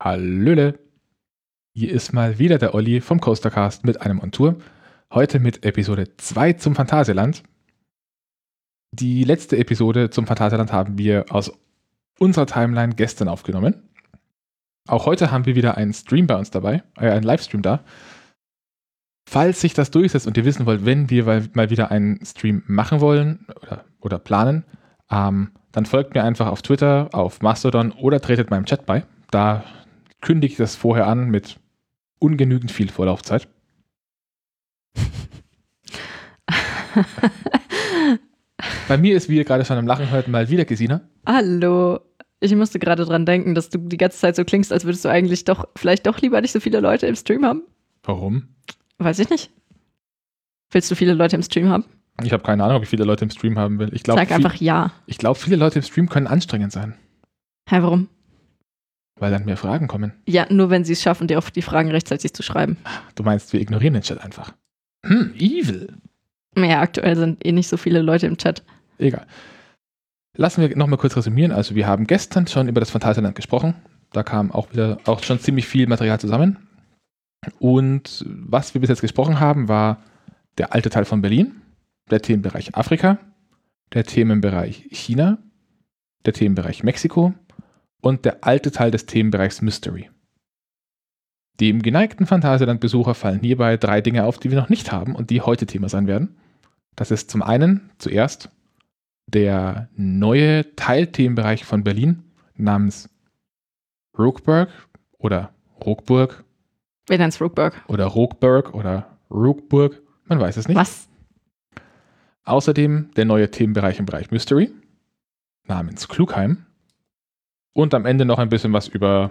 Hallöle! Hier ist mal wieder der Olli vom Coastercast mit einem On Tour. Heute mit Episode 2 zum Phantasialand. Die letzte Episode zum Phantasialand haben wir aus unserer Timeline gestern aufgenommen. Auch heute haben wir wieder einen Stream bei uns dabei, äh, einen Livestream da. Falls sich das durchsetzt und ihr wissen wollt, wenn wir mal wieder einen Stream machen wollen oder, oder planen, ähm, dann folgt mir einfach auf Twitter, auf Mastodon oder tretet meinem Chat bei. Da kündige ich das vorher an mit ungenügend viel Vorlaufzeit. Bei mir ist, wie ihr gerade schon am Lachen hört, mal wieder Gesina. Hallo. Ich musste gerade dran denken, dass du die ganze Zeit so klingst, als würdest du eigentlich doch, vielleicht doch lieber nicht so viele Leute im Stream haben. Warum? Weiß ich nicht. Willst du viele Leute im Stream haben? Ich habe keine Ahnung, ob ich viele Leute im Stream haben will. Ich glaub, Sag viel- einfach ja. Ich glaube, viele Leute im Stream können anstrengend sein, Hä, warum? Weil dann mehr Fragen kommen. Ja, nur wenn sie es schaffen, dir auf die Fragen rechtzeitig zu schreiben. Du meinst, wir ignorieren den Chat einfach. Hm, evil. Ja, aktuell sind eh nicht so viele Leute im Chat. Egal. Lassen wir nochmal kurz resümieren. Also wir haben gestern schon über das Phantasialand gesprochen. Da kam auch wieder auch schon ziemlich viel Material zusammen. Und was wir bis jetzt gesprochen haben, war der alte Teil von Berlin, der Themenbereich Afrika, der Themenbereich China, der Themenbereich Mexiko und der alte Teil des Themenbereichs Mystery. Dem geneigten Phantasialand-Besucher fallen hierbei drei Dinge auf, die wir noch nicht haben und die heute Thema sein werden. Das ist zum einen zuerst der neue Teilthemenbereich von Berlin namens Rookburg oder Rookburg Wir nennen es Rookburg. oder Rookburg oder Rookburg, man weiß es nicht. Was? Außerdem der neue Themenbereich im Bereich Mystery namens Klugheim und am Ende noch ein bisschen was über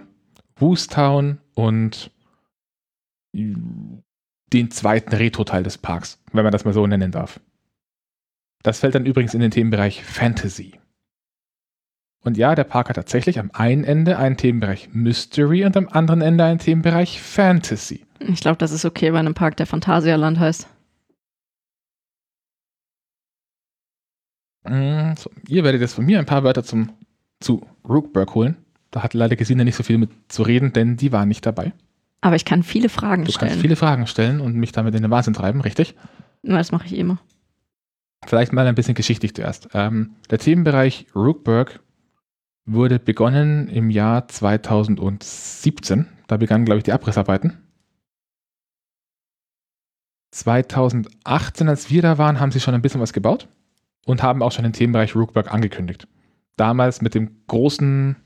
Woostown und den zweiten Retro-Teil des Parks, wenn man das mal so nennen darf. Das fällt dann übrigens in den Themenbereich Fantasy. Und ja, der Park hat tatsächlich am einen Ende einen Themenbereich Mystery und am anderen Ende einen Themenbereich Fantasy. Ich glaube, das ist okay bei einem Park, der Phantasialand heißt. Mm, So, ihr werdet jetzt von mir ein paar Wörter zum, zu Rookburg holen. Da hat leider Gesine nicht so viel mit zu reden, denn die war nicht dabei. Aber ich kann viele Fragen Du stellen. kannst viele Fragen stellen und mich damit in den Wahnsinn treiben, richtig? Na, das mache ich immer. Vielleicht mal ein bisschen geschichtlich zuerst. Ähm, der Themenbereich Rookburg wurde begonnen im Jahr 2017. Da begannen, glaube ich, die Abrissarbeiten. 2018, als wir da waren, haben sie schon ein bisschen was gebaut und haben auch schon den Themenbereich Rookburg angekündigt. Damals mit dem großen,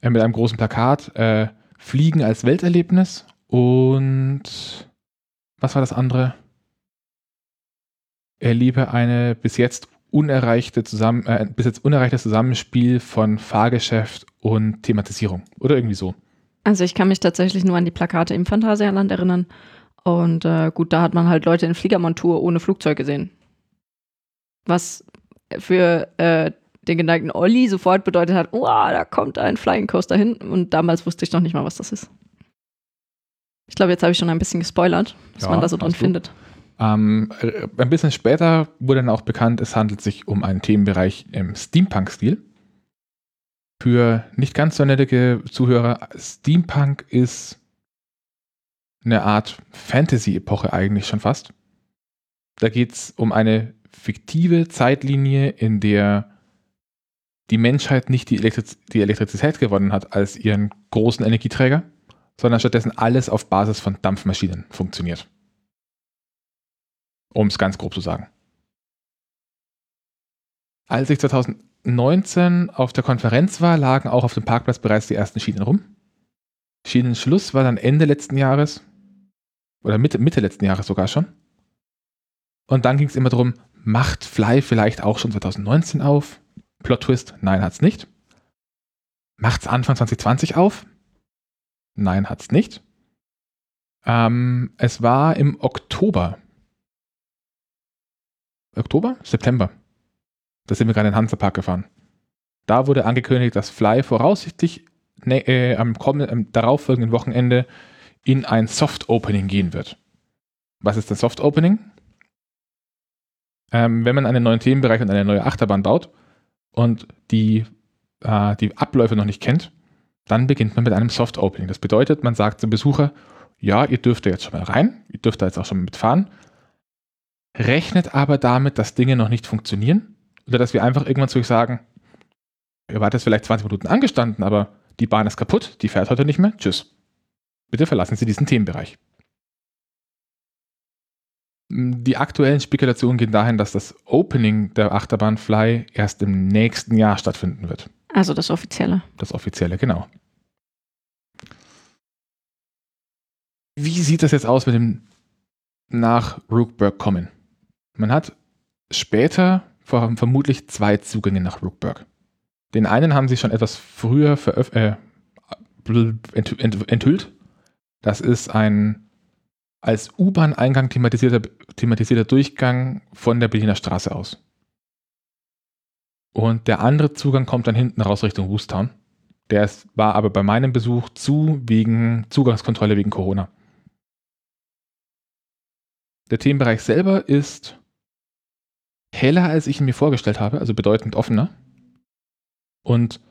äh, mit einem großen Plakat äh, Fliegen als Welterlebnis und was war das andere? erlebe eine bis jetzt unerreichte Zusammen äh, bis jetzt unerreichtes Zusammenspiel von Fahrgeschäft und Thematisierung oder irgendwie so. Also ich kann mich tatsächlich nur an die Plakate im Phantasialand erinnern. Und äh, gut, da hat man halt Leute in Fliegermontur ohne Flugzeug gesehen. Was für äh, den geneigten Olli sofort bedeutet hat, oh, da kommt ein Flying Coaster hin. Und damals wusste ich noch nicht mal, was das ist. Ich glaube, jetzt habe ich schon ein bisschen gespoilert, was Ja, man da so drin du. findet. Ähm, äh, ein bisschen später wurde dann auch bekannt, es handelt sich um einen Themenbereich im Steampunk-Stil. Für nicht ganz so nette Zuhörer, Steampunk ist eine Art Fantasy-Epoche eigentlich schon fast. Da geht es um eine fiktive Zeitlinie, in der die Menschheit nicht die, Elektriz die Elektrizität gewonnen hat als ihren großen Energieträger, sondern stattdessen alles auf Basis von Dampfmaschinen funktioniert. Um es ganz grob zu sagen. Als ich 2019 auf der Konferenz war, lagen auch auf dem Parkplatz bereits die ersten Schienen rum. Schienenschluss war dann Ende letzten Jahres oder Mitte, Mitte letzten Jahres sogar schon. Und dann ging es immer darum, macht Fly vielleicht auch schon 2019 auf? Plot Twist, nein, hat's nicht. Macht's Anfang 2020 auf? Nein, hat's nicht. Ähm, es war im Oktober. Oktober? September. Da sind wir gerade in den Hansapark gefahren. Da wurde angekündigt, dass Fly voraussichtlich ne, äh, am, kommenden, am darauffolgenden Wochenende in ein Soft Opening gehen wird. Was ist ein Soft Opening? Ähm, wenn man einen neuen Themenbereich und eine neue Achterbahn baut und die, äh, die Abläufe noch nicht kennt, Dann beginnt man mit einem Soft Opening. Das bedeutet, man sagt zum Besucher, ja, ihr dürft da jetzt schon mal rein, ihr dürft da jetzt auch schon mitfahren, rechnet aber damit, dass Dinge noch nicht funktionieren oder dass wir einfach irgendwann zu euch sagen, ihr wart jetzt vielleicht 20 Minuten angestanden, aber die Bahn ist kaputt, die fährt heute nicht mehr, tschüss. Bitte verlassen Sie diesen Themenbereich. Die aktuellen Spekulationen gehen dahin, dass das Opening der Achterbahn Fly erst im nächsten Jahr stattfinden wird. Also das Offizielle. Das Offizielle, genau. Wie sieht das jetzt aus mit dem nach Rookburg kommen? Man hat später vermutlich zwei Zugänge nach Rookburg. Den einen haben sie schon etwas früher äh, enthüllt. Das ist ein als U-Bahn-Eingang thematisierter, thematisierter Durchgang von der Berliner Straße aus. Und der andere Zugang kommt dann hinten raus Richtung Woostown. Der ist, war aber bei meinem Besuch zu wegen Zugangskontrolle wegen Corona. Der Themenbereich selber ist heller, als ich ihn mir vorgestellt habe, also bedeutend offener. Und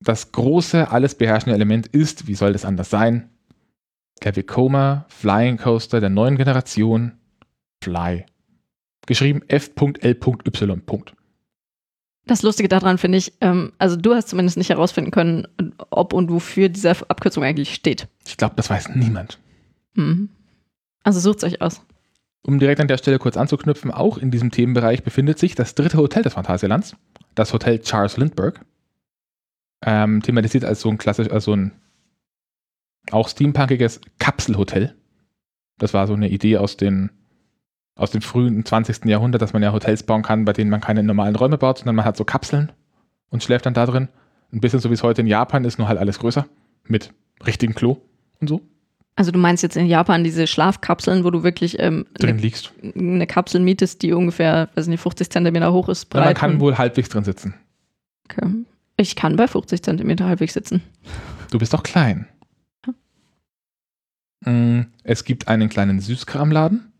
das große, alles beherrschende Element ist, wie soll das anders sein, der Vekoma Flying Coaster der neuen Generation Fly. Geschrieben F.L.Y. Das Lustige daran finde ich, ähm, also du hast zumindest nicht herausfinden können, ob und wofür diese Abkürzung eigentlich steht. Ich glaube, das weiß niemand. Mhm. Also sucht es euch aus. Um direkt an der Stelle kurz anzuknüpfen, auch in diesem Themenbereich befindet sich das dritte Hotel des Phantasialands, das Hotel Charles Lindbergh. Ähm, thematisiert als so ein klassisch, als so ein auch steampunkiges Kapselhotel. Das war so eine Idee aus, den, aus dem frühen 20. Jahrhundert, dass man ja Hotels bauen kann, bei denen man keine normalen Räume baut, sondern man hat so Kapseln und schläft dann da drin. Ein bisschen so wie es heute in Japan ist, nur halt alles größer. Mit richtigem Klo und so. Also du meinst jetzt in Japan diese Schlafkapseln, wo du wirklich ähm, drin ne, liegst. Eine Kapsel mietest, die ungefähr, weiß nicht, 50 Zentimeter hoch ist, breit. Ja, man kann wohl halbwegs drin sitzen. Okay. Ich kann bei 50 Zentimeter halbwegs sitzen. Du bist doch klein. Mm, es gibt einen kleinen Süßkramladen,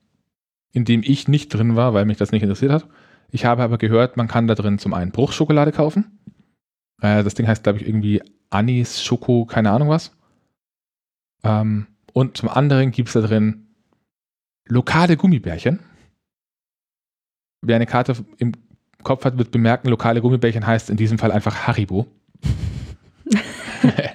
in dem ich nicht drin war, weil mich das nicht interessiert hat. Ich habe aber gehört, man kann da drin zum einen Bruchschokolade kaufen. Äh, das Ding heißt, glaube ich, irgendwie Anis, Schoko, keine Ahnung was. Ähm, und zum anderen gibt es da drin lokale Gummibärchen. Wer eine Karte im Kopf hat, wird bemerken, lokale Gummibärchen heißt in diesem Fall einfach Haribo.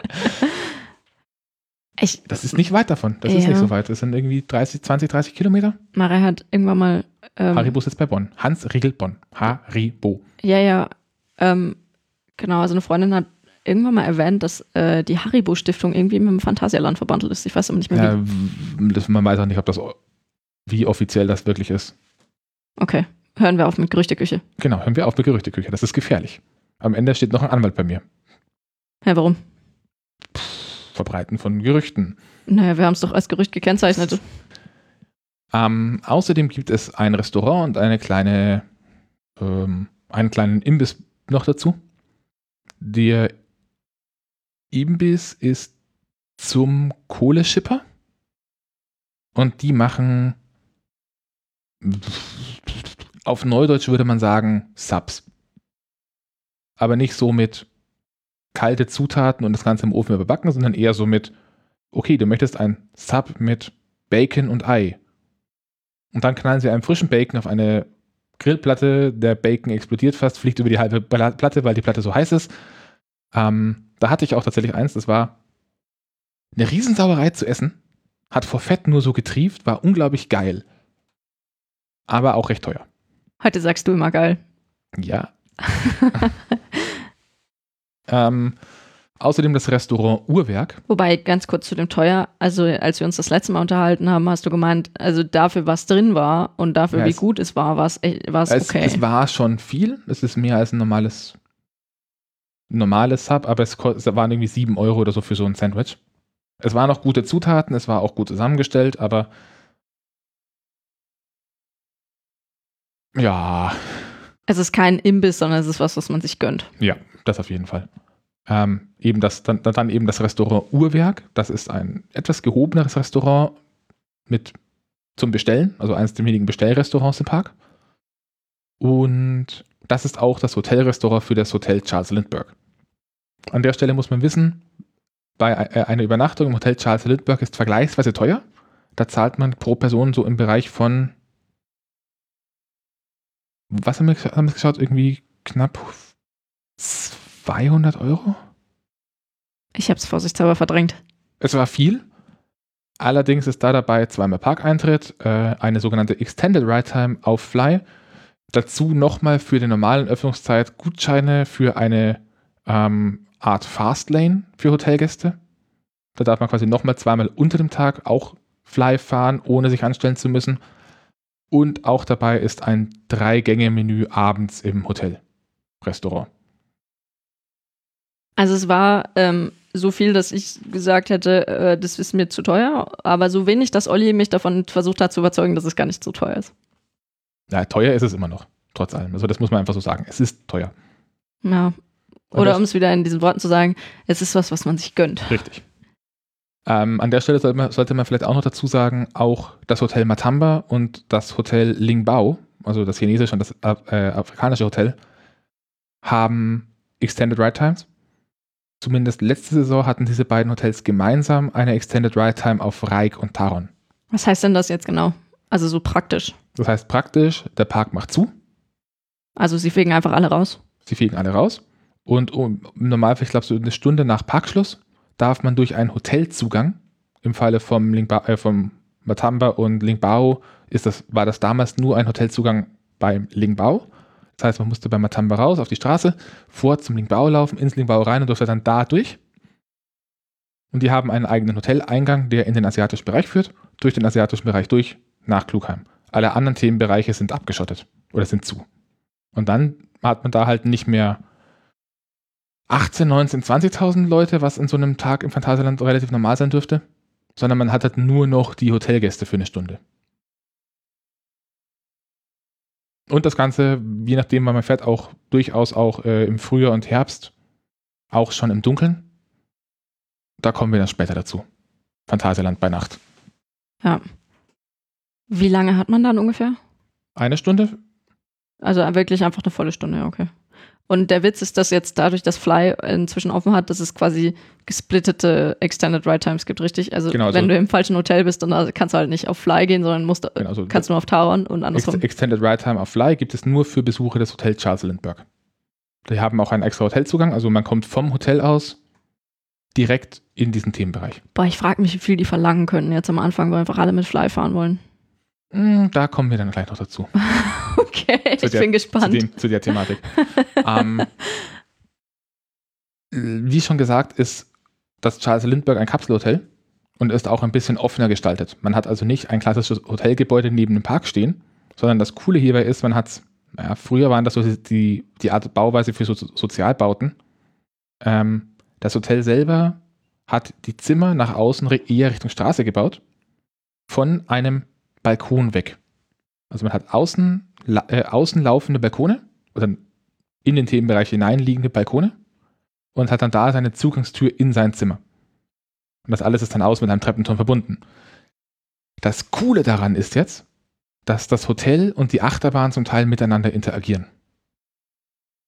Ich, das ist nicht weit davon. Das ja. ist nicht so weit. Das sind irgendwie 30, 20, 30 Kilometer. Mara hat irgendwann mal. Ähm, Haribo sitzt bei Bonn. Hans Riegel Bonn. Haribo. Ja, ja. Ähm, genau, also eine Freundin hat irgendwann mal erwähnt, dass äh, die Haribo-Stiftung irgendwie mit dem Phantasialand verbandelt ist. Ich weiß aber nicht mehr, wie. Ja, das, man weiß auch nicht, ob das, wie offiziell das wirklich ist. Okay, hören wir auf mit Gerüchteküche. Genau, hören wir auf mit Gerüchteküche. Das ist gefährlich. Am Ende steht noch ein Anwalt bei mir. Ja, warum? Verbreiten von Gerüchten. Naja, wir haben es doch als Gerücht gekennzeichnet. Ähm, außerdem gibt es ein Restaurant und eine kleine, ähm, einen kleinen Imbiss noch dazu. Der Imbiss ist zum Kohleschipper und die machen auf Neudeutsch würde man sagen Subs. Aber nicht so mit kalte Zutaten und das Ganze im Ofen überbacken, sondern eher so mit, okay, du möchtest ein Sub mit Bacon und Ei. Und dann knallen sie einen frischen Bacon auf eine Grillplatte, der Bacon explodiert fast, fliegt über die halbe Platte, weil die Platte so heiß ist. Ähm, da hatte ich auch tatsächlich eins, das war eine Riesensauerei zu essen, hat vor Fett nur so getrieft, war unglaublich geil. Aber auch recht teuer. Heute sagst du immer geil. Ja. Ähm, außerdem das Restaurant Uhrwerk. Wobei, ganz kurz zu dem Teuer, also als wir uns das letzte Mal unterhalten haben, hast du gemeint, also dafür, was drin war und dafür, ja, wie gut es war, war es okay. Es war schon viel. Es ist mehr als ein normales, normales Sub, aber es, es waren irgendwie 7 Euro oder so für so ein Sandwich. Es waren auch gute Zutaten, es war auch gut zusammengestellt, aber ja. Es ist kein Imbiss, sondern es ist was, was man sich gönnt. Ja, das auf jeden Fall. Ähm, eben das, dann, dann eben das Restaurant Uhrwerk. Das ist ein etwas gehobeneres Restaurant mit zum Bestellen, also eines der wenigen Bestellrestaurants im Park. Und das ist auch das Hotelrestaurant für das Hotel Charles Lindbergh. An der Stelle muss man wissen, bei äh, einer Übernachtung im Hotel Charles Lindbergh ist vergleichsweise teuer. Da zahlt man pro Person so im Bereich von, was haben wir, haben wir geschaut, irgendwie knapp 200 Euro? Ich habe es vorsichtshalber verdrängt. Es war viel. Allerdings ist da dabei zweimal Parkeintritt, äh, eine sogenannte Extended Ride Time auf Fly. Dazu nochmal für die normalen Öffnungszeit Gutscheine für eine ähm, Art Fastlane für Hotelgäste. Da darf man quasi nochmal zweimal unter dem Tag auch Fly fahren, ohne sich anstellen zu müssen. Und auch dabei ist ein Drei-Gänge-Menü abends im Hotel-Restaurant. Also es war ähm, so viel, dass ich gesagt hätte, äh, das ist mir zu teuer, aber so wenig, dass Olli mich davon versucht hat zu überzeugen, dass es gar nicht so teuer ist. Ja, teuer ist es immer noch, trotz allem. Also das muss man einfach so sagen. Es ist teuer. Ja. Oder um es wieder in diesen Worten zu sagen, es ist was, was man sich gönnt. Richtig. Ähm, an der Stelle sollte man, sollte man, vielleicht auch noch dazu sagen, auch das Hotel Matamba und das Hotel Lingbao, also das chinesische und das äh, afrikanische Hotel, haben Extended Ride Times. Zumindest letzte Saison hatten diese beiden Hotels gemeinsam eine Extended Ride Time auf Reik und Taron. Was heißt denn das jetzt genau? Also so praktisch. Das heißt praktisch, der Park macht zu. Also sie fegen einfach alle raus. Sie fegen alle raus. Und um, im Normalfall, ich glaube, so eine Stunde nach Parkschluss darf man durch einen Hotelzugang, im Falle vom, Lingba, äh, vom Matamba und Lingbao ist das, war das damals nur ein Hotelzugang beim Lingbao. Das heißt, man musste bei Matamba raus auf die Straße, vor zum Lingbao laufen, ins Lingbao rein und durfte dann da durch. Und die haben einen eigenen Hoteleingang, der in den asiatischen Bereich führt, durch den asiatischen Bereich durch nach Klugheim. Alle anderen Themenbereiche sind abgeschottet oder sind zu. Und dann hat man da halt nicht mehr 18, 19, 20.000 Leute, was in so einem Tag im Phantasialand relativ normal sein dürfte, sondern man hat halt nur noch die Hotelgäste für eine Stunde. Und das Ganze, je nachdem, wann man fährt, auch durchaus auch äh, im Frühjahr und Herbst, auch schon im Dunkeln. Da kommen wir dann später dazu. Phantasialand bei Nacht. Ja. Wie lange hat man dann ungefähr? Eine Stunde? Also wirklich einfach eine volle Stunde, okay. Und der Witz ist, dass jetzt dadurch, dass Fly inzwischen offen hat, dass es quasi gesplittete Extended Ride Times gibt, richtig? Also genau, wenn so du im falschen Hotel bist, dann kannst du halt nicht auf Fly gehen, sondern musst, genau, so kannst nur auf Taron und andersrum. Extended Ride Time auf Fly gibt es nur für Besucher des Hotels Charles Lindbergh. Die haben auch einen extra Hotelzugang, also man kommt vom Hotel aus direkt in diesen Themenbereich. Boah, ich frage mich, wie viel die verlangen könnten jetzt am Anfang, weil einfach alle mit Fly fahren wollen. Hm, da kommen wir dann gleich noch dazu. okay, ich der, bin gespannt. Zu, dem, zu der Thematik. ähm, wie schon gesagt, ist das Charles Lindbergh ein Kapselhotel und ist auch ein bisschen offener gestaltet. Man hat also nicht ein klassisches Hotelgebäude neben dem Park stehen, sondern das Coole hierbei ist, man hat, naja, früher waren das so die, die Art Bauweise für so, Sozialbauten. Ähm, das Hotel selber hat die Zimmer nach außen eher Richtung Straße gebaut, von einem Balkon weg. Also man hat außen, äh, außen laufende Balkone oder in den Themenbereich hineinliegende Balkone und hat dann da seine Zugangstür in sein Zimmer. Und das alles ist dann aus mit einem Treppenturm verbunden. Das Coole daran ist jetzt, dass das Hotel und die Achterbahn zum Teil miteinander interagieren.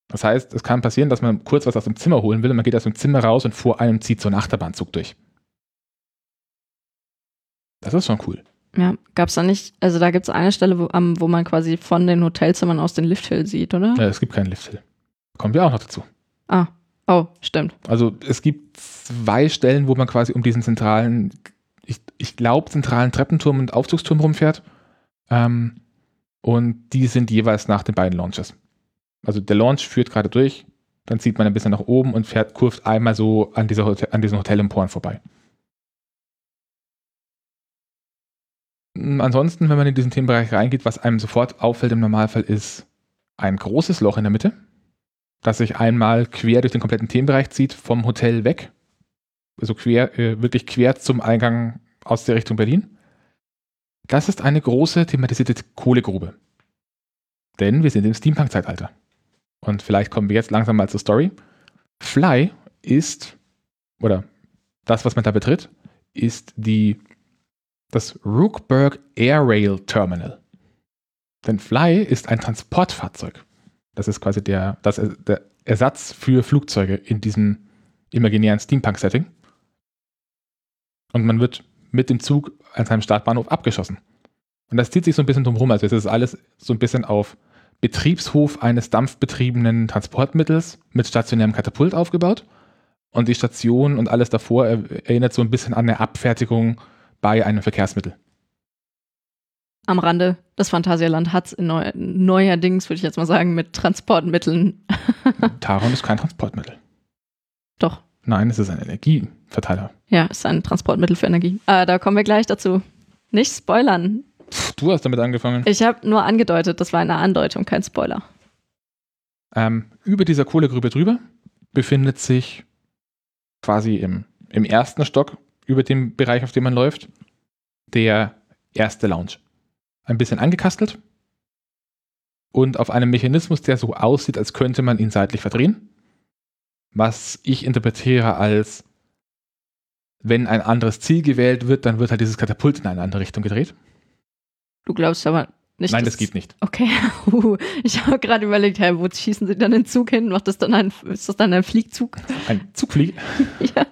Das heißt, es kann passieren, dass man kurz was aus dem Zimmer holen will und man geht aus dem Zimmer raus und vor einem zieht so ein Achterbahnzug durch. Das ist schon cool. Ja, gab es da nicht, also da gibt es eine Stelle, wo, wo man quasi von den Hotelzimmern aus den Lifthill sieht, oder? Ja, es gibt keinen Lifthill. Kommen wir auch noch dazu. Ah, oh, stimmt. Also es gibt zwei Stellen, wo man quasi um diesen zentralen, ich, ich glaube, zentralen Treppenturm und Aufzugsturm rumfährt. Ähm, und die sind jeweils nach den beiden Launches. Also der Launch führt gerade durch, dann zieht man ein bisschen nach oben und fährt, kurft einmal so an, dieser Hotel, an diesen Hotelemporen vorbei. Ansonsten, wenn man in diesen Themenbereich reingeht, was einem sofort auffällt im Normalfall, ist ein großes Loch in der Mitte, das sich einmal quer durch den kompletten Themenbereich zieht, vom Hotel weg. Also quer, äh, wirklich quer zum Eingang aus der Richtung Berlin. Das ist eine große thematisierte Kohlegrube. Denn wir sind im Steampunk-Zeitalter. Und vielleicht kommen wir jetzt langsam mal zur Story. Fly ist, oder das, was man da betritt, ist die das Rookburg Air Rail Terminal. Denn Fly ist ein Transportfahrzeug. Das ist quasi der, das, der Ersatz für Flugzeuge in diesem imaginären Steampunk-Setting. Und man wird mit dem Zug an seinem Startbahnhof abgeschossen. Und das zieht sich so ein bisschen drumherum. Also es ist alles so ein bisschen auf Betriebshof eines dampfbetriebenen Transportmittels mit stationärem Katapult aufgebaut. Und die Station und alles davor erinnert so ein bisschen an eine Abfertigung bei einem Verkehrsmittel. Am Rande, das Phantasialand hat es neu, neuerdings, würde ich jetzt mal sagen, mit Transportmitteln. Taron ist kein Transportmittel. Doch. Nein, es ist ein Energieverteiler. Ja, es ist ein Transportmittel für Energie. Äh, da kommen wir gleich dazu. Nicht spoilern. Pff, du hast damit angefangen. Ich habe nur angedeutet, das war eine Andeutung, kein Spoiler. Ähm, über dieser Kohlegrube drüber befindet sich quasi im, im ersten Stock über dem Bereich, auf dem man läuft, der erste Lounge. Ein bisschen angekastelt und auf einem Mechanismus, der so aussieht, als könnte man ihn seitlich verdrehen. Was ich interpretiere als, wenn ein anderes Ziel gewählt wird, dann wird halt dieses Katapult in eine andere Richtung gedreht. Du glaubst aber nicht. Nein, das geht nicht. Okay. ich habe gerade überlegt, hey, wo schießen sie dann den Zug hin? Macht das dann ein, ist das dann ein Fliegzug? Ein Zugflieg? ja.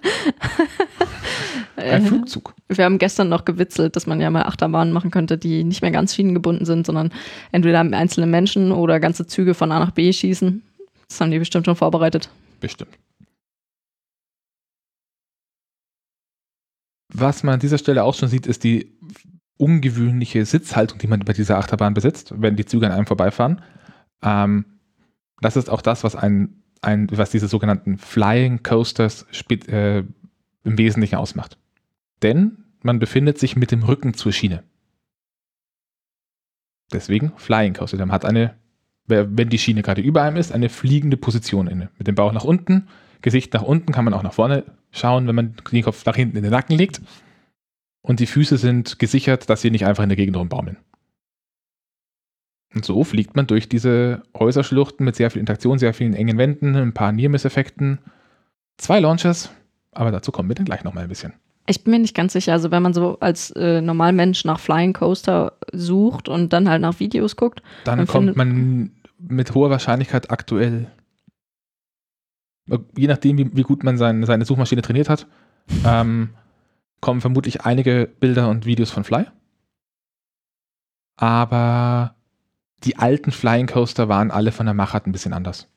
Ein Flugzug. Wir haben gestern noch gewitzelt, dass man ja mal Achterbahnen machen könnte, die nicht mehr ganz schienengebunden sind, sondern entweder einzelne Menschen oder ganze Züge von A nach B schießen. Das haben die bestimmt schon vorbereitet. Bestimmt. Was man an dieser Stelle auch schon sieht, ist die ungewöhnliche Sitzhaltung, die man bei dieser Achterbahn besitzt, wenn die Züge an einem vorbeifahren. Ähm, das ist auch das, was ein, ein was diese sogenannten Flying Coasters äh, im Wesentlichen ausmacht. Denn man befindet sich mit dem Rücken zur Schiene. Deswegen Flying Coaster. Man hat eine, wenn die Schiene gerade über einem ist, eine fliegende Position inne. Mit dem Bauch nach unten, Gesicht nach unten, kann man auch nach vorne schauen, wenn man den Kopf nach hinten in den Nacken legt und die Füße sind gesichert, dass sie nicht einfach in der Gegend rumbaumeln. Und so fliegt man durch diese Häuserschluchten mit sehr viel Interaktion, sehr vielen engen Wänden, ein paar Near-Miss-Effekten. Zwei Launches, aber dazu kommen wir dann gleich nochmal ein bisschen. Ich bin mir nicht ganz sicher. Also, wenn man so als äh, Normalmensch nach Flying Coaster sucht und dann halt nach Videos guckt, dann, dann kommt man mit hoher Wahrscheinlichkeit aktuell, je nachdem, wie, wie gut man sein, seine Suchmaschine trainiert hat, ähm, kommen vermutlich einige Bilder und Videos von Fly. Aber die alten Flying Coaster waren alle von der Machart ein bisschen anders.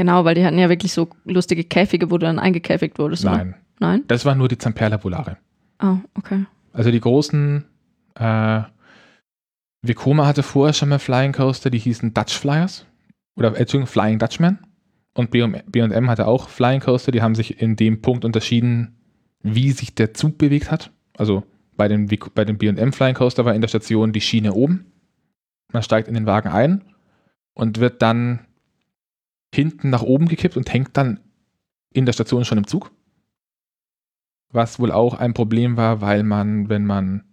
Genau, weil die hatten ja wirklich so lustige Käfige, wo du dann eingekäfigt wurdest. Nein. Oder? Nein? Das war nur die Zamperla Volare. Oh, okay. Also die großen, äh, Vekoma hatte vorher schon mal Flying Coaster, die hießen Dutch Flyers. Oder, Entschuldigung, Flying Dutchman. Und B&M hatte auch Flying Coaster, die haben sich in dem Punkt unterschieden, wie sich der Zug bewegt hat. Also bei dem, bei dem BM Flying Coaster war in der Station die Schiene oben. Man steigt in den Wagen ein und wird dann hinten nach oben gekippt und hängt dann in der Station schon im Zug. Was wohl auch ein Problem war, weil man, wenn man,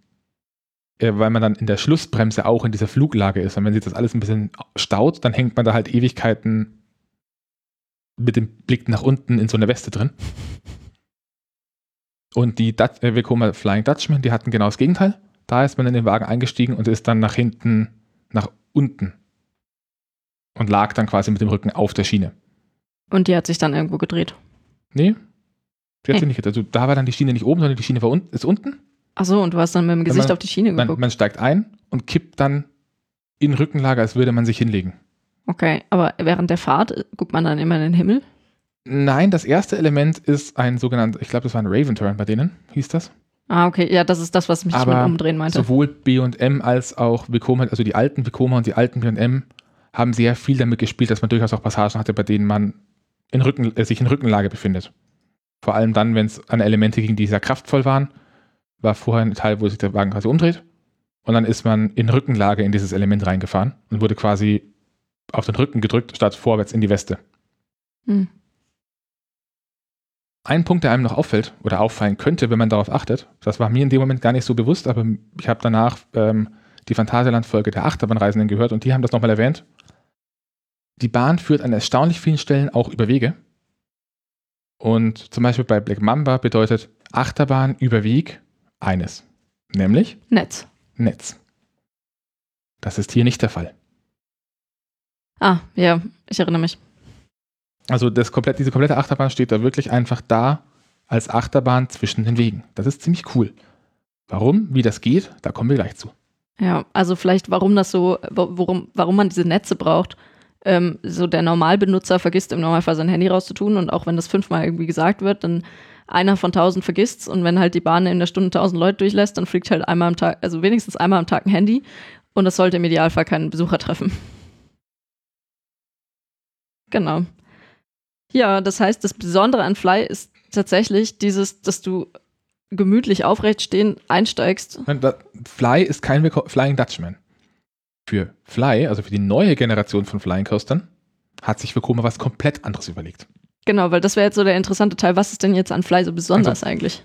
äh, weil man dann in der Schlussbremse auch in dieser Fluglage ist. Und wenn sich das alles ein bisschen staut, dann hängt man da halt Ewigkeiten mit dem Blick nach unten in so einer Weste drin. Und die Dut äh, Vekoma Flying Dutchman, die hatten genau das Gegenteil. Da ist man in den Wagen eingestiegen und ist dann nach hinten, nach unten. Und lag dann quasi mit dem Rücken auf der Schiene. Und die hat sich dann irgendwo gedreht? Nee. Die hat hey. sich nicht gedreht. Also da war dann die Schiene nicht oben, sondern die Schiene war un ist unten. Achso, und du hast dann mit dem Gesicht man, auf die Schiene geguckt. Man, man steigt ein und kippt dann in Rückenlage, als würde man sich hinlegen. Okay, aber während der Fahrt äh, guckt man dann immer in den Himmel? Nein, das erste Element ist ein sogenannter, ich glaube, das war ein Raven Turn bei denen, hieß das. Ah, okay, ja, das ist das, was mich Aber mit umdrehen meinte. Sowohl B&M als auch Vekoma, also die alten Vekoma und die alten B&M haben sehr viel damit gespielt, dass man durchaus auch Passagen hatte, bei denen man in Rücken, äh, sich in Rückenlage befindet. Vor allem dann, wenn es an Elemente ging, die sehr kraftvoll waren, war vorher ein Teil, wo sich der Wagen quasi umdreht. Und dann ist man in Rückenlage in dieses Element reingefahren und wurde quasi auf den Rücken gedrückt, statt vorwärts in die Weste. Hm. Ein Punkt, der einem noch auffällt oder auffallen könnte, wenn man darauf achtet, das war mir in dem Moment gar nicht so bewusst, aber ich habe danach ähm, die Phantasialand-Folge der Achterbahnreisenden gehört und die haben das nochmal erwähnt. Die Bahn führt an erstaunlich vielen Stellen auch über Wege. Und zum Beispiel bei Black Mamba bedeutet Achterbahn über Weg eines, nämlich Netz. Netz. Das ist hier nicht der Fall. Ah, ja, ich erinnere mich. Also komplett, diese komplette Achterbahn steht da wirklich einfach da als Achterbahn zwischen den Wegen. Das ist ziemlich cool. Warum, wie das geht, da kommen wir gleich zu. Ja, also vielleicht, warum das so, warum, warum man diese Netze braucht. Ähm, so der Normalbenutzer vergisst im Normalfall sein Handy rauszutun und auch wenn das fünfmal irgendwie gesagt wird, dann einer von tausend vergisst's und wenn halt die Bahn in der Stunde tausend Leute durchlässt, dann fliegt halt einmal am Tag, also wenigstens einmal am Tag ein Handy und das sollte im Idealfall keinen Besucher treffen. Genau. Ja, das heißt, das Besondere an Fly ist tatsächlich dieses, dass du gemütlich aufrecht stehen einsteigst. Fly ist kein Flying Dutchman. Für Fly, also für die neue Generation von Flying Coastern, hat sich Vekoma was komplett anderes überlegt. Genau, weil das wäre jetzt so der interessante Teil. Was ist denn jetzt an Fly so besonders also, eigentlich?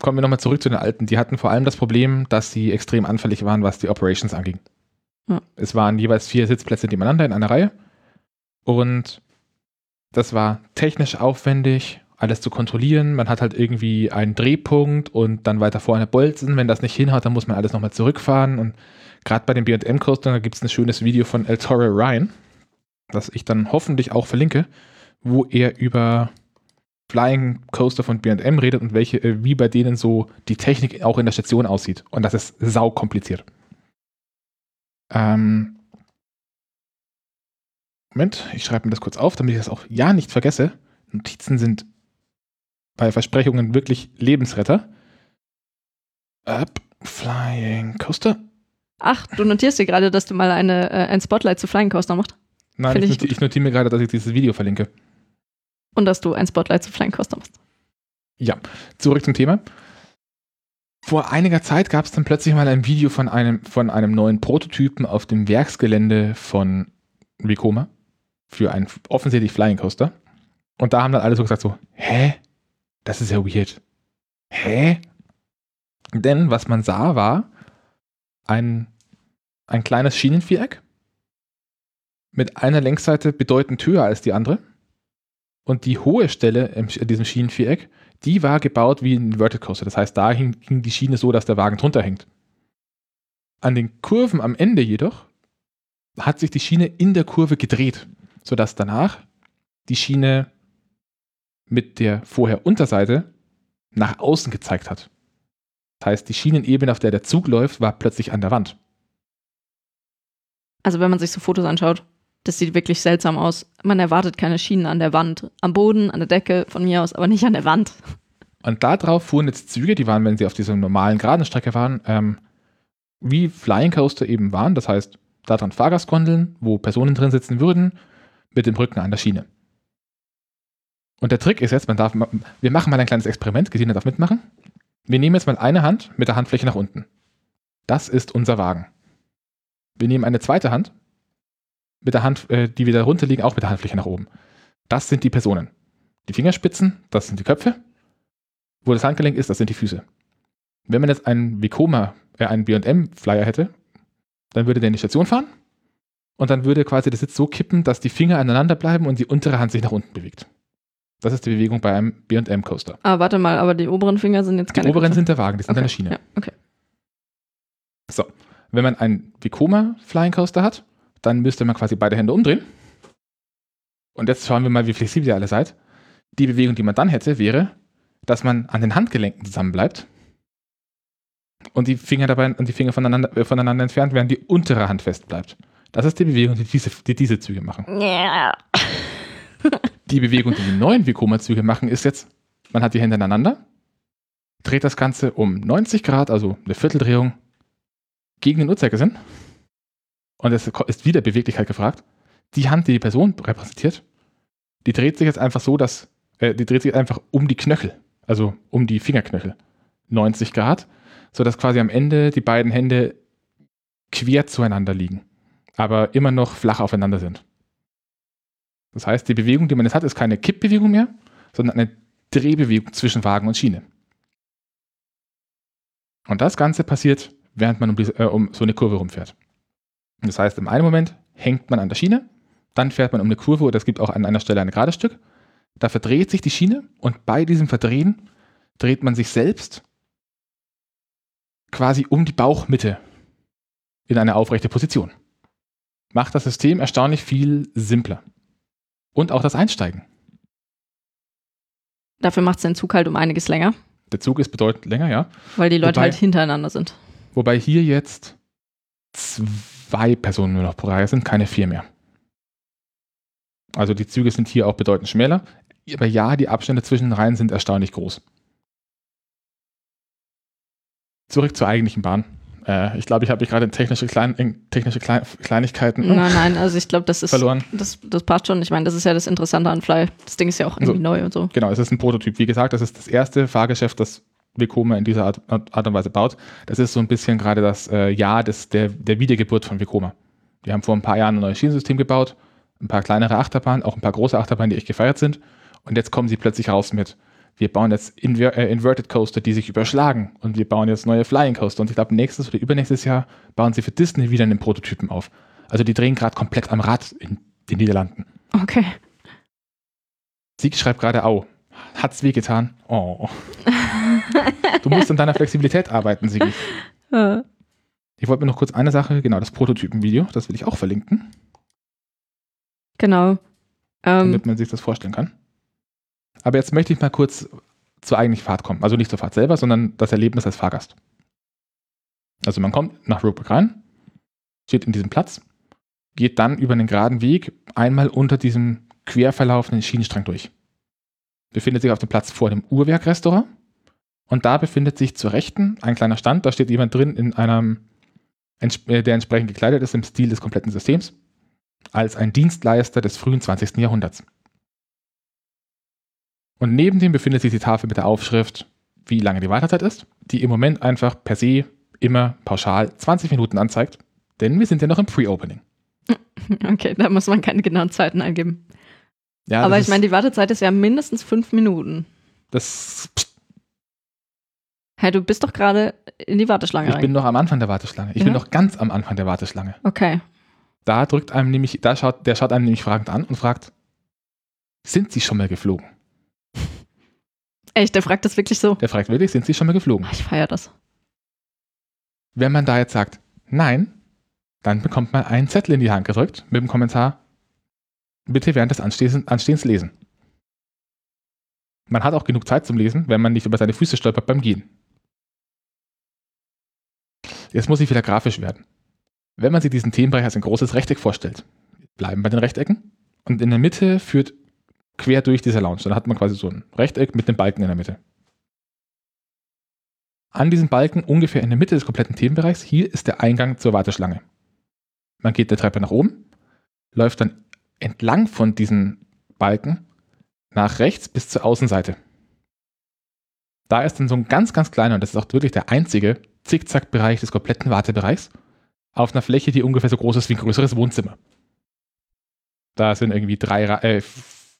Kommen wir nochmal zurück zu den alten. Die hatten vor allem das Problem, dass sie extrem anfällig waren, was die Operations anging. Ja. Es waren jeweils vier Sitzplätze nebeneinander in einer Reihe. Und das war technisch aufwendig, alles zu kontrollieren. Man hat halt irgendwie einen Drehpunkt und dann weiter vorne Bolzen. Wenn das nicht hinhaut, dann muss man alles nochmal zurückfahren. Und gerade bei den BM Coastern, da gibt es ein schönes Video von El Torre Ryan, das ich dann hoffentlich auch verlinke, wo er über Flying Coaster von BM redet und welche, äh, wie bei denen so die Technik auch in der Station aussieht. Und das ist sau kompliziert. Ähm, Moment, ich schreibe mir das kurz auf, damit ich das auch ja nicht vergesse. Notizen sind bei Versprechungen wirklich Lebensretter. Up, Flying Coaster. Ach, du notierst dir gerade, dass du mal eine, äh, ein Spotlight zu Flying Coaster machst? Nein, ich, notiere, ich notiere mir gerade, dass ich dieses Video verlinke. Und dass du ein Spotlight zu Flying Coaster machst. Ja, zurück zum Thema. Vor einiger Zeit gab es dann plötzlich mal ein Video von einem, von einem neuen Prototypen auf dem Werksgelände von Vekoma für einen offensichtlich Flying Coaster. Und da haben dann alle so gesagt so, hä? Das ist ja weird. Hä? Denn was man sah, war ein, ein kleines Schienenviereck mit einer Längsseite bedeutend höher als die andere. Und die hohe Stelle in diesem Schienenviereck, die war gebaut wie ein Vertical. Das heißt, da hing die Schiene so, dass der Wagen drunter hängt. An den Kurven am Ende jedoch hat sich die Schiene in der Kurve gedreht sodass danach die Schiene mit der vorher Unterseite nach außen gezeigt hat. Das heißt, die Schienenebene, auf der der Zug läuft, war plötzlich an der Wand. Also wenn man sich so Fotos anschaut, das sieht wirklich seltsam aus. Man erwartet keine Schienen an der Wand. Am Boden, an der Decke, von mir aus, aber nicht an der Wand. Und darauf fuhren jetzt Züge, die waren, wenn sie auf dieser normalen geraden Strecke waren, ähm, wie Flying Coaster eben waren. Das heißt, da dran Fahrgastgondeln, wo Personen drin sitzen würden mit dem Rücken an der Schiene. Und der Trick ist jetzt, man darf, wir machen mal ein kleines Experiment, Gesine darf mitmachen. Wir nehmen jetzt mal eine Hand mit der Handfläche nach unten. Das ist unser Wagen. Wir nehmen eine zweite Hand mit der Hand, äh, die wieder runter liegen, auch mit der Handfläche nach oben. Das sind die Personen. Die Fingerspitzen, das sind die Köpfe. Wo das Handgelenk ist, das sind die Füße. Wenn man jetzt einen Vekoma, äh, einen B&M-Flyer hätte, dann würde der in die Station fahren und dann würde quasi der Sitz so kippen, dass die Finger aneinander bleiben und die untere Hand sich nach unten bewegt. Das ist die Bewegung bei einem B&M Coaster. Ah, warte mal, aber die oberen Finger sind jetzt keine Die oberen Köpfe. sind der Wagen, die sind okay. eine Schiene. Ja, okay. So, wenn man einen Vekoma Flying Coaster hat, dann müsste man quasi beide Hände umdrehen. Und jetzt schauen wir mal, wie flexibel ihr alle seid. Die Bewegung, die man dann hätte, wäre, dass man an den Handgelenken zusammenbleibt und die Finger dabei und die Finger voneinander, äh, voneinander entfernt, während die untere Hand fest bleibt. Das ist die Bewegung, die diese, die diese Züge machen. Yeah. die Bewegung, die die neuen Vekoma-Züge machen, ist jetzt, man hat die Hände aneinander, dreht das Ganze um 90 Grad, also eine Vierteldrehung, gegen den Uhrzeigersinn. Und es ist wieder Beweglichkeit gefragt. Die Hand, die die Person repräsentiert, die dreht sich jetzt einfach so, dass, äh, die dreht sich einfach um die Knöchel, also um die Fingerknöchel. 90 Grad, sodass quasi am Ende die beiden Hände quer zueinander liegen aber immer noch flach aufeinander sind. Das heißt, die Bewegung, die man jetzt hat, ist keine Kippbewegung mehr, sondern eine Drehbewegung zwischen Wagen und Schiene. Und das Ganze passiert, während man um, diese, äh, um so eine Kurve rumfährt. Das heißt, im einen Moment hängt man an der Schiene, dann fährt man um eine Kurve oder es gibt auch an einer Stelle ein gerades Stück. Da verdreht sich die Schiene und bei diesem Verdrehen dreht man sich selbst quasi um die Bauchmitte in eine aufrechte Position macht das System erstaunlich viel simpler. Und auch das Einsteigen. Dafür macht es den Zug halt um einiges länger, Der Zug ist bedeutend länger, ja. weil die Leute Wobei- halt hintereinander sind. Wobei hier jetzt zwei Personen nur noch pro Reihe sind, keine vier mehr. Also die Züge sind hier auch bedeutend schmäler. Aber ja, die Abstände zwischen den Reihen sind erstaunlich groß. Zurück zur eigentlichen Bahn. Äh, ich glaube, ich habe mich gerade in technische, Klein, in technische Klein, Kleinigkeiten Nein, nein, also ich glaube, das ist, verloren. das, das passt schon. Ich meine, das ist ja das Interessante an Fly. Das Ding ist ja auch irgendwie So. neu und so. Genau, es ist ein Prototyp. Wie gesagt, das ist das erste Fahrgeschäft, das Vekoma in dieser Art, Art und Weise baut. Das ist so ein bisschen gerade das äh, Jahr des, der, der Wiedergeburt von Vekoma. Die haben vor ein paar Jahren ein neues Schienensystem gebaut, ein paar kleinere Achterbahnen, auch ein paar große Achterbahnen, die echt gefeiert sind. Und jetzt kommen sie plötzlich raus mit, wir bauen jetzt Inver äh, Inverted Coaster, die sich überschlagen. Und wir bauen jetzt neue Flying Coaster. Und ich glaube, nächstes oder übernächstes Jahr bauen sie für Disney wieder einen Prototypen auf. Also die drehen gerade komplett am Rad in den Niederlanden. Okay. Sieg schreibt gerade, au, hat's wehgetan? Oh. Du musst an deiner Flexibilität arbeiten, Sigi. Äh, Ich wollte mir noch kurz eine Sache, genau, das Prototypenvideo, das will ich auch verlinken, genau. Ähm, damit man sich das vorstellen kann. Aber jetzt möchte ich mal kurz zur eigentlichen Fahrt kommen. Also nicht zur Fahrt selber, sondern das Erlebnis als Fahrgast. Also man kommt nach Roebuck rein, steht in diesem Platz, geht dann über einen geraden Weg einmal unter diesem quer verlaufenden Schienenstrang durch. Befindet sich auf dem Platz vor dem Uhrwerkrestaurant und da befindet sich zur Rechten ein kleiner Stand, da steht jemand drin in einem, äh, der entsprechend gekleidet ist im Stil des kompletten Systems, als ein Dienstleister des frühen 20. Jahrhunderts. Und neben dem befindet sich die Tafel mit der Aufschrift, wie lange die Wartezeit ist, die im Moment einfach per se immer pauschal 20 Minuten anzeigt, denn wir sind ja noch im Pre-Opening. okay, da muss man keine genauen Zeiten eingeben. Ja, Aber ich meine, die Wartezeit ist ja mindestens fünf Minuten. das, Hey, du bist doch gerade in die Warteschlange ich rein. bin noch am Anfang der Warteschlange. Ich bin Ja. noch ganz am Anfang der Warteschlange. okay. Da drückt einem nämlich, da schaut, der schaut einem nämlich fragend an und fragt, sind Sie schon mal geflogen? Echt, der fragt das wirklich so. Der fragt wirklich, sind Sie schon mal geflogen? Ah, Ich feiere das. Wenn man da jetzt sagt, nein, dann bekommt man einen Zettel in die Hand gedrückt mit dem Kommentar, bitte während des Anstehens, Anstehens lesen. Man hat auch genug Zeit zum Lesen, wenn man nicht über seine Füße stolpert beim Gehen. Jetzt muss ich wieder grafisch werden. Wenn man sich diesen Themenbereich als ein großes Rechteck vorstellt, bleiben bei den Rechtecken und in der Mitte führt quer durch dieser Lounge. Dann hat man quasi so ein Rechteck mit einem Balken in der Mitte. An diesem Balken, ungefähr in der Mitte des kompletten Themenbereichs, hier ist der Eingang zur Warteschlange. Man geht der Treppe nach oben, läuft dann entlang von diesen Balken nach rechts bis zur Außenseite. Da ist dann so ein ganz, ganz kleiner, und das ist auch wirklich der einzige Zickzack-Bereich des kompletten Wartebereichs, auf einer Fläche, die ungefähr so groß ist wie ein größeres Wohnzimmer. Da sind irgendwie drei, äh,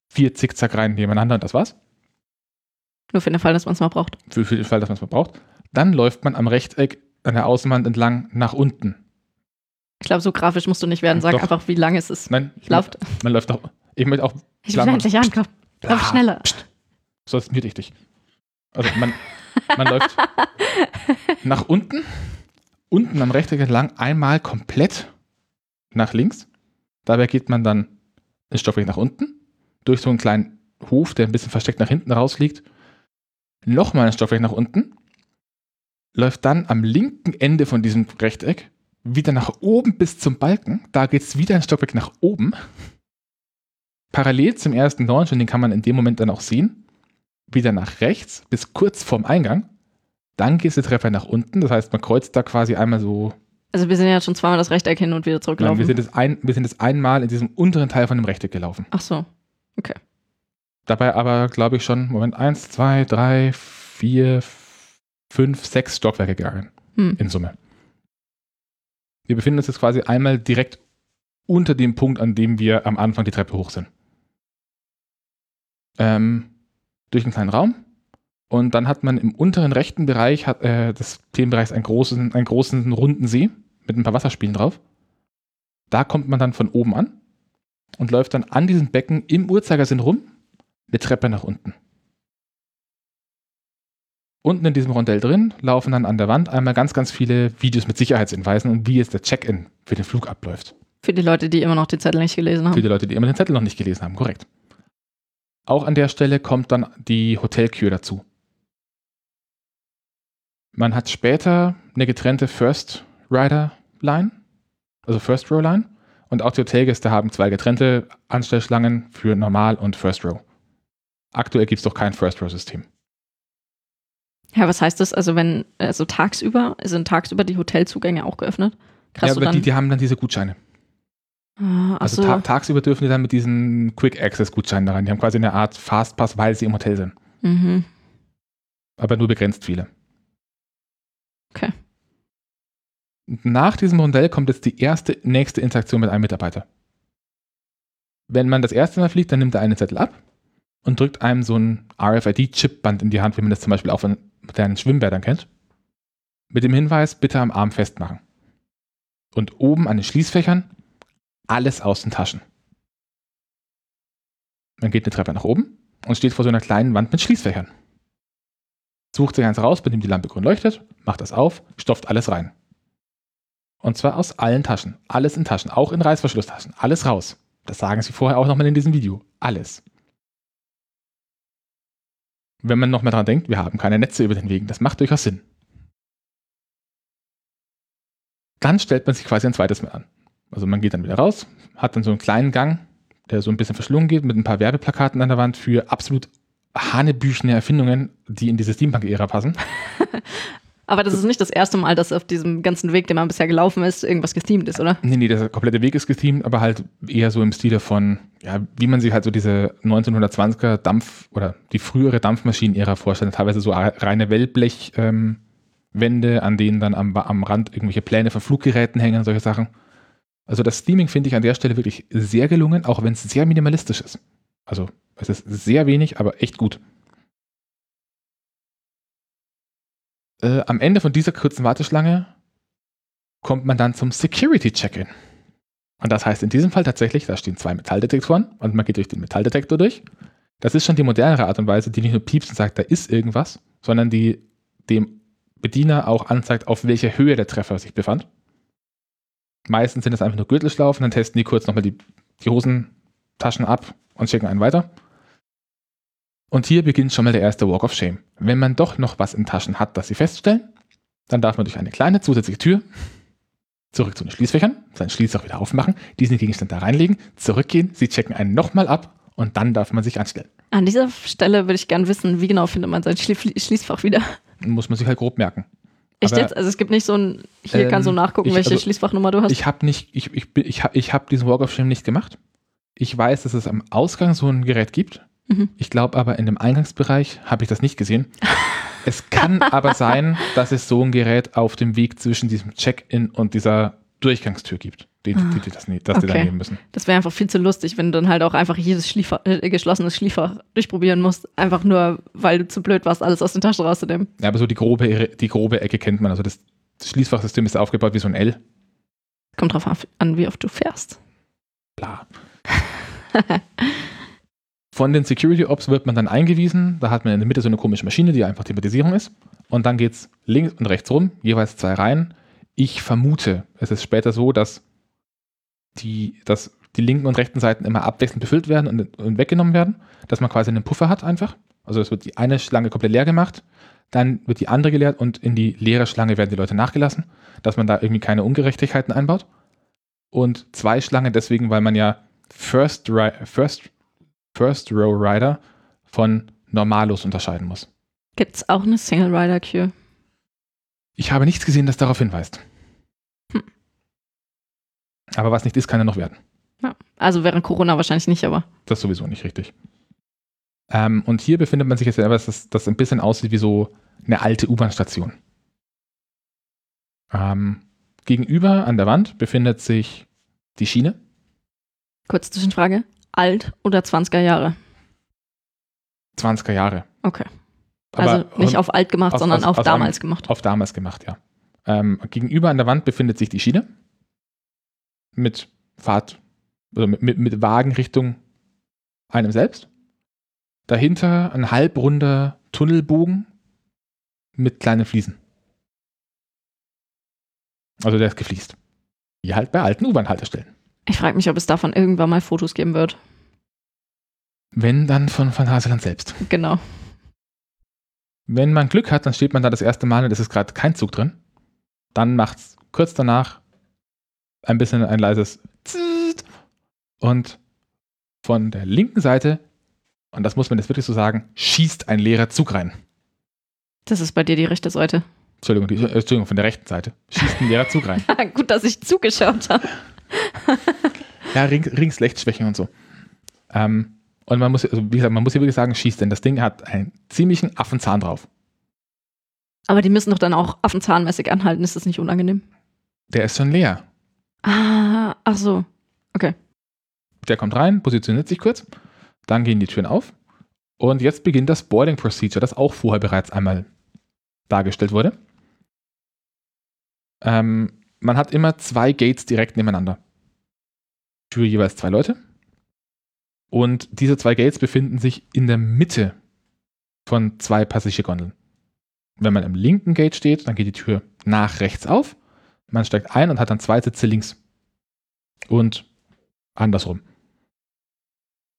vier Zickzack-Reihen nebeneinander und das war's. Nur für den Fall, dass man es mal braucht. Für, für den Fall, dass man es mal braucht. Dann läuft man am Rechteck an der Außenwand entlang nach unten. Ich glaube, so grafisch musst du nicht werden. Sag Doch. einfach, wie lang es ist. Nein, ich Lauft. Man läuft auch. Ich möchte auch. Ich will man- endlich ankommen. Lauf Ah, schneller. Sonst mute ich dich. Also man, man läuft nach unten, unten am Rechteck entlang, einmal komplett nach links. Dabei geht man dann ein Stockwerk nach unten, durch so einen kleinen Hof, der ein bisschen versteckt nach hinten rausliegt. Nochmal ein Stockwerk nach unten, läuft dann am linken Ende von diesem Rechteck wieder nach oben bis zum Balken. Da geht es wieder ein Stockwerk nach oben. Parallel zum ersten Launch, und den kann man in dem Moment dann auch sehen, wieder nach rechts bis kurz vorm Eingang. Dann geht die Treppe nach unten. Das heißt, man kreuzt da quasi einmal so. Also wir sind ja schon zweimal das Rechteck hin und wieder Nein, zurückgelaufen. wir, sind jetzt ein, wir sind jetzt einmal in diesem unteren Teil von dem Rechteck gelaufen. Ach so. Dabei aber, glaube ich, schon, Moment, eins, zwei, drei, vier, fünf, sechs Stockwerke gegangen Hm. in Summe. Wir befinden uns jetzt quasi einmal direkt unter dem Punkt, an dem wir am Anfang die Treppe hoch sind. Ähm, durch einen kleinen Raum. Und dann hat man im unteren rechten Bereich hat, äh, des Themenbereichs einen großen, einen großen runden See mit ein paar Wasserspielen drauf. Da kommt man dann von oben an und läuft dann an diesem Becken im Uhrzeigersinn rum, eine Treppe nach unten. Unten in diesem Rondell drin laufen dann an der Wand einmal ganz, ganz viele Videos mit Sicherheitshinweisen und wie jetzt der Check-in für den Flug abläuft. Für die Leute, die immer noch die Zettel nicht gelesen Für haben. die Leute, die immer den Zettel noch nicht gelesen haben, korrekt. Auch an der Stelle kommt dann die Hotelkür dazu. Man hat später eine getrennte First Rider Line, also First Row Line. Und auch die Hotelgäste haben zwei getrennte Anstellschlangen für Normal und First Row. Aktuell gibt es doch kein First Row System. Ja, was heißt das? Also wenn, also tagsüber, sind tagsüber die Hotelzugänge auch geöffnet? Krass, ja, aber die, die haben dann diese Gutscheine. Ah, also ta tagsüber dürfen die dann mit diesen Quick Access Gutscheinen da rein. Die haben quasi eine Art Fastpass, weil sie im Hotel sind. Mhm. Aber nur begrenzt viele. Okay. Nach diesem Modell kommt jetzt die erste nächste Interaktion mit einem Mitarbeiter. Wenn man das erste Mal fliegt, dann nimmt er einen Zettel ab und drückt einem so ein RFID-Chipband in die Hand, wie man das zum Beispiel auch von modernen Schwimmbädern kennt. Mit dem Hinweis, bitte am Arm festmachen. Und oben an den Schließfächern alles aus den Taschen. Man geht eine Treppe nach oben und steht vor so einer kleinen Wand mit Schließfächern. Sucht sich eins raus, bei dem die Lampe grün leuchtet, macht das auf, stopft alles rein. Und zwar aus allen Taschen. Alles in Taschen, auch in Reißverschlusstaschen. Alles raus. Das sagen sie vorher auch nochmal in diesem Video. Alles. Wenn man nochmal dran denkt, wir haben keine Netze über den Wegen. Das macht durchaus Sinn. Dann stellt man sich quasi ein zweites Mal an. Also man geht dann wieder raus, hat dann so einen kleinen Gang, der so ein bisschen verschlungen geht, mit ein paar Werbeplakaten an der Wand für absolut hanebüchene Erfindungen, die in diese Steampunk-Ära passen. Aber das ist nicht das erste Mal, dass auf diesem ganzen Weg, den man bisher gelaufen ist, irgendwas gesteamt ist, oder? Nee, nee, der komplette Weg ist gesteamt, aber halt eher so im Stile von, ja, wie man sich halt so diese 1920er Dampf- oder die frühere Dampfmaschinen-Ära vorstellt. Teilweise so reine Wellblechwände, ähm, an denen dann am, am Rand irgendwelche Pläne von Fluggeräten hängen und solche Sachen. Also das Steaming finde ich an der Stelle wirklich sehr gelungen, auch wenn es sehr minimalistisch ist. Also es ist sehr wenig, aber echt gut. Äh, am Ende von dieser kurzen Warteschlange kommt man dann zum Security Check-in. Und das heißt in diesem Fall tatsächlich, da stehen zwei Metalldetektoren und man geht durch den Metalldetektor durch. Das ist schon die modernere Art und Weise, die nicht nur piepst und sagt, da ist irgendwas, sondern die dem Bediener auch anzeigt, auf welcher Höhe der Treffer sich befand. Meistens sind es einfach nur Gürtelschlaufen, dann testen die kurz nochmal die, die Hosentaschen ab und schicken einen weiter. Und hier beginnt schon mal der erste Walk of Shame. Wenn man doch noch was in Taschen hat, das sie feststellen, dann darf man durch eine kleine zusätzliche Tür zurück zu den Schließfächern, seinen Schließfach wieder aufmachen, diesen Gegenstand da reinlegen, zurückgehen, sie checken einen nochmal ab und dann darf man sich anstellen. An dieser Stelle würde ich gerne wissen, wie genau findet man sein Schließfach wieder? Muss man sich halt grob merken. Echt Aber, jetzt? Also es gibt nicht so ein, hier ähm, kannst du nachgucken, ich, welche also, Schließfachnummer du hast. Ich habe nicht, ich, ich, ich, ich habe diesen Walk of Shame nicht gemacht. Ich weiß, dass es am Ausgang so ein Gerät gibt. Mhm. Ich glaube aber in dem Eingangsbereich habe ich das nicht gesehen. es kann aber sein, dass es so ein Gerät auf dem Weg zwischen diesem Check-in und dieser Durchgangstür gibt, die, die, die, die das, das okay. die da nehmen müssen. Das wäre einfach viel zu lustig, wenn du dann halt auch einfach jedes Schliefer, äh, geschlossenes Schließfach durchprobieren musst, einfach nur, weil du zu blöd warst, alles aus den Taschen rauszunehmen. Ja, aber so die grobe, die grobe Ecke kennt man. Also das Schließfachsystem ist aufgebaut wie so ein L. Kommt drauf an, wie oft du fährst. Klar. Von den Security Ops wird man dann eingewiesen. Da hat man in der Mitte so eine komische Maschine, die einfach Thematisierung ist. Und dann geht es links und rechts rum, jeweils zwei Reihen. Ich vermute, es ist später so, dass die, dass die linken und rechten Seiten immer abwechselnd befüllt werden und, und weggenommen werden, dass man quasi einen Puffer hat einfach. Also es wird die eine Schlange komplett leer gemacht, dann wird die andere geleert und in die leere Schlange werden die Leute nachgelassen, dass man da irgendwie keine Ungerechtigkeiten einbaut. Und zwei Schlangen deswegen, weil man ja First, First First Row Rider von Normalos unterscheiden muss. Gibt es auch eine Single Rider Queue? Ich habe nichts gesehen, das darauf hinweist. Hm. Aber was nicht ist, kann ja noch werden. Ja, also während Corona wahrscheinlich nicht, aber. Das ist sowieso nicht richtig. Ähm, und hier befindet man sich jetzt etwas, das, das ein bisschen aussieht wie so eine alte U-Bahn-Station. Ähm, gegenüber an der Wand befindet sich die Schiene. Kurze Zwischenfrage alt oder 20er Jahre? 20er Jahre. Okay. Also Aber nicht auf alt gemacht, aus, sondern aus, auf aus damals gemacht. Auf damals gemacht, ja. Ähm, gegenüber an der Wand befindet sich die Schiene mit Fahrt, also mit, mit, mit Wagen Richtung einem selbst. Dahinter ein halbrunder Tunnelbogen mit kleinen Fliesen. Also der ist gefliest. Wie halt bei alten U-Bahn-Haltestellen. Ich frage mich, ob es davon irgendwann mal Fotos geben wird. Wenn dann von Phantasialand selbst. Genau. Wenn man Glück hat, dann steht man da das erste Mal und es ist gerade kein Zug drin. Dann macht es kurz danach ein bisschen ein leises Zzt und von der linken Seite, und das muss man jetzt wirklich so sagen, schießt ein leerer Zug rein. Das ist bei dir die rechte Seite. Entschuldigung, die, äh, Entschuldigung, von der rechten Seite. Schießt ein leerer Zug rein. Gut, dass ich zugeschaut habe. Ja, Ring, Ringslechtsschwächen und so. Ähm, und man muss, also wie gesagt, man muss hier wirklich sagen, schießt, denn das Ding hat einen ziemlichen Affenzahn drauf. Aber die müssen doch dann auch affenzahnmäßig anhalten. Ist das nicht unangenehm? Der ist schon leer. Ah, ach so. Okay. Der kommt rein, positioniert sich kurz, dann gehen die Türen auf und jetzt beginnt das Boarding Procedure, das auch vorher bereits einmal dargestellt wurde. Ähm, man hat immer zwei Gates direkt nebeneinander. Für jeweils zwei Leute. Und diese zwei Gates befinden sich in der Mitte von zwei Passagiergondeln. Wenn man im linken Gate steht, dann geht die Tür nach rechts auf. Man steigt ein und hat dann zwei Sitze links. Und andersrum.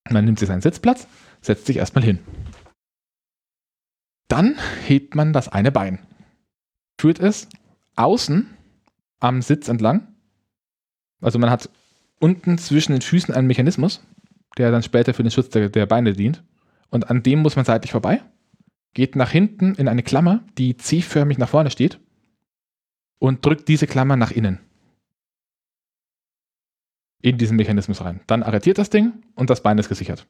Man nimmt sich seinen Sitzplatz, setzt sich erstmal hin. Dann hebt man das eine Bein, führt es außen am Sitz entlang. Also man hat unten zwischen den Füßen einen Mechanismus, der dann später für den Schutz der, der Beine dient. Und an dem muss man seitlich vorbei, geht nach hinten in eine Klammer, die C-förmig nach vorne steht und drückt diese Klammer nach innen. In diesen Mechanismus rein. Dann arretiert das Ding und das Bein ist gesichert.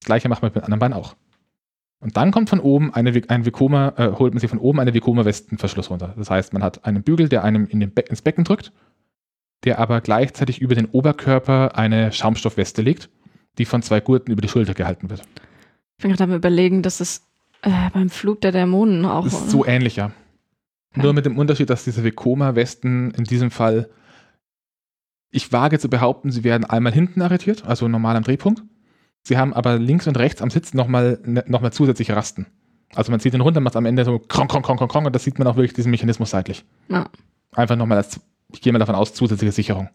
Das gleiche macht man mit dem anderen Bein auch. Und dann kommt von oben eine, ein Vekoma, äh, holt man sich von oben eine Vekoma-Westenverschluss runter. Das heißt, man hat einen Bügel, der einem in den Be ins Becken drückt, der aber gleichzeitig über den Oberkörper eine Schaumstoffweste legt, die von zwei Gurten über die Schulter gehalten wird. Ich bin gerade am überlegen, dass es äh, beim Flug der Dämonen auch. Ist so ähnlich, ja. Okay. Nur mit dem Unterschied, dass diese Vekoma-Westen in diesem Fall, ich wage zu behaupten, sie werden einmal hinten arretiert, also normal am Drehpunkt. Sie haben aber links und rechts am Sitz nochmal noch mal zusätzliche Rasten. Also man zieht den runter, macht am Ende so kronk, kronk, kronk, kronk, und das sieht man auch wirklich diesen Mechanismus seitlich. Ja. Einfach nochmal als, ich gehe mal davon aus, zusätzliche Sicherung.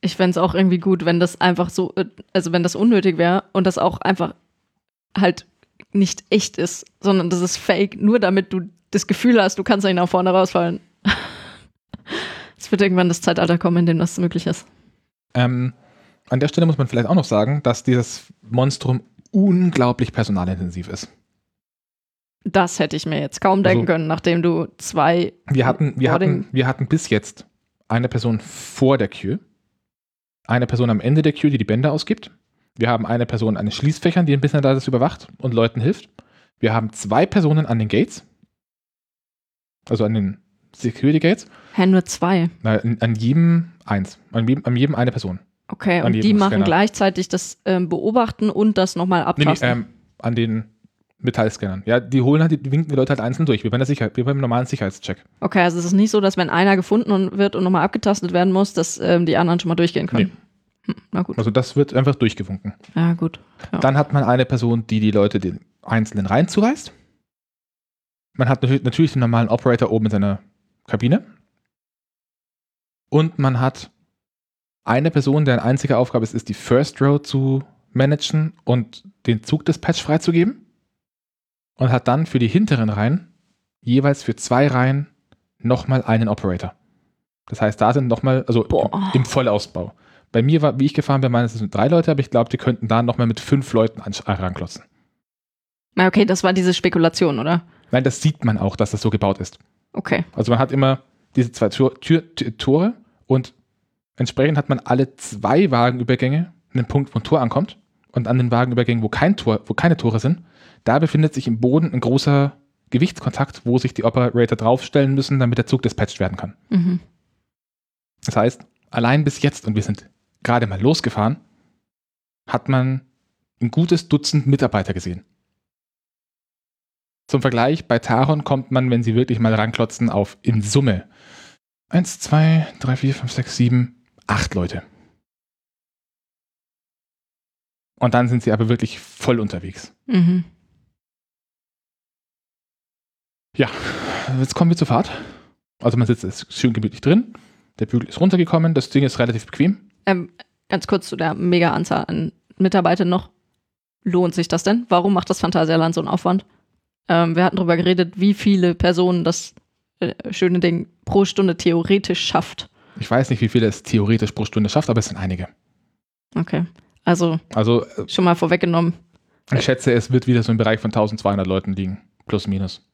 Ich fände es auch irgendwie gut, wenn das einfach so, äh, also wenn das unnötig wäre und das auch einfach halt nicht echt ist, sondern das ist fake, nur damit du das Gefühl hast, du kannst nicht nach vorne rausfallen. Es wird irgendwann das Zeitalter kommen, in dem das möglich ist. Ähm, an der Stelle muss man vielleicht auch noch sagen, dass dieses Monstrum unglaublich personalintensiv ist. Das hätte ich mir jetzt kaum denken Also- können, nachdem du zwei. Wir hatten, wir, hatten, wir hatten bis jetzt eine Person vor der Queue, eine Person am Ende der Queue, die die Bänder ausgibt. Wir haben eine Person an den Schließfächern, die ein bisschen da das überwacht und Leuten hilft. Wir haben zwei Personen an den Gates, also an den Security Gates, Hä, nur zwei. Na, an, an jedem eins, an jedem, an jedem eine Person. Okay, und die machen Scanner. gleichzeitig das ähm, Beobachten und das nochmal Nee, nee, abtasten. ähm, an den Metallscannern. Ja, die holen halt, die winken die Leute halt einzeln durch, wie bei, der Sicherheit, wie beim normalen Sicherheitscheck. Okay, also es ist nicht so, dass wenn einer gefunden und wird und nochmal abgetastet werden muss, dass ähm, die anderen schon mal durchgehen können. Hm, na gut. Also das wird einfach durchgewunken. Ja, gut. Ja. Dann hat man eine Person, die die Leute den Einzelnen reinzureißt. Man hat natürlich, natürlich den normalen Operator oben in seiner Kabine. Und man hat eine Person, deren einzige Aufgabe es ist, die First Row zu managen und den Zugdispatch freizugeben. Und hat dann für die hinteren Reihen jeweils für zwei Reihen nochmal einen Operator. Das heißt, da sind nochmal, also Boah. im, Vollausbau. Bei mir war, wie ich gefahren bin, meines sind drei Leute, aber ich glaube, die könnten da nochmal mit fünf Leuten an, ranklotzen. Na, okay, das war diese Spekulation, oder? Nein, das sieht man auch, dass das so gebaut ist. Okay. Also man hat immer diese zwei Tür, Tür, Tore und entsprechend hat man alle zwei Wagenübergänge einen Punkt, wo ein Tor ankommt. Und an den Wagenübergängen, wo kein Tor, wo keine Tore sind, da befindet sich im Boden ein großer Gewichtskontakt, wo sich die Operator draufstellen müssen, damit der Zug dispatcht werden kann. Mhm. Das heißt, allein bis jetzt, und wir sind gerade mal losgefahren, hat man ein gutes Dutzend Mitarbeiter gesehen. Zum Vergleich, bei Taron kommt man, wenn sie wirklich mal ranklotzen, auf in Summe 1, 2, 3, 4, 5, 6, 7, 8 Leute. Und dann sind sie aber wirklich voll unterwegs. Mhm. Jetzt kommen wir zur Fahrt. Also man sitzt jetzt schön gemütlich drin. Der Bügel ist runtergekommen. Das Ding ist relativ bequem. Ähm, ganz kurz zu der mega Anzahl an Mitarbeitern noch. lohnt sich das denn? Warum macht das Phantasialand so einen Aufwand? Ähm, wir hatten darüber geredet, wie viele Personen das äh, schöne Ding pro Stunde theoretisch schafft. Ich weiß nicht, wie viele es theoretisch pro Stunde schafft, aber es sind einige. Okay. Also Also äh, schon mal vorweggenommen. ich schätze, es wird wieder so im Bereich von 1200 Leuten liegen. Plus, minus.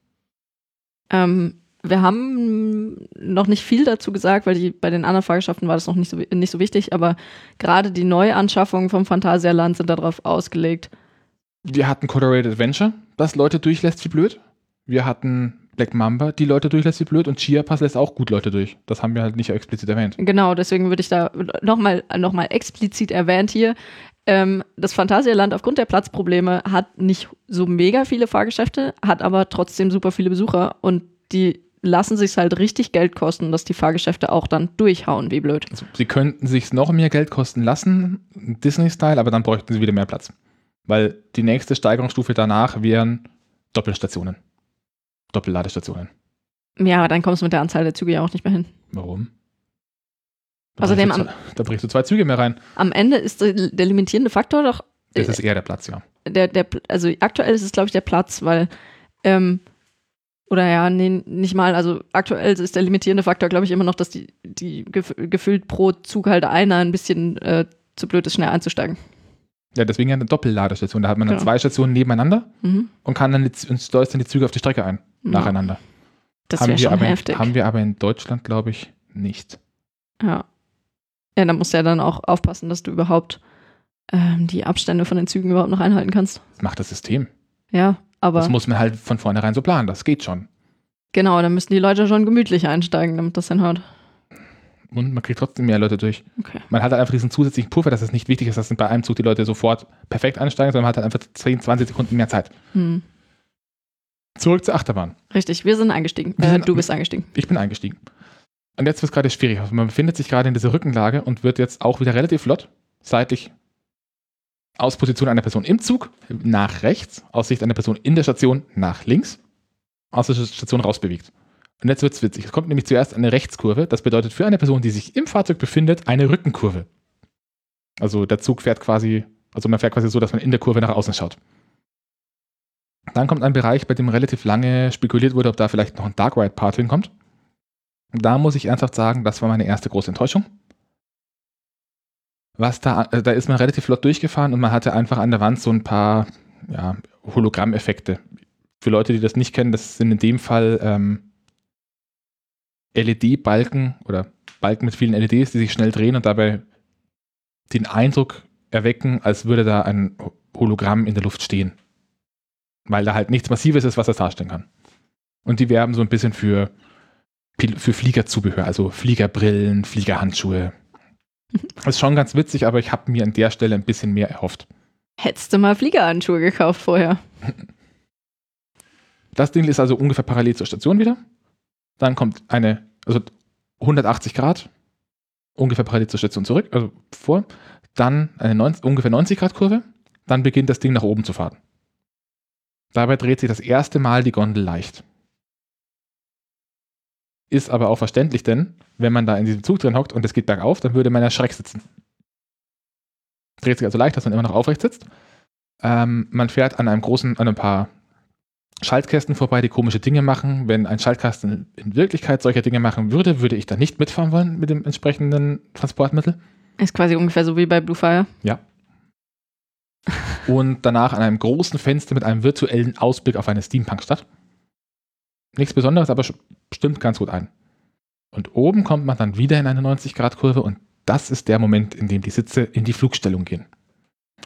Ähm, wir haben noch nicht viel dazu gesagt, weil die, bei den anderen Fahrgeschäften war das noch nicht so, nicht so wichtig, aber gerade die Neuanschaffungen vom Phantasialand sind darauf ausgelegt. Wir hatten Colorated Adventure, das Leute durchlässt wie blöd. Wir hatten Black Mamba, die Leute durchlässt wie blöd. Und Chia Pass lässt auch gut Leute durch. Das haben wir halt nicht explizit erwähnt. Genau, deswegen würde ich da nochmal noch mal explizit erwähnt hier. Ähm, das Phantasialand aufgrund der Platzprobleme hat nicht so mega viele Fahrgeschäfte, hat aber trotzdem super viele Besucher und die lassen sich halt richtig Geld kosten, dass die Fahrgeschäfte auch dann durchhauen, wie blöd. Also, sie könnten sich noch mehr Geld kosten lassen, Disney-Style, aber dann bräuchten sie wieder mehr Platz. Weil die nächste Steigerungsstufe danach wären Doppelstationen. Doppelladestationen. Ja, aber dann kommst du mit der Anzahl der Züge ja auch nicht mehr hin. Warum? Da Außerdem du zwei- da bringst du zwei Züge mehr rein. Am Ende ist der, der limitierende Faktor doch Das ist eher der Platz, ja. der, der, also aktuell ist es, glaube ich, der Platz, weil, ähm, oder ja, nee, nicht mal, also aktuell ist der limitierende Faktor, glaube ich, immer noch, dass die, die gef gefüllt pro Zug halt einer ein bisschen äh, zu blöd ist, schnell einzusteigen. Ja, deswegen ja eine Doppelladestation. Da hat man dann Genau. zwei Stationen nebeneinander Mhm. und kann dann die, und steuert dann die Züge auf die Strecke ein. Nacheinander. Das haben, wäre wir schon aber in, heftig. haben wir aber in Deutschland, glaube ich, nicht. ja. Ja, da musst du ja dann auch aufpassen, dass du überhaupt ähm, die Abstände von den Zügen überhaupt noch einhalten kannst. Das macht das System. Ja, aber Das muss man halt von vornherein so planen. Das geht schon. genau, da müssen die Leute schon gemütlich einsteigen, damit das hinhaut. Und man kriegt trotzdem mehr Leute durch. Okay. Man hat halt einfach diesen zusätzlichen Puffer, dass es nicht wichtig ist, dass bei einem Zug die Leute sofort perfekt einsteigen, sondern man hat halt einfach 10, 20 Sekunden mehr Zeit. Hm. Zurück zur Achterbahn. Richtig, wir sind eingestiegen. Wir Äh, sind- du bist eingestiegen. Ich bin eingestiegen. Und jetzt wird es gerade schwierig. Also man befindet sich gerade in dieser Rückenlage und wird jetzt auch wieder relativ flott seitlich aus Position einer Person im Zug nach rechts, aus Sicht einer Person in der Station nach links, aus der Station rausbewegt. Und jetzt wird es witzig. Es kommt nämlich zuerst eine Rechtskurve. Das bedeutet für eine Person, die sich im Fahrzeug befindet, eine Rückenkurve. Also der Zug fährt quasi, also man fährt quasi so, dass man in der Kurve nach außen schaut. Dann kommt ein Bereich, bei dem relativ lange spekuliert wurde, ob da vielleicht noch ein Dark Ride Part hinkommt. Da muss ich ernsthaft sagen, das war meine erste große Enttäuschung. Was da, äh, da ist man relativ flott durchgefahren und man hatte einfach an der Wand so ein paar ja, Hologrammeffekte. Für Leute, die das nicht kennen, das sind in dem Fall ähm, LED-Balken oder Balken mit vielen LEDs, die sich schnell drehen und dabei den Eindruck erwecken, als würde da ein Hologramm in der Luft stehen. Weil da halt nichts Massives ist, was das darstellen kann. Und die werben so ein bisschen für, für Fliegerzubehör, also Fliegerbrillen, Fliegerhandschuhe. Das ist schon ganz witzig, aber ich habe mir an der Stelle ein bisschen mehr erhofft. Hättest du mal Fliegerhandschuhe gekauft vorher. Das Ding ist also ungefähr parallel zur Station wieder. Dann kommt eine, also 180 Grad, ungefähr parallel zur Station zurück, also vor. Dann eine 90, ungefähr 90 Grad Kurve. Dann beginnt das Ding nach oben zu fahren. Dabei dreht sich das erste Mal die Gondel leicht. Ist aber auch verständlich, denn wenn man da in diesem Zug drin hockt und es geht bergauf, dann würde man ja schreck sitzen. Dreht sich also leicht, dass man immer noch aufrecht sitzt. Ähm, man fährt an einem großen, an ein paar Schaltkästen vorbei, die komische Dinge machen. Wenn ein Schaltkasten in Wirklichkeit solche Dinge machen würde, würde ich da nicht mitfahren wollen mit dem entsprechenden Transportmittel. Ist quasi ungefähr so wie bei Blue Fire. Und danach an einem großen Fenster mit einem virtuellen Ausblick auf eine Steampunk-Stadt. Nichts Besonderes, aber stimmt ganz gut ein. Und oben kommt man dann wieder in eine 90-Grad-Kurve und das ist der Moment, in dem die Sitze in die Flugstellung gehen.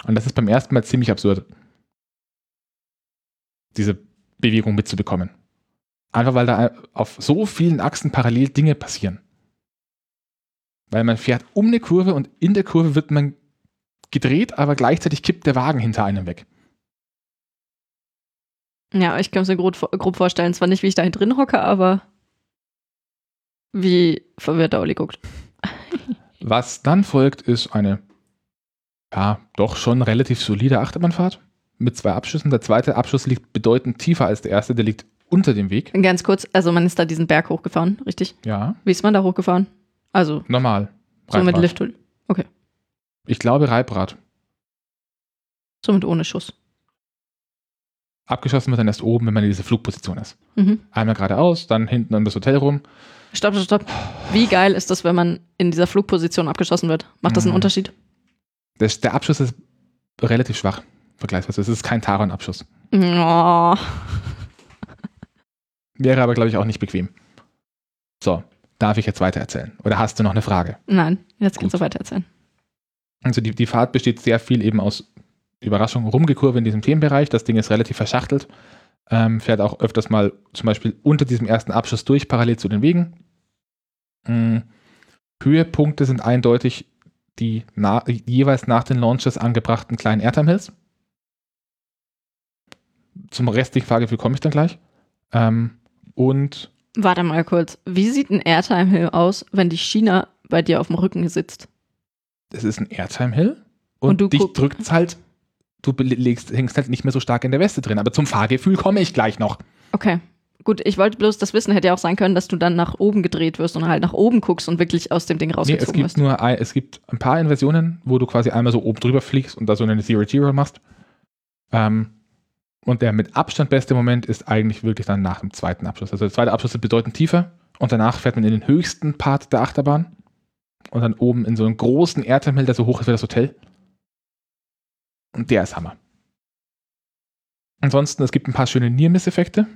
Und das ist beim ersten Mal ziemlich absurd, diese Bewegung mitzubekommen. Einfach weil da auf so vielen Achsen parallel Dinge passieren. Weil man fährt um eine Kurve und in der Kurve wird man gedreht, aber gleichzeitig kippt der Wagen hinter einem weg. Ja, ich kann es mir grob, grob vorstellen. Zwar nicht, wie ich da drin hocke, aber wie verwirrt der Olli guckt. Was dann folgt, ist eine, ja, doch schon relativ solide Achterbahnfahrt mit zwei Abschüssen. Der zweite Abschuss liegt bedeutend tiefer als der erste, der liegt unter dem Weg. Ganz kurz, also man ist da diesen Berg hochgefahren, richtig? Ja, Wie ist man da hochgefahren? Also, normal. so mit Reibrad. Lift. Ich glaube Reibrad. Somit ohne Schuss. Abgeschossen wird dann erst oben, wenn man in dieser Flugposition ist. Mhm. Einmal geradeaus, dann hinten um das Hotel rum. Stopp, stopp, stopp. Wie geil ist das, wenn man in dieser Flugposition abgeschossen wird? Macht das einen Mhm. Unterschied? Das, der Abschuss ist relativ schwach, vergleichsweise. Es ist kein Taron-Abschuss. Oh. Wäre aber, glaube ich, auch nicht bequem. So, darf ich jetzt weiter erzählen? Oder hast du noch eine Frage? Nein, jetzt kannst Gut. du weiter erzählen. Also die, die Fahrt besteht sehr viel eben aus Überraschung, Rumgekurve in diesem Themenbereich. Das Ding ist relativ verschachtelt. Ähm, fährt auch öfters mal zum Beispiel unter diesem ersten Abschuss durch, parallel zu den Wegen. Mm, Höhepunkte sind eindeutig die na, jeweils nach den Launches angebrachten kleinen Airtime Hills. Zum restlichen Fahrgefühl komme ich dann gleich. Ähm, und Warte mal kurz. Wie sieht ein Airtime Hill aus, wenn die China bei dir auf dem Rücken sitzt? es ist ein Airtime Hill und, Und du dich drückt halt, du belegst, hängst halt nicht mehr so stark in der Weste drin. Aber zum Fahrgefühl komme ich gleich noch. Okay. Gut, ich wollte bloß das wissen, hätte ja auch sein können, dass du dann nach oben gedreht wirst und halt nach oben guckst und wirklich aus dem Ding Nee, es rausgezogen gibt wirst. nur ein, es gibt ein paar Inversionen, wo du quasi einmal so oben drüber fliegst und da so eine Zero-Zero machst. Ähm, und der mit Abstand beste Moment ist eigentlich wirklich dann nach dem zweiten Abschluss. Also der zweite Abschluss ist bedeutend tiefer und danach fährt man in den höchsten Part der Achterbahn und dann oben in so einen großen Hill, der so hoch ist wie das Hotel. Und der ist Hammer. Ansonsten, es gibt ein paar schöne Near-Miss-Effekte,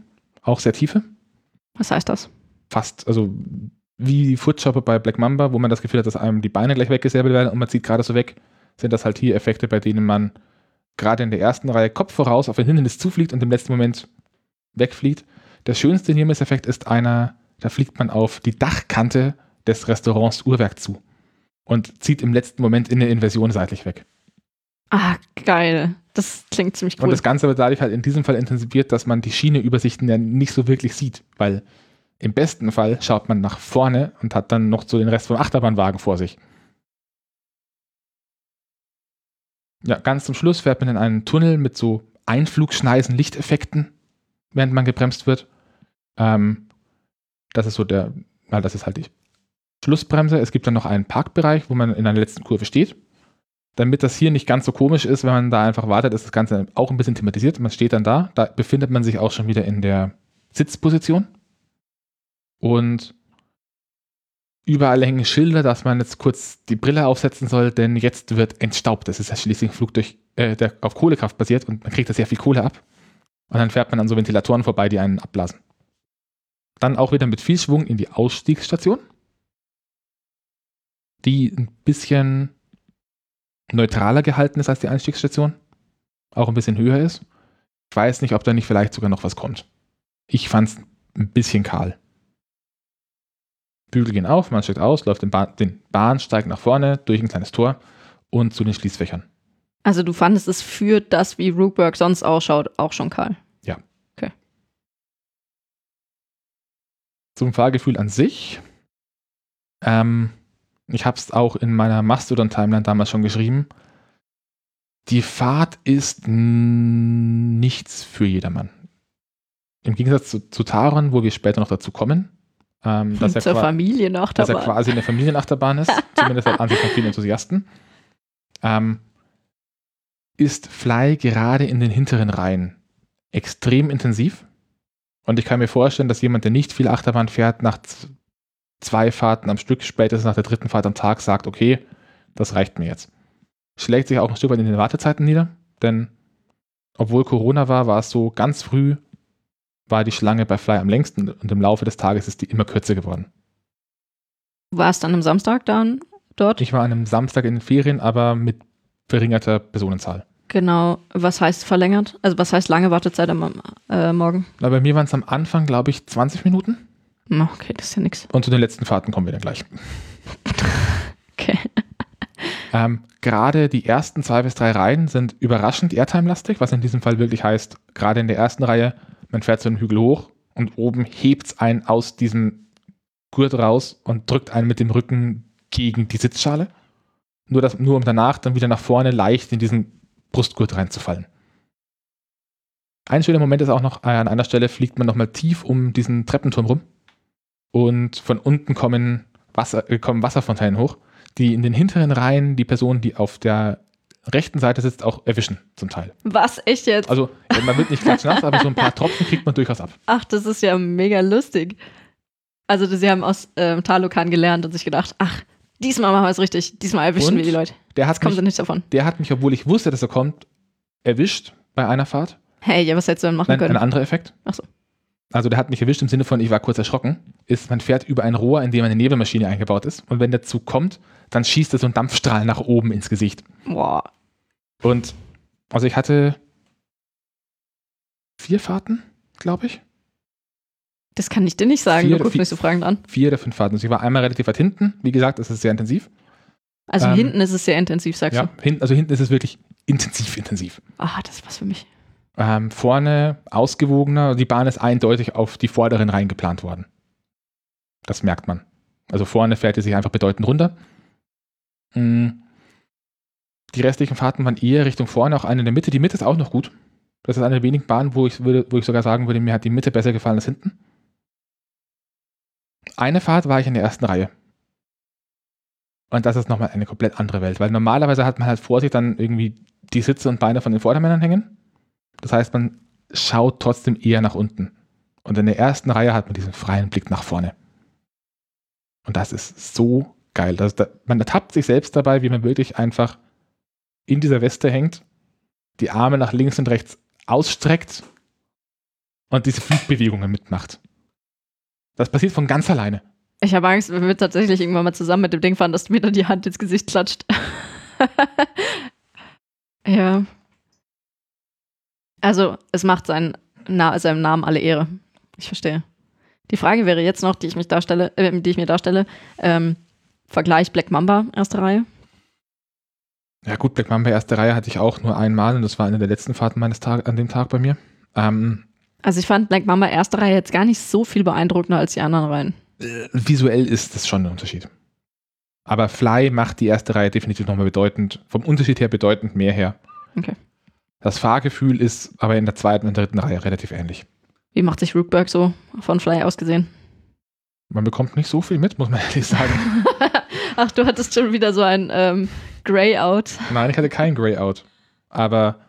auch sehr tiefe Was heißt das? fast, also wie die Footshopper bei Black Mamba, wo man das Gefühl hat, dass einem die Beine gleich weggesäbelt werden und man zieht gerade so weg, sind das halt hier Effekte, bei denen man gerade in der ersten Reihe Kopf voraus auf ein Hindernis zufliegt und im letzten Moment wegfliegt. Der schönste Nearmiss-Effekt ist einer, da fliegt man auf die Dachkante des Restaurants Uhrwerk zu und zieht im letzten Moment in der Inversion seitlich weg. Ah, geil. Das klingt ziemlich Und cool. das Ganze wird dadurch halt in diesem Fall intensiviert, dass man die Schieneübersichten ja nicht so wirklich sieht, weil im besten Fall schaut man nach vorne und hat dann noch so den Rest vom Achterbahnwagen vor sich. Ja, ganz zum Schluss fährt man in einen Tunnel mit so Einflugschneisen, Lichteffekten, während man gebremst wird. Ähm, das ist so der, na, das ist halt die Schlussbremse. Es gibt dann noch einen Parkbereich, wo man in einer letzten Kurve steht. Damit das hier nicht ganz so komisch ist, wenn man da einfach wartet, ist das Ganze auch ein bisschen thematisiert. Man steht dann da, da befindet man sich auch schon wieder in der Sitzposition. Und überall hängen Schilder, dass man jetzt kurz die Brille aufsetzen soll, denn jetzt wird entstaubt. Das ist ja schließlich ein Flug durch, äh, der auf Kohlekraft basiert und man kriegt da sehr viel Kohle ab. Und dann fährt man an so Ventilatoren vorbei, die einen abblasen. Dann auch wieder mit viel Schwung in die Ausstiegsstation, die ein bisschen neutraler gehalten ist als die Einstiegsstation, auch ein bisschen höher ist. Ich weiß nicht, ob da nicht vielleicht sogar noch was kommt. Ich fand es ein bisschen kahl. Bügel gehen auf, man steigt aus, läuft den, Bahn, den Bahnsteig nach vorne durch ein kleines Tor und zu den Schließfächern. also du fandest es für das, wie Rookburg sonst ausschaut, auch schon kahl. Zum Fahrgefühl an sich. Ähm, ich habe es auch in meiner Mastodon-Timeline damals schon geschrieben. Die Fahrt ist nichts für jedermann. Im Gegensatz zu, zu Taron, wo wir später noch dazu kommen, ähm, dass, er Zur qua- Familie dass er quasi eine Familienachterbahn ist, zumindest aus Ansicht von vielen Enthusiasten, ähm, ist Fly gerade in den hinteren Reihen extrem intensiv. Und ich kann mir vorstellen, dass jemand, der nicht viel Achterbahn fährt, nach zwei Fahrten am Stück, spätestens nach der dritten Fahrt am Tag, sagt, okay, das reicht mir jetzt. Schlägt sich auch ein Stück weit in den Wartezeiten nieder, denn obwohl Corona war, war es so ganz früh, war die Schlange bei Fly am längsten und im Laufe des Tages ist die immer kürzer geworden. Du warst dann am Samstag dann dort? Ich war an einem Samstag in den Ferien, aber mit verringerter Personenzahl. genau. Was heißt verlängert? Also was heißt lange Wartezeit am äh, Morgen? Na, bei mir waren es am Anfang, glaube ich, 20 Minuten. Okay, das ist ja nix. Und zu den letzten Fahrten kommen wir dann gleich. Okay. Ähm, gerade die ersten zwei bis drei Reihen sind überraschend Airtime-lastig, was in diesem Fall wirklich heißt, gerade in der ersten Reihe, man fährt so einen Hügel hoch und oben hebt es einen aus diesem Gurt raus und drückt einen mit dem Rücken gegen die Sitzschale. Nur, das, nur um danach dann wieder nach vorne leicht in diesen Brustgurt reinzufallen. Ein schöner Moment ist auch noch, äh, an einer Stelle fliegt man nochmal tief um diesen Treppenturm rum und von unten kommen, Wasser, äh, kommen Wasserfontänen hoch, die in den hinteren Reihen die Personen, die auf der rechten Seite sitzt, auch erwischen zum Teil. Was? Echt jetzt? Also man wird nicht klatschnass, aber so ein paar Tropfen kriegt man durchaus ab. Ach, das ist ja mega lustig. Also sie haben aus ähm, Talokan gelernt und sich gedacht, ach, diesmal machen wir es richtig. Diesmal erwischen Und? wir die Leute. Der hat, Jetzt kommen sie mich, nicht davon. der hat mich, obwohl ich wusste, dass er kommt, erwischt bei einer Fahrt. Hey, ja, was hättest du denn machen Nein, ein können? anderer Effekt. Ach so. Also der hat mich erwischt im Sinne von, ich war kurz erschrocken, ist, man fährt über ein Rohr, in dem eine Nebelmaschine eingebaut ist. Und wenn der Zug kommt, dann schießt er so einen Dampfstrahl nach oben ins Gesicht. Boah. Und also ich hatte vier Fahrten, glaube ich. Das kann ich dir nicht sagen. Vier du guckst mich so fragend an. Vier oder fünf Fahrten. Also ich war einmal relativ weit hinten. Wie gesagt, es ist sehr intensiv. Also Ähm, hinten ist es sehr intensiv, sagst Ja, hinten, also hinten ist es wirklich intensiv, intensiv. du. Ah, das ist was für mich. Ähm, vorne ausgewogener, die Bahn ist eindeutig auf die vorderen Reihen geplant worden. Das merkt man. Also vorne fährt sie sich einfach bedeutend runter. Mm. Die restlichen Fahrten waren eher Richtung vorne, auch eine in der Mitte. Die Mitte ist auch noch gut. Das ist eine der wenigen Bahnen, wo ich, würde, wo ich sogar sagen würde, mir hat die Mitte besser gefallen als hinten. Eine Fahrt war ich in der ersten Reihe. Und das ist nochmal eine komplett andere Welt, weil normalerweise hat man halt vor sich dann irgendwie die Sitze und Beine von den Vordermännern hängen. Das heißt, man schaut trotzdem eher nach unten. Und in der ersten Reihe hat man diesen freien Blick nach vorne. Und das ist so geil. Das, da, man ertappt sich selbst dabei, wie man wirklich einfach in dieser Weste hängt, die Arme nach links und rechts ausstreckt und diese Flugbewegungen mitmacht. Das passiert von ganz alleine. Ich habe Angst, wenn wir tatsächlich irgendwann mal zusammen mit dem Ding fahren, dass du mir dann die Hand ins Gesicht klatscht. ja. Also, es macht seinen, Na seinem Namen alle Ehre. Ich verstehe. Die Frage wäre jetzt noch, die ich, mich darstelle, äh, die ich mir darstelle, ähm, Vergleich Black Mamba, erste Reihe. Ja gut, Black Mamba erste Reihe hatte ich auch nur einmal und das war eine der letzten Fahrten meines Tag an dem Tag bei mir. Ähm, Also ich fand Black Mamba erste Reihe jetzt gar nicht so viel beeindruckender als die anderen Reihen. äh, visuell ist das schon ein Unterschied. Aber Fly macht die erste Reihe definitiv nochmal bedeutend, vom Unterschied her bedeutend mehr her. Okay. Das Fahrgefühl ist aber in der zweiten und dritten Reihe relativ ähnlich. Wie macht sich Rootberg so von Fly aus gesehen? Man bekommt nicht so viel mit, muss man ehrlich sagen. Ach, du hattest schon wieder so ein ähm, Grey-Out. Nein, ich hatte kein Grayout. Aber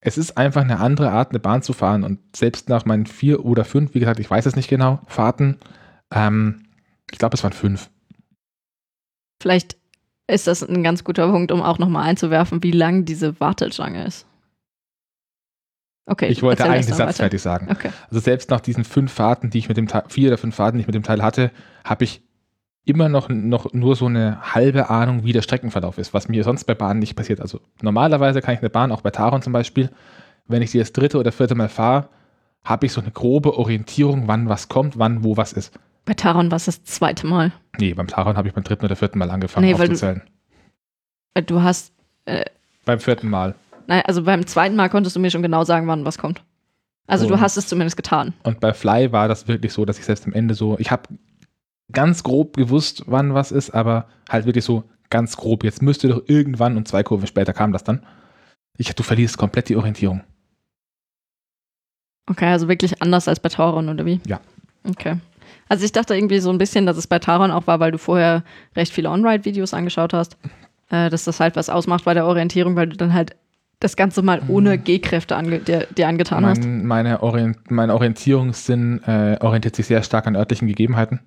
es ist einfach eine andere Art, eine Bahn zu fahren. Und selbst nach meinen vier oder fünf, wie gesagt, ich weiß es nicht genau, Fahrten, ähm, ich glaube, es waren fünf. Vielleicht ist das ein ganz guter Punkt, um auch nochmal einzuwerfen, wie lang diese Warteschlange ist. Okay. Ich wollte eigentlich den Satz weiter. fertig sagen. Okay. Also selbst nach diesen fünf Fahrten, die ich mit dem Teil, vier oder fünf Fahrten, die ich mit dem Teil hatte, habe ich immer noch, noch nur so eine halbe Ahnung, wie der Streckenverlauf ist, was mir sonst bei Bahnen nicht passiert. Also normalerweise kann ich eine Bahn, auch bei Taron zum Beispiel, wenn ich die das dritte oder vierte Mal fahre, habe ich so eine grobe Orientierung, wann was kommt, wann wo was ist. Bei Taron war es das zweite Mal. Nee, beim Taron habe ich beim dritten oder vierten Mal angefangen Nee, du- aufzuzählen. Äh, Du hast, Beim vierten Mal. nein, also beim zweiten Mal konntest du mir schon genau sagen, wann was kommt. Also du Und- hast es zumindest getan. Und bei Fly war das wirklich so, dass ich selbst am Ende so, ich habe ganz grob gewusst, wann was ist, aber halt wirklich so ganz grob. Jetzt müsste doch irgendwann und zwei Kurven später kam das dann. Ich, du verlierst komplett die Orientierung. Okay, also wirklich anders als bei Taron, oder wie? Ja. Okay. Also ich dachte irgendwie so ein bisschen, dass es bei Taron auch war, weil du vorher recht viele On-Ride-Videos angeschaut hast, äh, dass das halt was ausmacht bei der Orientierung, weil du dann halt das Ganze mal ohne G-Kräfte ange dir, dir angetan hast. Mein, meine Orient, mein Orientierungssinn äh, orientiert sich sehr stark an örtlichen Gegebenheiten.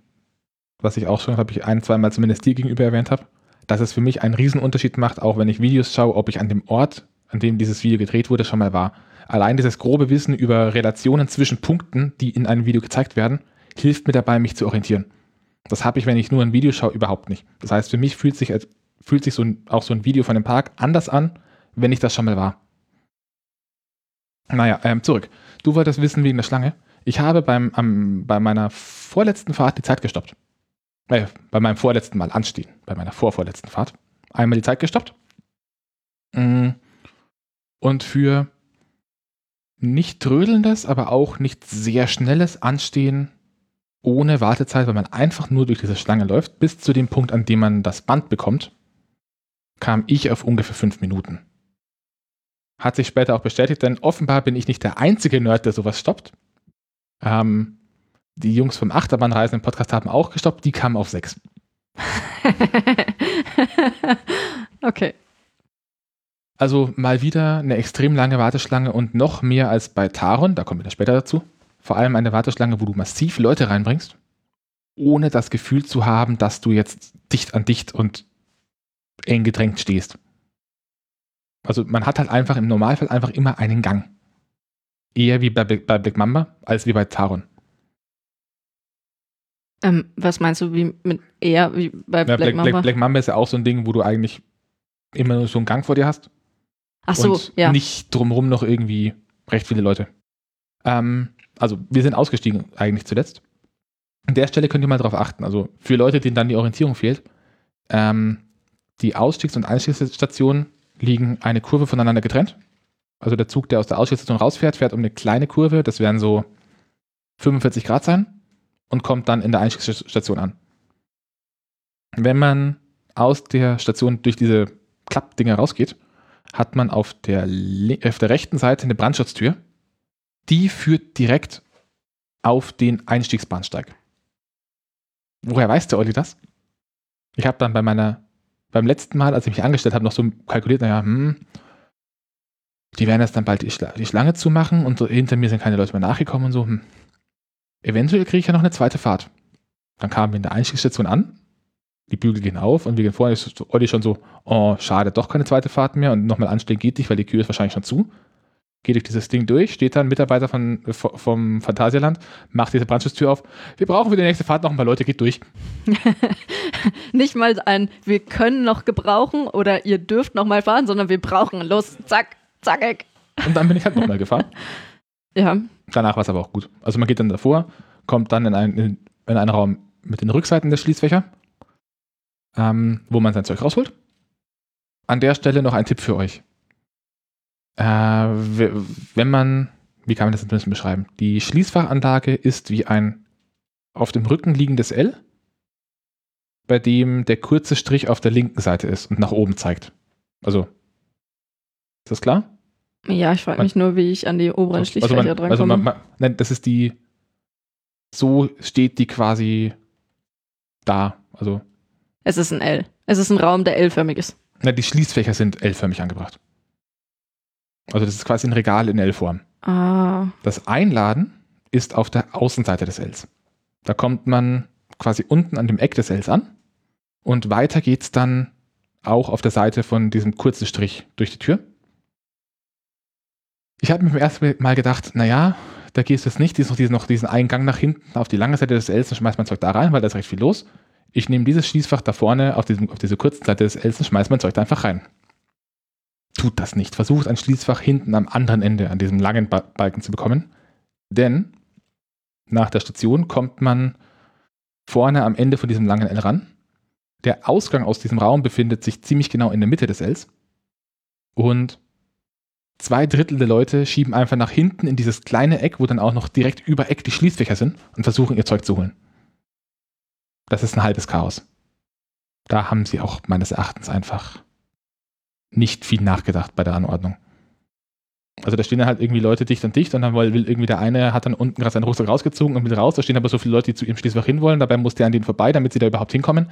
Was ich auch schon, glaube ich, ein, zweimal zumindest dir gegenüber erwähnt habe. Dass es für mich einen Riesenunterschied macht, auch wenn ich Videos schaue, ob ich an dem Ort, an dem dieses Video gedreht wurde, schon mal war. Allein dieses grobe Wissen über Relationen zwischen Punkten, die in einem Video gezeigt werden, hilft mir dabei, mich zu orientieren. Das habe ich, wenn ich nur ein Video schaue, überhaupt nicht. Das heißt, für mich fühlt sich, fühlt sich so ein, auch so ein Video von dem Park anders an, wenn ich das schon mal war. Naja, ähm, zurück. Du wolltest wissen wegen der Schlange. Ich habe beim, am, bei meiner vorletzten Fahrt die Zeit gestoppt. Äh, bei meinem vorletzten Mal anstehen. Bei meiner vorvorletzten Fahrt. Einmal die Zeit gestoppt. Mm. Und für nicht trödelndes, aber auch nicht sehr schnelles Anstehen ohne Wartezeit, weil man einfach nur durch diese Schlange läuft, bis zu dem Punkt, an dem man das Band bekommt, kam ich auf ungefähr fünf Minuten. Hat sich später auch bestätigt, denn offenbar bin ich nicht der einzige Nerd, der sowas stoppt. Ähm, die Jungs vom Achterbahnreisen im Podcast haben auch gestoppt, die kamen auf sechs. okay. Also mal wieder eine extrem lange Warteschlange und noch mehr als bei Taron, da kommen wir dann später dazu. Vor allem eine Warteschlange, wo du massiv Leute reinbringst, ohne das Gefühl zu haben, dass du jetzt dicht an dicht und eng gedrängt stehst. Also man hat halt einfach im Normalfall einfach immer einen Gang. Eher wie bei, bei Black Mamba als wie bei Taron. Ähm, was meinst du, wie mit eher wie bei Ja, Black, Black, Mamba? Black, Black Mamba ist ja auch so ein Ding, wo du eigentlich immer nur so einen Gang vor dir hast. Ach so, und ja. nicht drumherum noch irgendwie recht viele Leute. Ähm, also wir sind ausgestiegen eigentlich zuletzt. An der Stelle könnt ihr mal drauf achten. Also für Leute, denen dann die Orientierung fehlt, ähm, die Ausstiegs- und Einstiegsstationen liegen eine Kurve voneinander getrennt. Also der Zug, der aus der Ausstiegsstation rausfährt, fährt um eine kleine Kurve, das werden so 45 Grad sein und kommt dann in der Einstiegsstation an. Wenn man aus der Station durch diese Klappdinger rausgeht, hat man auf der, auf der rechten Seite eine Brandschutztür. Die führt direkt auf den Einstiegsbahnsteig. Woher weiß der Olli das? Ich habe dann bei meiner, beim letzten Mal, als ich mich angestellt habe, noch so kalkuliert, naja, hm, die werden jetzt dann bald die, die Schlange zumachen und so hinter mir sind keine Leute mehr nachgekommen und so. Hm. Eventuell kriege ich ja noch eine zweite Fahrt. Dann kamen wir in der Einstiegsstation an, die Bügel gehen auf und wir gehen vor, ist Olli schon so, oh, schade, doch keine zweite Fahrt mehr und nochmal anstehen geht nicht, weil die Tür ist wahrscheinlich schon zu. Geht durch dieses Ding durch, steht dann ein Mitarbeiter von, vom Phantasialand, macht diese Brandschutztür auf. Wir brauchen für die nächste Fahrt noch ein paar Leute, geht durch. Nicht mal ein, wir können noch gebrauchen oder ihr dürft noch mal fahren, sondern wir brauchen. Los, zack, zackig. Und dann bin ich halt nochmal gefahren. Ja, Danach war es aber auch gut. Also man geht dann davor, kommt dann in, ein, in, in einen Raum mit den Rückseiten der Schließfächer, ähm, wo man sein Zeug rausholt. An der Stelle noch ein Tipp für euch. Äh, we- wenn man, wie kann man das ein bisschen beschreiben? Die Schließfachanlage ist wie ein auf dem Rücken liegendes L, bei dem der kurze Strich auf der linken Seite ist und nach oben zeigt. Also, ist das klar? Ja ich frage Man- mich nur, wie ich an die oberen Also Schließfächer man, drankomme. also man, man, nein, das ist die, so steht die quasi da. Also, es ist ein L. Es ist ein Raum, der L-förmig ist. na, die Schließfächer sind L-förmig angebracht. Also das ist quasi ein Regal in L-Form. Ah, Das Einladen ist auf der Außenseite des Ls. Da kommt man quasi unten an dem Eck des Ls an und weiter geht's dann auch auf der Seite von diesem kurzen Strich durch die Tür. Ich habe mir beim ersten Mal gedacht, naja, da gehst du jetzt nicht, ist noch diesen, noch diesen Eingang nach hinten auf die lange Seite des Ls und schmeißt mein Zeug da rein, weil da ist recht viel los. Ich nehme dieses Schließfach da vorne auf, diesem, auf diese kurzen Seite des Ls und schmeiß mein Zeug da einfach rein. Tut das nicht. Versucht ein Schließfach hinten am anderen Ende an diesem langen ba Balken zu bekommen. Denn nach der Station kommt man vorne am Ende von diesem langen L ran. Der Ausgang aus diesem Raum befindet sich ziemlich genau in der Mitte des Ls. Und zwei Drittel der Leute schieben einfach nach hinten in dieses kleine Eck, wo dann auch noch direkt über Eck die Schließfächer sind und versuchen ihr Zeug zu holen. Das ist ein halbes Chaos. Da haben sie auch meines Erachtens einfach nicht viel nachgedacht bei der Anordnung. Also da stehen dann halt irgendwie Leute dicht an dicht und dann will irgendwie der eine, hat dann unten gerade seinen Rucksack rausgezogen und will raus. Da stehen aber so viele Leute, die zu ihrem Schließfach hinwollen. Dabei muss der an denen vorbei, damit sie da überhaupt hinkommen.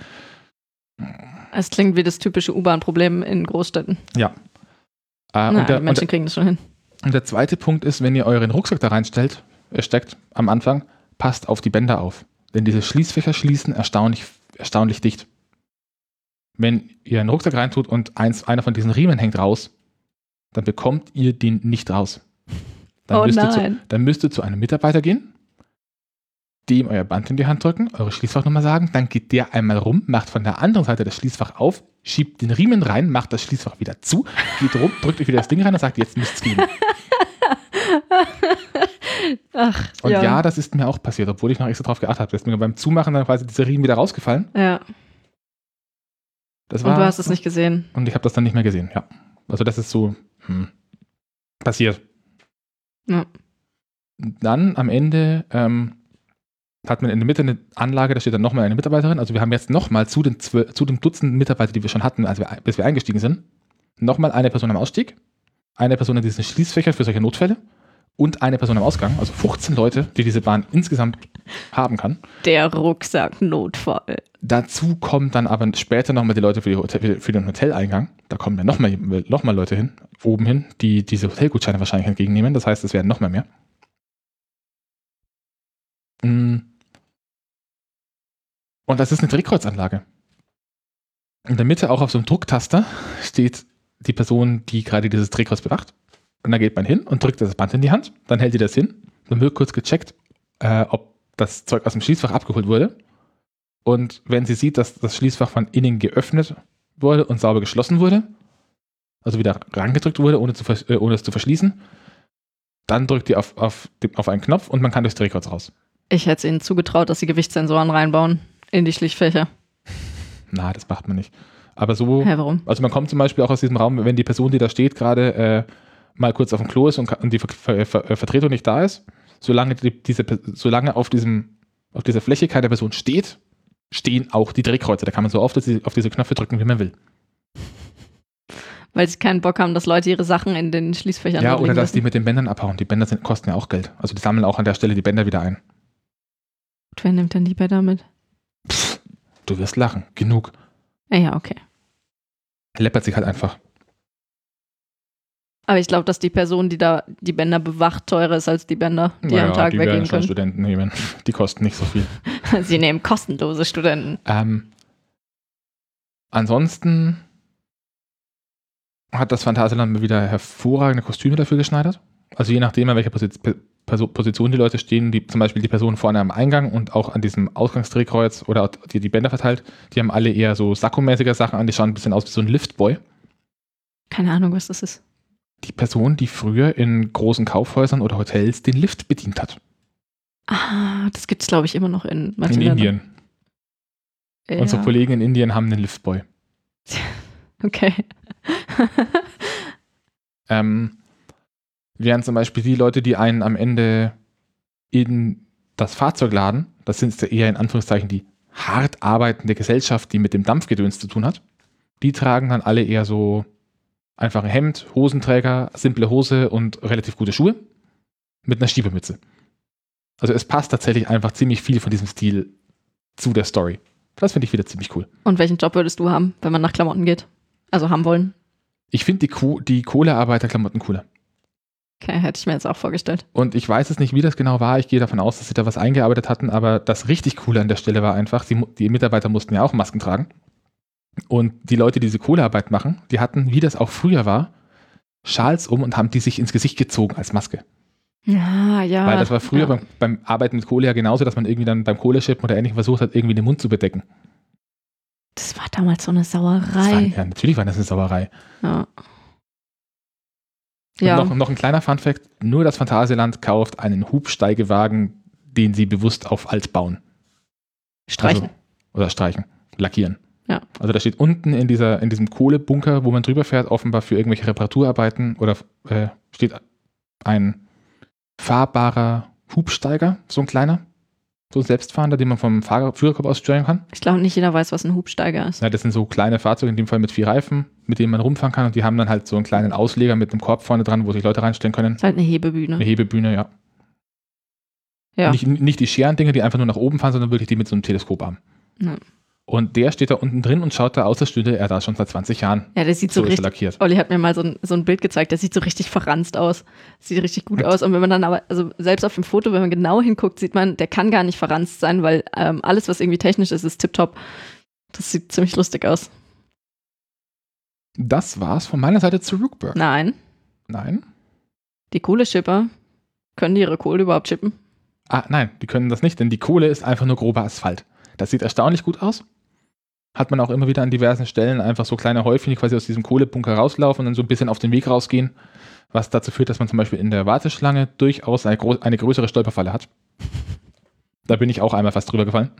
es klingt wie das typische U-Bahn-Problem in Großstädten. Äh, Na, und, der, die Menschen der, kriegen das schon hin. und der zweite Punkt ist, wenn ihr euren Rucksack da reinstellt, äh, steckt am Anfang, passt auf die Bänder auf. Denn diese Schließfächer schließen erstaunlich, erstaunlich dicht. Wenn ihr einen Rucksack reintut und eins, einer von diesen Riemen hängt raus, dann bekommt ihr den nicht raus. Dann, Oh müsst ihr zu, dann müsst ihr zu einem Mitarbeiter gehen, dem euer Band in die Hand drücken, eure Schließfachnummer sagen, dann geht der einmal rum, macht von der anderen Seite das Schließfach auf, schiebt den Riemen rein, macht das Schließfach wieder zu, geht rum, drückt euch wieder das Ding rein und sagt, jetzt müsst es gehen. Ach, Und ja. ja. das ist mir auch passiert, obwohl ich noch extra drauf geachtet habe. Ist mir beim Zumachen dann quasi dieser Riemen wieder rausgefallen. ja. Das Und war, du hast es nicht gesehen. Und ich habe das dann nicht mehr gesehen, ja. Also das ist so hm, passiert. Ja. Dann am Ende ähm, hat man in der Mitte eine Anlage, da steht dann nochmal eine Mitarbeiterin. Also wir haben jetzt nochmal zu, den zu dem Dutzend Mitarbeiter, die wir schon hatten, als wir, bis wir eingestiegen sind, nochmal eine Person am Ausstieg, eine Person in diesen Schließfächern für solche Notfälle und eine Person am Ausgang. Also 15 Leute, die diese Bahn insgesamt haben kann. Der Rucksack-Notfall. Dazu kommen dann aber später nochmal die Leute für, die Hotel, für den Hoteleingang. Da kommen dann nochmal noch mal Leute hin, oben hin, die diese Hotelgutscheine wahrscheinlich entgegennehmen. Das heißt, es werden nochmal mehr. Mm. Und das ist eine Drehkreuzanlage. In der Mitte, auch auf so einem Drucktaster, steht die Person, die gerade dieses Drehkreuz bewacht. Und da geht man hin und drückt das Band in die Hand. Dann hält die das hin. Dann wird kurz gecheckt, äh, ob das Zeug aus dem Schließfach abgeholt wurde. Und wenn sie sieht, dass das Schließfach von innen geöffnet wurde und sauber geschlossen wurde, also wieder rangedrückt wurde, ohne, zu, äh, ohne es zu verschließen, dann drückt die auf, auf, auf einen Knopf und man kann durchs Drehkreuz raus. Ich hätte es ihnen zugetraut, dass sie Gewichtssensoren reinbauen in die Schlichtfächer. Na, das macht man nicht. Aber so. Hä, warum? Also man kommt zum Beispiel auch aus diesem Raum, wenn die Person, die da steht, gerade äh, mal kurz auf dem Klo ist und, und die Ver Ver Ver Vertretung nicht da ist, solange, die, diese, solange auf, diesem, auf dieser Fläche keine Person steht, stehen auch die Drehkreuze. Da kann man so oft auf diese Knöpfe drücken, wie man will. Weil sie keinen Bock haben, dass Leute ihre Sachen in den Schließfächern Ja, oder dass lassen. die mit den Bändern abhauen. Die Bänder sind, kosten ja auch Geld. Also die sammeln auch an der Stelle die Bänder wieder ein. Wer nimmt denn die Bänder mit? Pff, du wirst lachen. Genug. Ah, ja, okay. Läppert sich halt einfach. Aber ich glaube, dass die Person, die da die Bänder bewacht, teurer ist als die Bänder, die Naja, am Tag die werden weggehen schon können. Studenten nehmen. Die kosten nicht so viel. Sie nehmen kostenlose Studenten. Ähm, ansonsten hat das Phantasialand wieder hervorragende Kostüme dafür geschneidert. Also je nachdem, an welcher Posi- Pe- Perso- Position die Leute stehen, die, zum Beispiel die Person vorne am Eingang und auch an diesem Ausgangsdrehkreuz oder die die Bänder verteilt, die haben alle eher so sakkomäßige Sachen an, die schauen ein bisschen aus wie so ein Liftboy. Keine Ahnung, was das ist. Die Person, die früher in großen Kaufhäusern oder Hotels den Lift bedient hat. Ah, das gibt es, glaube ich, immer noch in manchen In. Indien. Ja. Unsere Kollegen in Indien haben den Liftboy. Okay. Ähm, während zum Beispiel die Leute, die einen am Ende in das Fahrzeug laden, das sind ja eher in Anführungszeichen die hart arbeitende Gesellschaft, die mit dem Dampfgedöns zu tun hat, die tragen dann alle eher so einfach ein Hemd, Hosenträger, simple Hose und relativ gute Schuhe mit einer Stiebermütze. Also es passt tatsächlich einfach ziemlich viel von diesem Stil zu der Story. Das finde ich wieder ziemlich cool. Und welchen Job würdest du haben, wenn man nach Klamotten geht? Also haben wollen? Ich finde die, Co die Kohlearbeiterklamotten cooler. Okay, hätte ich mir jetzt auch vorgestellt. Und ich weiß es nicht, wie das genau war. Ich gehe davon aus, dass sie da was eingearbeitet hatten, aber das richtig Coole an der Stelle war einfach, mu- die Mitarbeiter mussten ja auch Masken tragen. Und die Leute, die diese Kohlearbeit machen, die hatten, wie das auch früher war, Schals um und haben die sich ins Gesicht gezogen als Maske. Ja, ja. Weil das war früher ja. beim, beim Arbeiten mit Kohle ja genauso, dass man irgendwie dann beim Kohleschippen oder ähnlichem versucht hat, irgendwie den Mund zu bedecken. Das war damals so eine Das war, Sauerei. ja, natürlich war das eine Sauerei. Ja. Ja. noch, noch ein kleiner Funfact: Nur das Phantasialand kauft einen Hubsteigewagen, den sie bewusst auf alt bauen. Streichen. Also, oder streichen, lackieren. Ja. Also da steht unten in, dieser, in diesem Kohlebunker, wo man drüber fährt, offenbar für irgendwelche Reparaturarbeiten oder äh, steht ein fahrbarer Hubsteiger, so ein kleiner, so ein Selbstfahrender, den man vom Fahrer Führerkorb aus steuern kann. ich glaube, nicht jeder weiß, was ein Hubsteiger ist. Ja, das sind so kleine Fahrzeuge, in dem Fall mit vier Reifen, mit denen man rumfahren kann und die haben dann halt so einen kleinen Ausleger mit einem Korb vorne dran, wo sich Leute reinstellen können. ist halt eine Hebebühne. Eine Hebebühne, ja. Ja. Nicht, nicht die Scherendinger, die einfach nur nach oben fahren, sondern wirklich die mit so einem Teleskoparm. Ja. Und der steht da unten drin und schaut da aus, als stünde er da schon seit 20 Jahren. Ja, der sieht so, So richtig. lackiert. Olli hat mir mal so ein, so ein Bild gezeigt, der sieht so richtig verranzt aus. Sieht richtig gut aus. Und wenn man dann aber, also selbst auf dem Foto, wenn man genau hinguckt, sieht man, der kann gar nicht verranzt sein, weil ähm, alles, was irgendwie technisch ist, ist tipptopp. Das sieht ziemlich lustig aus. Das war's von meiner Seite zu Rookburg. Nein, Nein? die Kohleschipper, können die ihre Kohle überhaupt chippen? Ah, nein, die können das nicht, denn die Kohle ist einfach nur grober Asphalt. Das sieht erstaunlich gut aus. Hat man auch immer wieder an diversen Stellen einfach so kleine Häufchen, die quasi aus diesem Kohlebunker rauslaufen und dann so ein bisschen auf den Weg rausgehen, was dazu führt, dass man zum Beispiel in der Warteschlange durchaus eine, eine größere Stolperfalle hat. Da bin ich auch einmal fast drüber gefallen,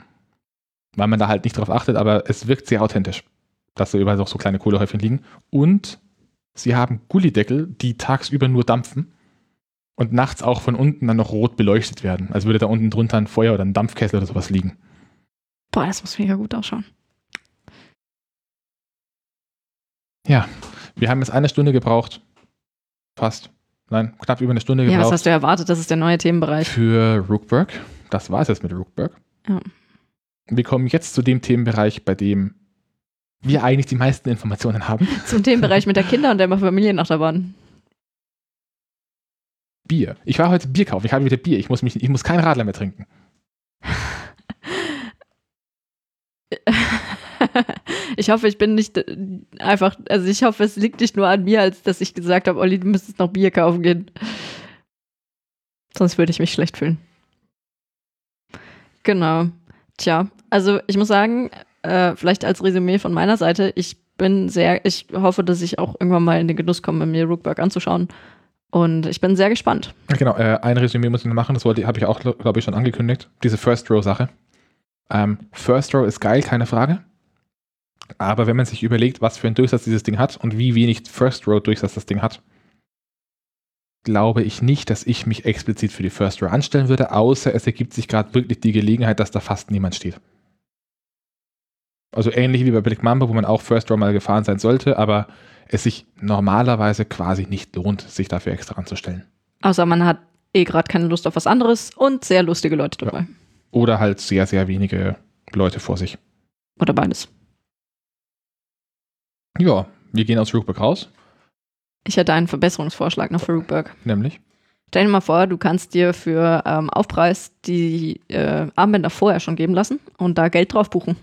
weil man da halt nicht drauf achtet, aber es wirkt sehr authentisch, dass da überall noch so kleine Kohlehäufchen liegen. Und sie haben Gullideckel, die tagsüber nur dampfen und nachts auch von unten dann noch rot beleuchtet werden. Also würde da unten drunter ein Feuer oder ein Dampfkessel oder sowas liegen. Boah, das muss mega gut ausschauen. Wir haben jetzt eine Stunde gebraucht. Fast. Nein, knapp über eine Stunde Ja, was gebraucht. hast du erwartet? Das ist der neue Themenbereich. für Rookburg. das war es jetzt mit Rookberg. Ja. Wir kommen jetzt zu dem Themenbereich, bei dem wir eigentlich die meisten Informationen haben. Zum Themenbereich mit der Kinder- und der Familienachterbahn. Bier. Ich war heute Bier kaufen. Ich habe wieder Bier. Ich muss, mich, ich muss keinen Radler mehr trinken. ich hoffe, ich bin nicht äh, einfach, also ich hoffe, es liegt nicht nur an mir, als dass ich gesagt habe, Olli, du müsstest noch Bier kaufen gehen. Sonst würde ich mich schlecht fühlen. Genau. Tja, also ich muss sagen, äh, vielleicht als Resümee von meiner Seite, ich bin sehr, ich hoffe, dass ich auch irgendwann mal in den Genuss komme, mir Rookberg anzuschauen. Und ich bin sehr gespannt. Genau, äh, ein Resümee muss ich noch machen, das habe ich auch, glaube ich, schon angekündigt. Diese First Row-Sache. Ähm, First Row ist geil, keine Frage. Aber wenn man sich überlegt, was für einen Durchsatz dieses Ding hat und wie wenig First Row Durchsatz das Ding hat, glaube ich nicht, dass ich mich explizit für die First Row anstellen würde, außer es ergibt sich gerade wirklich die Gelegenheit, dass da fast niemand steht. Also ähnlich wie bei Black Mamba, wo man auch First Row mal gefahren sein sollte, aber es sich normalerweise quasi nicht lohnt, sich dafür extra anzustellen. Außer man hat eh gerade keine Lust auf was anderes und sehr lustige Leute dabei. Ja. Oder halt sehr, sehr wenige Leute vor sich. Oder beides. Ja, wir gehen aus Rookburg raus. Ich hätte einen Verbesserungsvorschlag noch für Rookburg. Nämlich? Stell dir mal vor, du kannst dir für ähm, Aufpreis die äh, Armbänder vorher schon geben lassen und da Geld drauf buchen.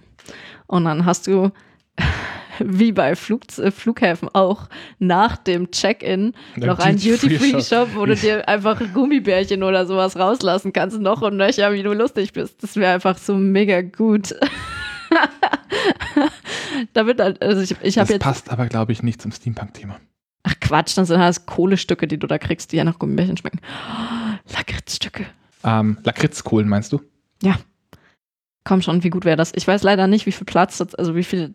Und dann hast du, wie bei Flug, äh, Flughäfen auch, nach dem Check-in noch einen Duty-Free-Shop, wo du dir einfach Gummibärchen oder sowas rauslassen kannst, noch und nöcher, wie du lustig bist. Das wäre einfach so mega gut. da wird halt, also ich, ich habe jetzt. Das passt aber, glaube ich, nicht zum Steampunk-Thema. Ach Quatsch, dann sind das Kohlestücke, die du da kriegst, die ja nach Gummibärchen schmecken. Oh, Lakritzstücke. Ähm, Lakritzkohlen meinst du? Ja. Komm schon, wie gut wäre das? Ich weiß leider nicht, wie viel Platz, also wie viel,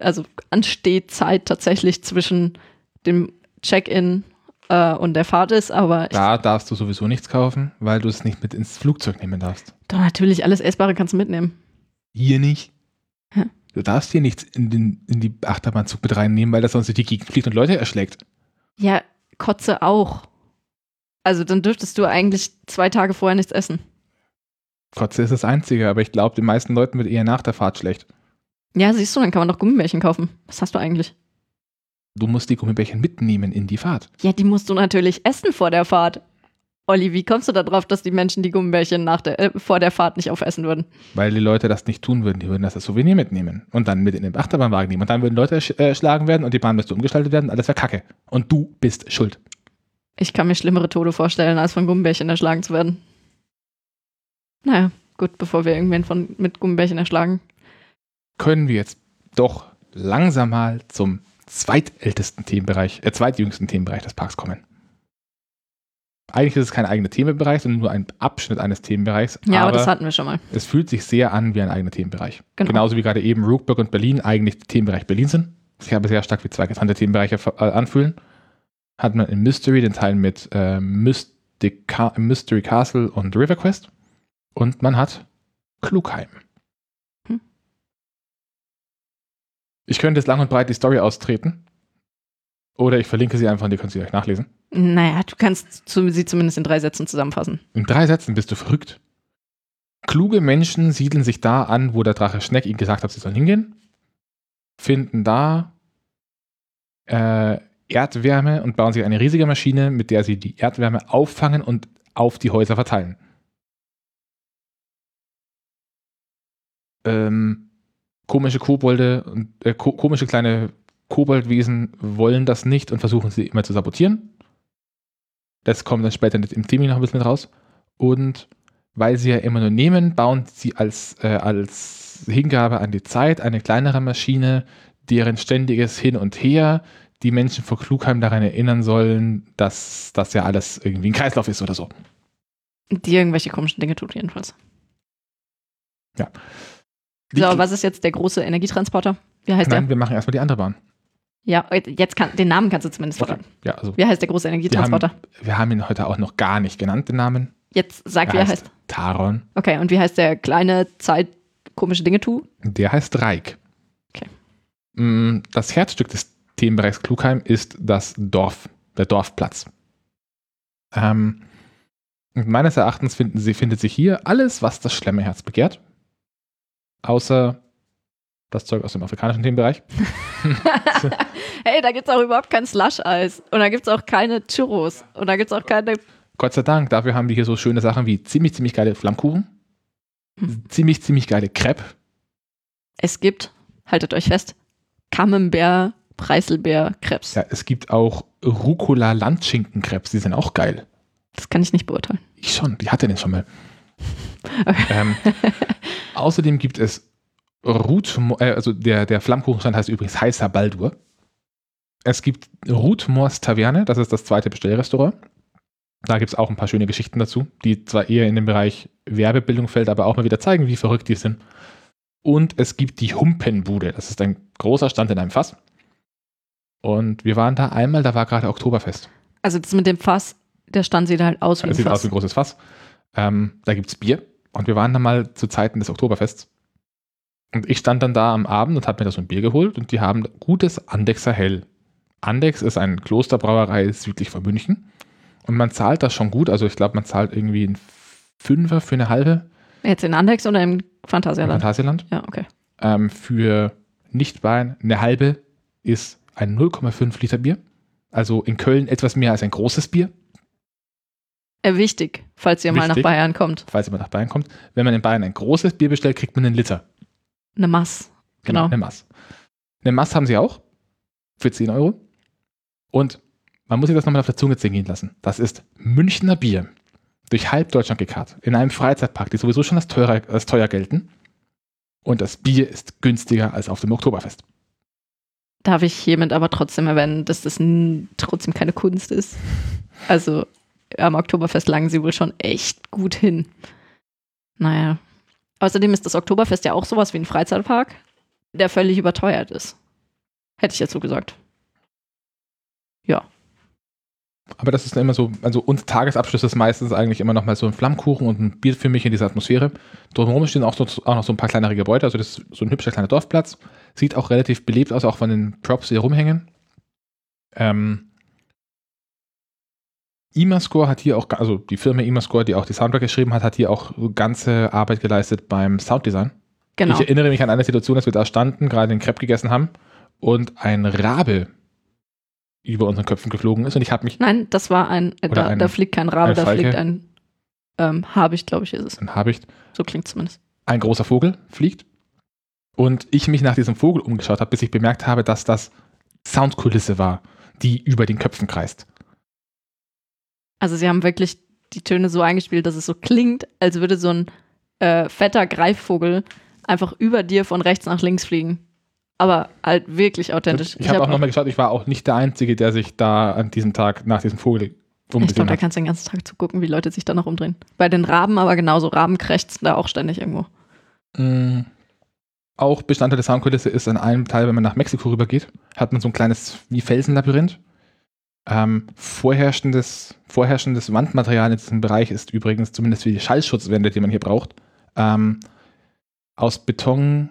also ansteht Zeit tatsächlich zwischen dem Check-in äh, und der Fahrt ist, aber. Da darfst du sowieso nichts kaufen, weil du es nicht mit ins Flugzeug nehmen darfst. Doch, natürlich, alles Essbare kannst du mitnehmen. Hier nicht. Du darfst hier nichts in, den, in die Achterbahnzug mit reinnehmen, weil das sonst durch die Gegend fliegt und Leute erschlägt. Ja, Kotze auch. Also dann dürftest du eigentlich zwei Tage vorher nichts essen. Kotze ist das Einzige, aber ich glaube, den meisten Leuten wird eher nach der Fahrt schlecht. Ja, siehst du, dann kann man doch Gummibärchen kaufen. Was hast du eigentlich? Du musst die Gummibärchen mitnehmen in die Fahrt. Ja, die musst du natürlich essen vor der Fahrt. Olli, wie kommst du darauf, dass die Menschen die Gummibärchen nach der, äh, vor der Fahrt nicht aufessen würden? Weil die Leute das nicht tun würden. Die würden das als Souvenir mitnehmen und dann mit in den Achterbahnwagen nehmen. Und dann würden Leute erschlagen äh, werden und die Bahn müsste umgestaltet werden. Alles wäre Kacke. Und du bist schuld. Ich kann mir schlimmere Tode vorstellen, als von Gummibärchen erschlagen zu werden. Naja, gut, bevor wir irgendwen von, mit Gummibärchen erschlagen. Können wir jetzt doch langsam mal zum zweitältesten Themenbereich, äh, zweitjüngsten Themenbereich des Parks kommen eigentlich ist es kein eigener Themenbereich, sondern nur ein Abschnitt eines Themenbereichs. Ja, aber, aber das hatten wir schon mal. Es fühlt sich sehr an wie ein eigener Themenbereich. Genau. Genauso wie gerade eben Rookburg und Berlin eigentlich Themenbereich Berlin sind. Sich aber sehr stark wie zwei getrennte Themenbereiche äh, anfühlen. Hat man in Mystery den Teil mit äh, Mystery Castle und River Quest. Und man hat Klugheim. Hm. Ich könnte jetzt lang und breit die Story austreten. Oder ich verlinke sie einfach und ihr könnt sie euch nachlesen. Naja, du kannst sie zumindest in drei Sätzen zusammenfassen. In drei Sätzen bist du verrückt. Kluge Menschen siedeln sich da an, wo der Drache Schneck ihnen gesagt hat, sie sollen hingehen, finden da äh, Erdwärme und bauen sich eine riesige Maschine, mit der sie die Erdwärme auffangen und auf die Häuser verteilen. Ähm, komische Kobolde und äh, ko komische kleine Koboldwesen wollen das nicht und versuchen sie immer zu sabotieren. Das kommt dann später im Thema noch ein bisschen mit raus. Und weil sie ja immer nur nehmen, bauen sie als, äh, als Hingabe an die Zeit eine kleinere Maschine, deren ständiges Hin und Her die Menschen vor Klugheim daran erinnern sollen, dass das ja alles irgendwie ein Kreislauf ist oder so. Die irgendwelche komischen Dinge tut, jedenfalls. Ja. so, was ist jetzt der große Energietransporter? Wie heißt Nein, der? wir machen erstmal die andere Bahn. Ja, jetzt kann, den Namen kannst du zumindest verraten. Ja, also wie heißt der große Energietransporter? Wir haben, wir haben, ihn heute auch noch gar nicht genannt, den Namen. Jetzt sag, er wie er heißt. heißt. Taron. Okay, und wie heißt der kleine Zeit komische Dinge tu? Der heißt Reik. Okay. Mm, das Herzstück des Themenbereichs Klugheim ist das Dorf, der Dorfplatz. Ähm, Und meines Erachtens finden sie, findet sich hier alles, was das Schlemmerherz begehrt. Außer das Zeug aus dem afrikanischen Themenbereich. hey, da gibt es auch überhaupt kein Slush-Eis. Und da gibt es auch keine Churros. Und da gibt es auch keine. Gott sei Dank, dafür haben wir hier so schöne Sachen wie ziemlich, ziemlich geile Flammkuchen. Hm. Ziemlich, ziemlich geile Crepe. Es gibt, haltet euch fest, Camembert, Preiselbeer, Krebs. Ja, es gibt auch Rucola-Landschinken-Krebs. Die sind auch geil. Das kann ich nicht beurteilen. Ich schon, die hatte den schon mal. ähm, außerdem gibt es Ruth, äh, also der, der Flammkuchenstand heißt übrigens Heißer Baldur. Es gibt Ruth Moors Taverne, das ist das zweite Bestellrestaurant. Da gibt es auch ein paar schöne Geschichten dazu, die zwar eher in den Bereich Werbebildung fällt, aber auch mal wieder zeigen, wie verrückt die sind. Und es gibt die Humpenbude, das ist ein großer Stand in einem Fass. Und wir waren da einmal, da war gerade Oktoberfest. Also das mit dem Fass, der Stand sieht halt aus wie ein Es sieht Fass. aus wie ein großes Fass. Ähm, da gibt es Bier. Und wir waren da mal zu Zeiten des Oktoberfests. Und ich stand dann da am Abend und habe mir da so ein Bier geholt und die haben gutes Andexer Hell. Andex ist eine Klosterbrauerei südlich von München. Und man zahlt das schon gut. Also ich glaube, man zahlt irgendwie ein Fünfer für eine halbe Jetzt in Andex oder im Phantasialand? Phantasialand. Ja, okay. Ähm, für Nichtwein eine halbe ist ein 0,5 Liter Bier. Also in Köln etwas mehr als ein großes Bier. Äh, wichtig, falls ihr mal nach Wichtig. Bayern kommt. falls man nach Bayern kommt. Wenn man in Bayern ein großes Bier bestellt, kriegt man einen Liter. Eine Mass. Genau. Eine Mass. Eine Mass haben sie auch. Für 10 Euro. Und man muss sich das nochmal auf der Zunge zergehen lassen. Das ist Münchner Bier. Durch halb Deutschland gekarrt. In einem Freizeitpark, die sowieso schon als, teurer, als teuer gelten. Und das Bier ist günstiger als auf dem Oktoberfest. Darf ich hiermit aber trotzdem erwähnen, dass das trotzdem keine Kunst ist. Also am Oktoberfest langen sie wohl schon echt gut hin. Naja. Außerdem ist das Oktoberfest ja auch sowas wie ein Freizeitpark, der völlig überteuert ist. Hätte ich jetzt so gesagt. Aber das ist immer so, also unser Tagesabschluss ist meistens eigentlich immer noch mal so ein Flammkuchen und ein Bier für mich in dieser Atmosphäre. Drumherum stehen auch, so, auch noch so ein paar kleinere Gebäude, also das ist so ein hübscher kleiner Dorfplatz. Sieht auch relativ belebt aus, auch von den Props, die rumhängen. Ähm, Imascore hat hier auch, also die Firma Imascore, die auch die Soundtrack geschrieben hat, hat hier auch ganze Arbeit geleistet beim Sounddesign. Genau. Ich erinnere mich an eine Situation, als wir da standen, gerade den Crepe gegessen haben und ein Rabe über unseren Köpfen geflogen ist und ich habe mich, Nein, das war ein, äh, da, ein- da fliegt kein Rabe, ein da fliegt ein ähm, Habicht, glaube ich, ist es. dann habe ich So klingt zumindest. ein großer Vogel fliegt und ich mich nach diesem Vogel umgeschaut habe, bis ich bemerkt habe, dass das Soundkulisse war, die über den Köpfen kreist. Also sie haben wirklich die Töne so eingespielt, dass es so klingt, als würde so ein äh, fetter Greifvogel einfach über dir von rechts nach links fliegen. Aber halt wirklich authentisch. Ich, habe hab auch nochmal geschaut, ich war auch nicht der Einzige, der sich da an diesem Tag nach diesem Vogel Ich glaube, umgesehen da hat. kannst du den ganzen Tag zugucken, wie Leute sich da noch umdrehen. Bei den Raben aber genauso. Raben krächzen da auch ständig irgendwo. Mm, Auch Bestandteil der Soundkulisse ist an einem Teil, wenn man nach Mexiko rübergeht, hat man so ein kleines wie Felsenlabyrinth. Ähm, vorherrschendes, vorherrschendes Wandmaterial in diesem Bereich ist übrigens, zumindest für die Schallschutzwände, die man hier braucht, ähm, aus Beton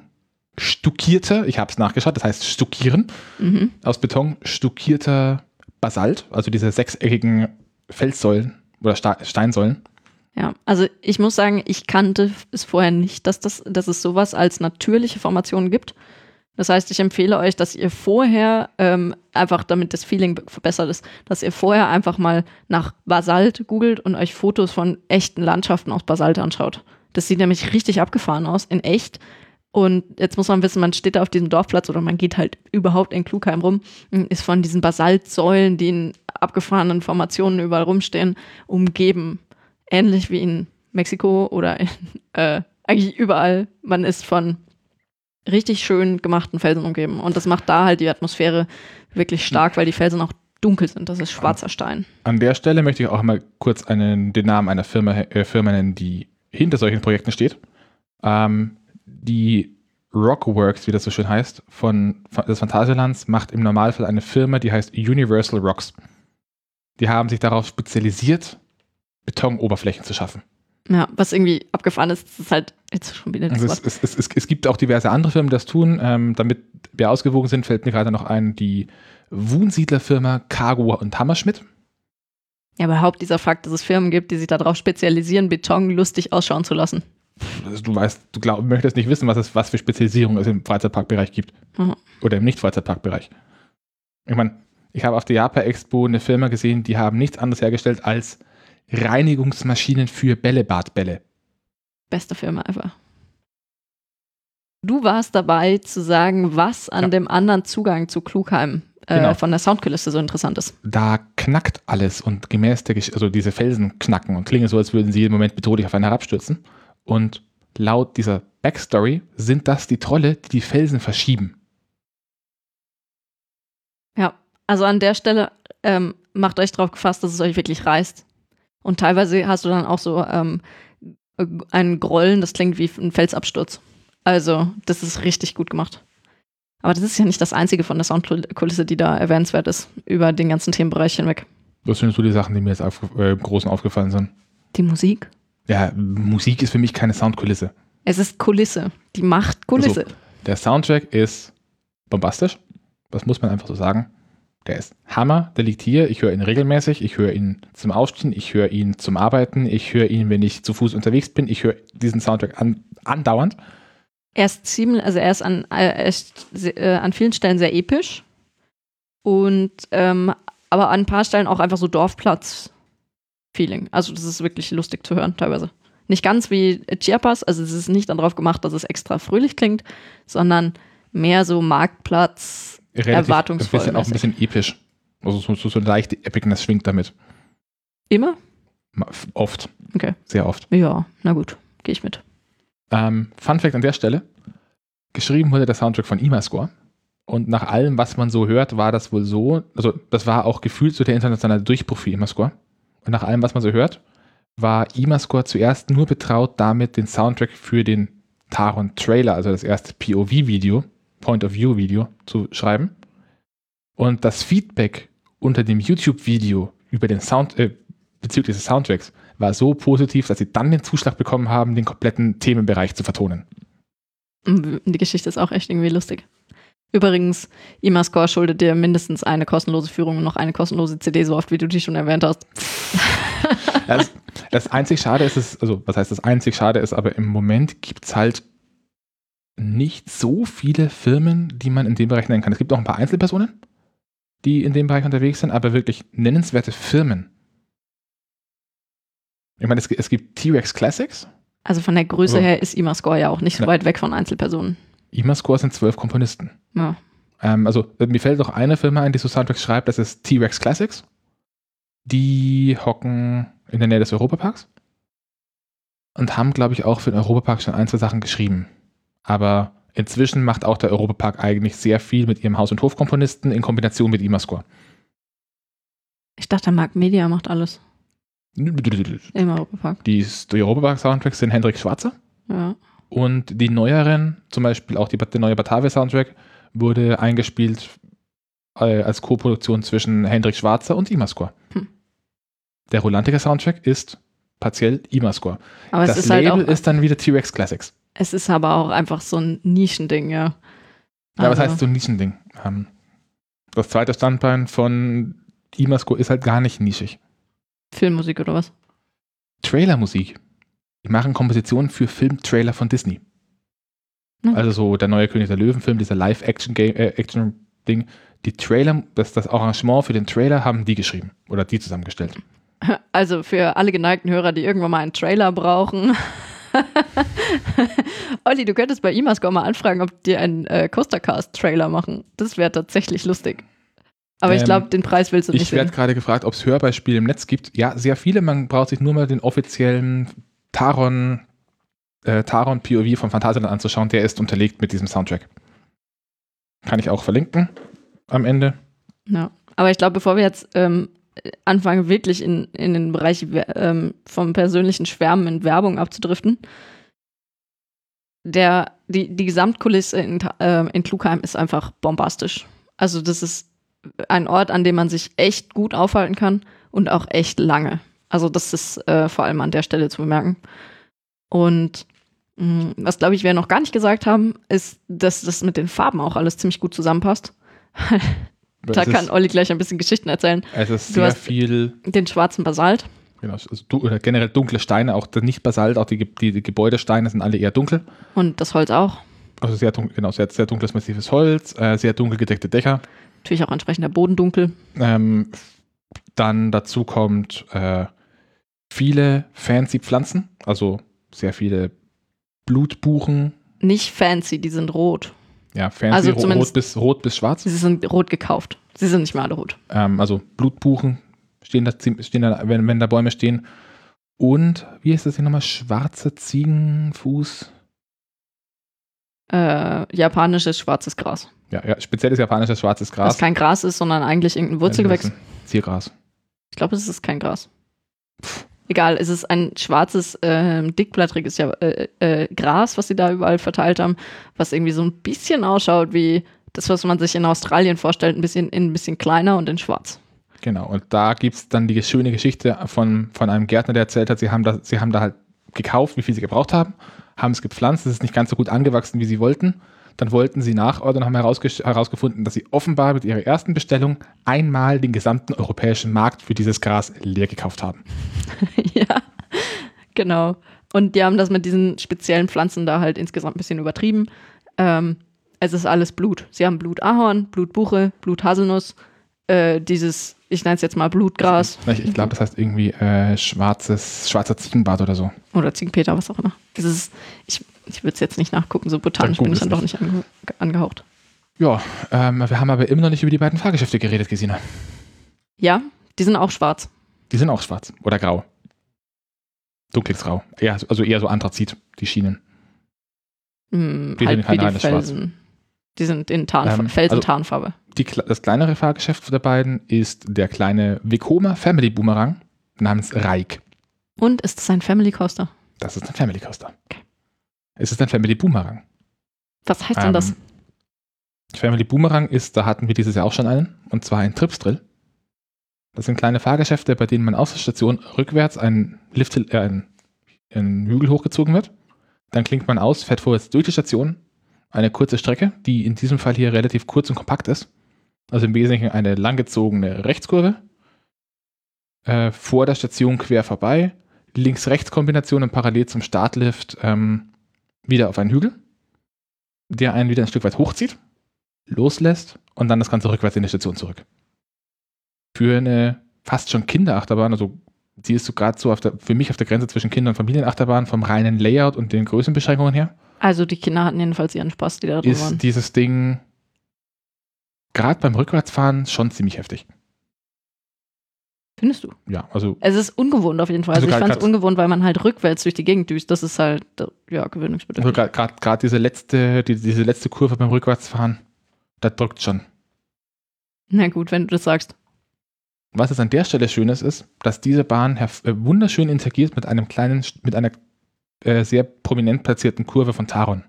stuckierter, ich habe es nachgeschaut, das heißt stuckieren, Mhm. aus Beton stuckierter Basalt, also diese sechseckigen Felssäulen oder Steinsäulen. Ja, also ich muss sagen, ich kannte es vorher nicht, dass, das, dass es sowas als natürliche Formationen gibt. Das heißt, ich empfehle euch, dass ihr vorher, ähm, einfach damit das Feeling be- verbessert ist, dass ihr vorher einfach mal nach Basalt googelt und euch Fotos von echten Landschaften aus Basalt anschaut. Das sieht nämlich richtig abgefahren aus, in echt. Und jetzt muss man wissen, man steht da auf diesem Dorfplatz oder man geht halt überhaupt in Klugheim rum und ist von diesen Basaltsäulen, die in abgefahrenen Formationen überall rumstehen, umgeben ähnlich wie in Mexiko oder in, äh, eigentlich überall. Man ist von richtig schön gemachten Felsen umgeben. Und das macht da halt die Atmosphäre wirklich stark, weil die Felsen auch dunkel sind. Das ist schwarzer Stein. An der Stelle möchte ich auch mal kurz einen, den Namen einer Firma, äh, Firma nennen, die hinter solchen Projekten steht. Ähm, die Rockworks, wie das so schön heißt, von, von des Phantasialands macht im Normalfall eine Firma, die heißt Universal Rocks. Die haben sich darauf spezialisiert, Betonoberflächen zu schaffen. Ja, was irgendwie abgefahren ist, ist halt jetzt schon wieder das Also Wort. es, es, es, es, gibt auch diverse andere Firmen, die das tun. Ähm, damit wir ausgewogen sind, fällt mir gerade noch ein, die Wohnsiedlerfirma Cargo und Hammerschmidt. Ja, überhaupt dieser Fakt, dass es Firmen gibt, die sich darauf spezialisieren, Beton lustig ausschauen zu lassen. Also du weißt, du glaub, möchtest nicht wissen, was es was für Spezialisierung es im Freizeitparkbereich gibt. Mhm. Oder im Nicht-Freizeitparkbereich. Ich meine, ich habe auf der Japan Expo eine Firma gesehen, die haben nichts anderes hergestellt als Reinigungsmaschinen für Bällebadbälle. Beste Firma ever. Du warst dabei zu sagen, was an Ja. dem anderen Zugang zu Klugheim äh, Genau. von der Soundkulisse so interessant ist. Da knackt alles und gemäß der Gesch also diese Felsen knacken und klingen so, als würden sie jeden Moment bedrohlich auf einen herabstürzen. Und laut dieser Backstory sind das die Trolle, die die Felsen verschieben. Ja, also an der Stelle ähm, macht euch drauf gefasst, dass es euch wirklich reißt. Und teilweise hast du dann auch so ähm, ein Grollen, das klingt wie ein Felsabsturz. Also, das ist richtig gut gemacht. Aber das ist ja nicht das einzige von der Soundkulisse, die da erwähnenswert ist, über den ganzen Themenbereich hinweg. Das sind so die Sachen, die mir jetzt auf, äh, im Großen aufgefallen sind. Die Musik. Ja, Musik ist für mich keine Soundkulisse. Es ist Kulisse. Die macht Kulisse. Der Soundtrack ist bombastisch. Das muss man einfach so sagen. Der ist Hammer. Der liegt hier. Ich höre ihn regelmäßig. Ich höre ihn zum Aufstehen. Ich höre ihn zum Arbeiten. Ich höre ihn, wenn ich zu Fuß unterwegs bin. Ich höre diesen Soundtrack an, andauernd. Er ist ziemlich, also er ist an, äh, er ist, äh, an vielen Stellen sehr episch und ähm, aber an ein paar Stellen auch einfach so Dorfplatz-Feeling. Also das ist wirklich lustig zu hören teilweise. Nicht ganz wie Chiapas, also es ist nicht darauf gemacht, dass es extra fröhlich klingt, sondern mehr so Marktplatz. Erwartungsvoll Ein bisschen, auch ein bisschen episch. Also so, so, so leichte Epicness schwingt damit. Immer? Oft. Okay. Sehr oft. Ja, na gut, gehe ich mit. Ähm, Fun Fact an der Stelle: Geschrieben wurde der Soundtrack von Imascore. Und nach allem, was man so hört, war das wohl so, also das war auch gefühlt so der internationale Durchbruch für Imascore. Und nach allem, was man so hört, war Imascore zuerst nur betraut damit, den Soundtrack für den Taron Trailer, also das erste POV-Video, Point of View Video, zu schreiben. Und das Feedback unter dem YouTube-Video über den Sound, äh, bezüglich des Soundtracks war so positiv, dass sie dann den Zuschlag bekommen haben, den kompletten Themenbereich zu vertonen. Die Geschichte ist auch echt irgendwie lustig. Übrigens, Imascore schuldet dir mindestens eine kostenlose Führung und noch eine kostenlose CD, so oft wie du die schon erwähnt hast. Das, das einzig Schade ist es, also was heißt das einzig Schade ist, aber im Moment gibt es halt nicht so viele Firmen, die man in dem Bereich nennen kann. Es gibt auch ein paar Einzelpersonen, die in dem Bereich unterwegs sind, aber wirklich nennenswerte Firmen. Ich meine, es, es gibt T-Rex Classics. Also von der Größe So. her ist Imascore ja auch nicht so weit weg von Einzelpersonen. Imascore sind zwölf Komponisten. Ja. Ähm, also äh, mir fällt doch eine Firma ein, die so Soundtracks schreibt, das ist T-Rex Classics. Die hocken in der Nähe des Europaparks und haben, glaube ich, auch für den Europapark schon ein, zwei Sachen geschrieben. Aber inzwischen macht auch der Europapark eigentlich sehr viel mit ihrem Haus- und Hofkomponisten in Kombination mit Imascore. Ich dachte, Mark Media macht alles im Europapark. Die, die Europapark-Soundtracks sind Hendrik Schwarzer Ja. und die neueren, zum Beispiel auch die, der neue Batavia-Soundtrack, wurde eingespielt äh, als Co-Produktion zwischen Hendrik Schwarzer und Imascore. Hm. Der Rolantica-Soundtrack ist partiell Imascore. Aber das es ist halt Label auch, ist dann wieder T-Rex Classics. Es ist aber auch einfach so ein Nischending, ja. Ja, was Also, heißt so ein Nischending? Ähm, das zweite Standbein von Imascore ist halt gar nicht nischig. Filmmusik oder was? Trailermusik. Die machen Kompositionen für Filmtrailer von Disney. Hm. Also so der neue König der Löwen-Film, dieser Live-Action-Game, äh, Action-Ding. Die Trailer, das, das Arrangement für den Trailer haben die geschrieben oder die zusammengestellt. Also für alle geneigten Hörer, die irgendwann mal einen Trailer brauchen. Olli, du könntest bei Imascore mal anfragen, ob die einen äh, Coastercast-Trailer machen. Das wäre tatsächlich lustig. Aber ich Ähm, glaube, den Preis willst du nicht Ich werde gerade gefragt, ob es Hörbeispiele im Netz gibt. Ja, sehr viele. Man braucht sich nur mal den offiziellen Taron, äh, Taron POV von Phantasialand anzuschauen. Der ist unterlegt mit diesem Soundtrack. Kann ich auch verlinken am Ende. Ja. Aber ich glaube, bevor wir jetzt ähm, anfangen, wirklich in, in den Bereich ähm, vom persönlichen Schwärmen in Werbung abzudriften, der, die, die Gesamtkulisse in, ähm, in Klugheim ist einfach bombastisch. Also das ist ein Ort, an dem man sich echt gut aufhalten kann und auch echt lange. Also das ist äh, vor allem an der Stelle zu bemerken. Und mh, was, glaube ich, wir noch gar nicht gesagt haben, ist, dass das mit den Farben auch alles ziemlich gut zusammenpasst. Da kann ist, Olli gleich ein bisschen Geschichten erzählen. es ist Du sehr hast- viel, Den schwarzen Basalt. genau, also generell dunkle Steine, auch der nicht Basalt, auch die, die, die Gebäudesteine sind alle eher dunkel. Und das Holz auch. Also sehr dunkel, genau, sehr, sehr dunkles, massives Holz, äh, sehr dunkel gedeckte Dächer. Natürlich auch entsprechend der Boden dunkel. Ähm, dann dazu kommt äh, viele fancy Pflanzen, also sehr viele Blutbuchen, Nicht fancy, die sind rot. Ja, fancy, Also rot, bis, rot bis schwarz. Sie sind rot gekauft. Sie sind nicht mehr alle rot. Ähm, also Blutbuchen stehen da, stehen da wenn, wenn da Bäume stehen. Und, wie ist das hier nochmal? Schwarze Ziegenfuß. Äh, japanisches schwarzes Gras. Ja, ja, spezielles japanisches schwarzes Das Gras. kein Gras ist, sondern eigentlich irgendein Wurzelgewächs. Ziergras. Ich glaube, es ist kein Gras. Egal, es ist ein schwarzes, ähm, dickblattriges ja, äh, äh, Gras, was sie da überall verteilt haben, was irgendwie so ein bisschen ausschaut wie das, was man sich in Australien vorstellt, ein bisschen in ein bisschen kleiner und in schwarz. Genau, und da gibt es dann die schöne Geschichte von, von einem Gärtner, der erzählt hat, sie haben, da, sie haben da halt gekauft, wie viel sie gebraucht haben, haben es gepflanzt, es ist nicht ganz so gut angewachsen, wie sie wollten. Dann wollten sie nachordern und haben herausge herausgefunden, dass sie offenbar mit ihrer ersten Bestellung einmal den gesamten europäischen Markt für dieses Gras leer gekauft haben. ja, genau. Und die haben das mit diesen speziellen Pflanzen da halt insgesamt ein bisschen übertrieben. Ähm, es ist alles Blut. Sie haben Blutahorn, Blutbuche, Bluthaselnuss, äh, dieses, ich nenne es jetzt mal Blutgras Ich, ich glaube, das heißt irgendwie äh, schwarzes, schwarzer Ziegenbart oder so. oder Ziegenpeter, was auch immer. Es ist, ich ich würde es jetzt nicht nachgucken, so botanisch bin ich dann doch nicht ange angehaucht. Ja, ähm, wir haben aber immer noch nicht über die beiden Fahrgeschäfte geredet, Gesine. Ja, die sind auch schwarz. Die sind auch schwarz oder grau. Dunkles Grau. Eher, also eher so Anthrazit, die Schienen. Hm, Die halt sind kein wie die reines Schwarz. Die sind in Tarnf Ähm, Felsentarnfarbe. Die, kle- das kleinere Fahrgeschäft der beiden ist der kleine Vekoma Family Boomerang namens Reik. Und ist es ein Family Coaster? Das ist ein Family Coaster. Okay. Es ist ein Family Boomerang. Was heißt denn das? Ähm, Family Boomerang ist, da hatten wir dieses Jahr auch schon einen, und zwar ein Tripsdrill. Das sind kleine Fahrgeschäfte, bei denen man aus der Station rückwärts einen, Lift, äh, einen, einen Hügel hochgezogen wird. Dann klingt man aus, fährt vorwärts durch die Station, eine kurze Strecke, die in diesem Fall hier relativ kurz und kompakt ist. Also im Wesentlichen eine langgezogene Rechtskurve. Äh, vor der Station quer vorbei, Links-Rechts-Kombination und parallel zum Startlift ähm, wieder auf einen Hügel, der einen wieder ein Stück weit hochzieht, loslässt und dann das Ganze rückwärts in die Station zurück. Für eine fast schon Kinderachterbahn, also die ist so gerade so der, für mich auf der Grenze zwischen Kinder- und Familienachterbahn vom reinen Layout und den Größenbeschränkungen her, Also die Kinder hatten jedenfalls ihren Spaß, die da drin ist waren. dieses Ding gerade beim Rückwärtsfahren schon ziemlich heftig. Findest du? Ja, also Es ist ungewohnt auf jeden Fall. Also Also, ich fand es ungewohnt, weil man halt rückwärts durch die Gegend düst. Das ist halt, ja, gewöhnungsbedürftig. also gerade diese letzte, die, diese letzte Kurve beim Rückwärtsfahren, da drückt schon. Na gut, wenn du das sagst. Was es an der Stelle Schönes ist, dass diese Bahn äh, wunderschön interagiert mit einem kleinen, mit einer äh, sehr prominent platzierten Kurve von Taron.